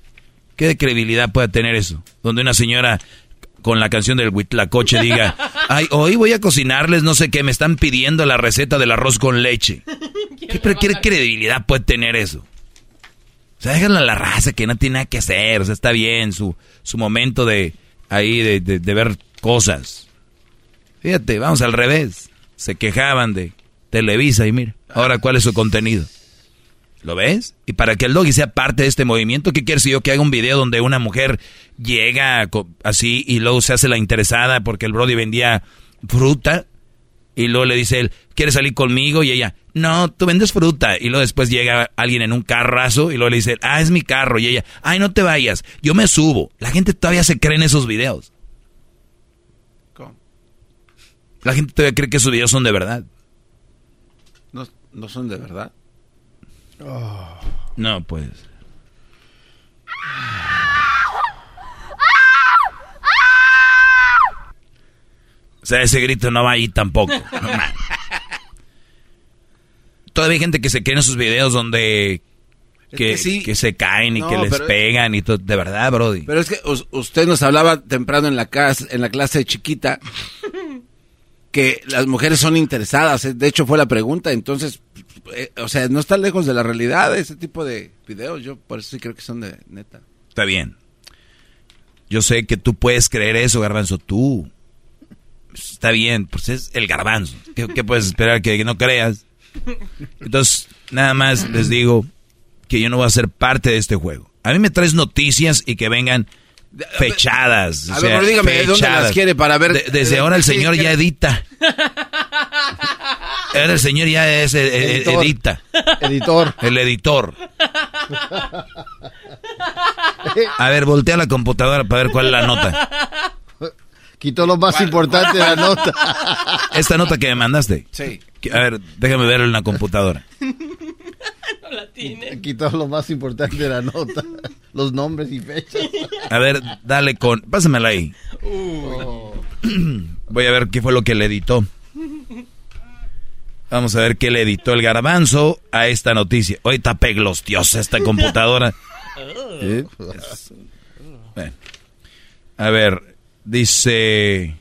¿Qué credibilidad puede tener eso? Donde una señora con la canción del Huitlacoche diga, ay, hoy voy a cocinarles no sé qué, me están pidiendo la receta del arroz con leche. ¿Qué, pero qué credibilidad puede tener eso? O sea, déjala a la raza que no tiene nada que hacer, o sea, está bien su, su momento de ahí de, de- de ver cosas. Fíjate, vamos al revés. Se quejaban de Televisa y mira, ahora cuál es su contenido. ¿Lo ves? Y para que el doggy sea parte de este movimiento, ¿qué quieres yo que haga un video donde una mujer llega así y luego se hace la interesada porque el Brody vendía fruta y luego le dice él, ¿quieres salir conmigo? Y ella, no, tú vendes fruta. Y luego después llega alguien en un carrazo y luego le dice, ah, es mi carro. Y ella, ay, no te vayas, yo me subo. La gente todavía se cree en esos videos. ¿Cómo? La gente todavía cree que esos videos son de verdad. No, son de verdad. No, pues. O sea, ese grito no va ahí tampoco. No. Todavía hay gente que se cree en esos videos donde que, que sí. que se caen y No, que les pero- pegan y todo. De verdad, Brody. Pero es que us- usted nos hablaba temprano en la, clase, en la clase chiquita que las mujeres son interesadas. eh, De hecho, fue la pregunta. Entonces, eh, o sea, no está lejos de la realidad ese tipo de videos. Yo por eso sí creo que son de neta. Está bien. Yo sé que tú puedes creer eso, garbanzo. Tú. Está bien, pues es el garbanzo. ¿Qué, qué puedes esperar que no creas? Entonces, nada más les digo que yo no voy a ser parte de este juego. A mí me traes noticias y que vengan fechadas. A o ver, sea, pero dígame, ¿de dónde las quiere para ver? De- desde ahora el señor ya edita. Ahora el señor ya es Editor. edita. Editor. El editor. A ver, voltea la computadora para ver cuál es la nota. Quitó lo más importante de la nota. Esta nota que me mandaste. Sí. A ver, déjame verlo en la computadora. Quitó lo más importante de la nota. Los nombres y fechas. A ver, dale con... Pásamela ahí. Voy a ver qué fue lo que le editó. Vamos a ver qué le editó el garbanzo a esta noticia. Hoy está peglostiosa esta computadora. ¿Eh? Bueno. A ver, dice...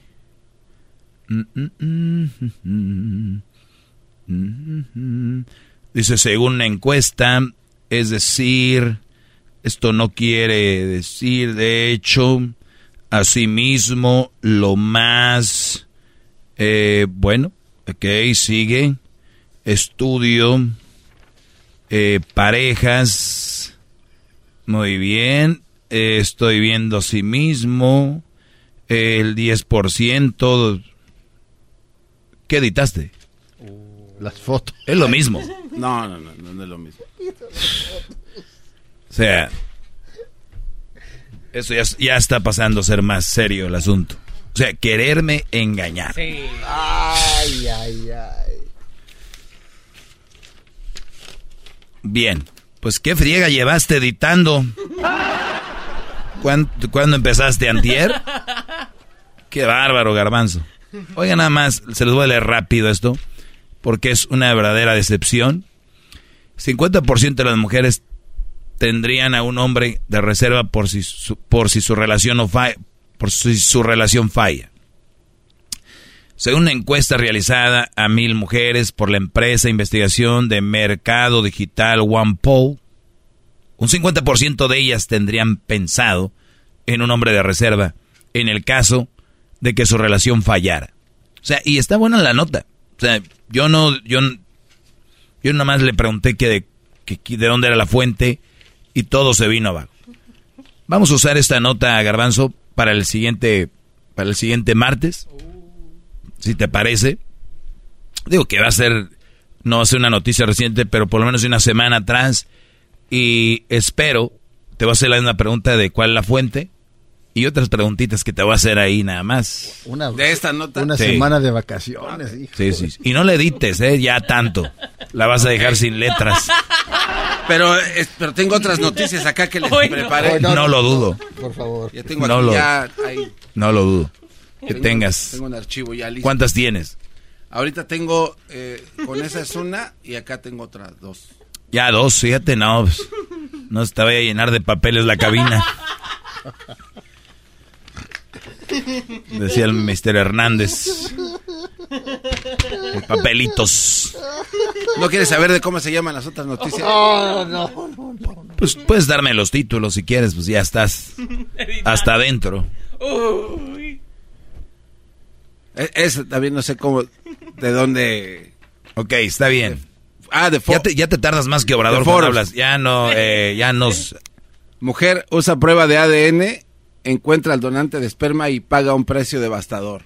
Dice, según una encuesta, es decir, esto no quiere decir, de hecho, Asimismo, lo más eh, bueno, ok, sigue. Estudio, eh, parejas, muy bien. Eh, estoy viendo a sí mismo, el 10%. ¿Qué editaste? Las fotos. Es lo mismo. No, no, no, no es lo mismo. O sea, eso ya, ya está pasando a ser más serio el asunto. O sea, quererme engañar. Ay, ay, ay. Bien, pues qué friega llevaste editando. ¿Cuándo, ¿cuándo empezaste, antier? Qué bárbaro, garbanzo. Oiga, nada más, se los voy a leer rápido esto, porque es una verdadera decepción. 50% de las mujeres tendrían a un hombre de reserva por si su, por si su relación no falla, por si su relación falla. Según una encuesta realizada a mil mujeres por la empresa de investigación de mercado digital OnePoll, un 50% de ellas tendrían pensado en un hombre de reserva en el caso de que su relación fallara. O sea, y está buena la nota. O sea, yo no, yo, yo nada más le pregunté que de, que de dónde era la fuente y todo se vino abajo. Vamos a usar esta nota, Garbanzo, para el siguiente, para el siguiente martes, si te parece. Digo que va a ser, no va a ser una noticia reciente, pero por lo menos una semana atrás. Y espero, te voy a hacer la misma pregunta de cuál es la fuente y otras preguntitas que te voy a hacer ahí nada más. Una, De esta nota. una Sí. semana de vacaciones, hijo. Sí, sí. Y no le edites, ¿eh? Ya tanto. La vas a dejar sin letras. Pero, es- pero tengo otras noticias acá que les Hoy no. preparé. No lo dudo. Por favor. Ya tengo No aquí lo- ya ahí. No lo dudo. Que Tengo- tengas. Tengo un archivo ya listo. ¿Cuántas tienes? Ahorita tengo, eh, con esa es una y acá tengo otras dos. Ya dos, fíjate, no. pues, no se te vaya a llenar de papeles la cabina. Decía el Mr. Hernández. De papelitos. ¿No quieres saber de cómo se llaman las otras noticias? Oh, no, no, no. Pues puedes darme los títulos si quieres, pues ya estás hasta adentro. Uy. E- Esa también no sé cómo, de dónde... Ok, está bien. Ah, de Ya te, ya te tardas más que Obrador hablas. Ya no, eh, ya nos... Mujer usa prueba de ADN, encuentra al donante de esperma y paga un precio devastador.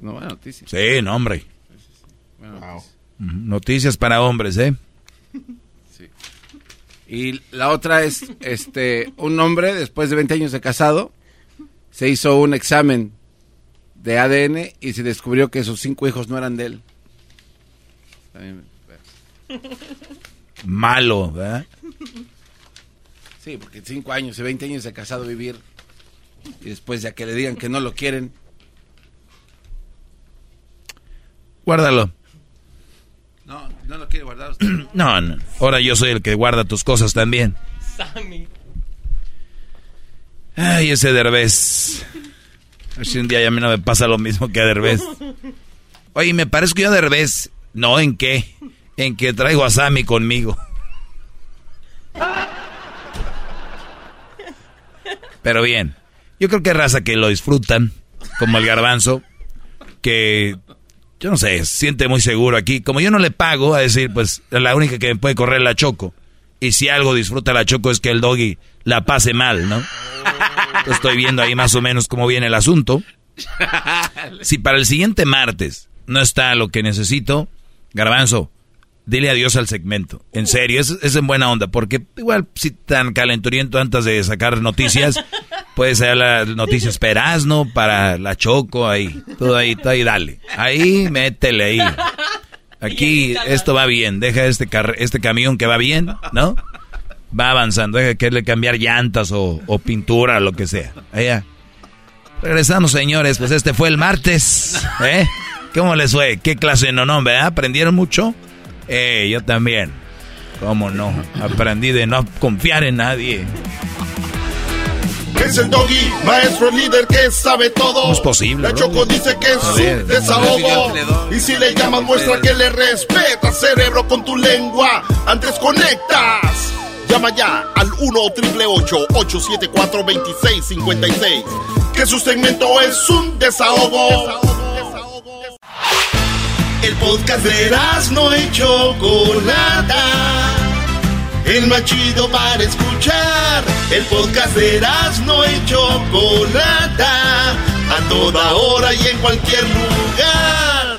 No, buena noticia. Sí, no, hombre. Buena noticia. Ujú, Noticias para hombres, ¿eh? Y la otra es, este, un hombre después de 20 años de casado, se hizo un examen de ADN y se descubrió que sus cinco hijos no eran de él. Malo, ¿verdad? Sí, porque cinco años y 20 años de casado vivir y después ya que le digan que no lo quieren. Guárdalo. No, no lo quiere guardar usted. No, no. Ahora yo soy el que guarda tus cosas también. Sammy. Ay, ese Derbez. A ver si un día ya a mí no me pasa lo mismo que a Derbez. Oye, me parezco yo a Derbez. No, ¿en qué? En que traigo a Sammy conmigo. Pero bien, yo creo que raza que lo disfrutan, como el garbanzo, que yo no sé, siente muy seguro aquí. Como yo no le pago, a decir, pues la única que me puede correr la Choco. Y si algo disfruta la Choco es que el doggy la pase mal, ¿no? Estoy viendo ahí más o menos cómo viene el asunto. Si para el siguiente martes no está lo que necesito, Garbanzo, dile adiós al segmento. En serio, es, es en buena onda, porque igual si tan calenturiento antes de sacar noticias, puede ser las noticias Perazno para la Choco, ahí, todo ahí, todo ahí, dale. Ahí, métele ahí. Aquí esto va bien, deja este, carre- este camión que va bien, ¿no? Va avanzando, deja que le cambiar llantas o, o pintura, lo que sea. Allá. Regresamos, señores, pues este fue el martes, ¿eh? ¿Cómo les fue? ¿Qué clase de no, no, verdad? ¿Aprendieron mucho? Eh, yo también. ¿Cómo no? Aprendí de no confiar en nadie. Es el doggy, maestro líder que sabe todo. ¿Cómo es posible, La bro? Choco dice que es A su ver, desahogo. Y si le llamas, muestra que le respeta, cerebro, con tu lengua. Antes conectas. Llama ya al 1-888-874-2656. Que su segmento es un desahogo. El podcast de no y Chocolata. El más chido para escuchar. El podcast de no y Chocolata. A toda hora y en cualquier lugar.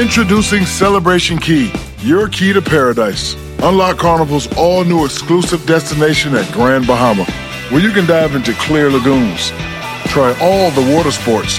Introducing Celebration Key, your key to paradise. Unlock Carnival's all new exclusive destination at Grand Bahama, where you can dive into clear lagoons, try all the water sports,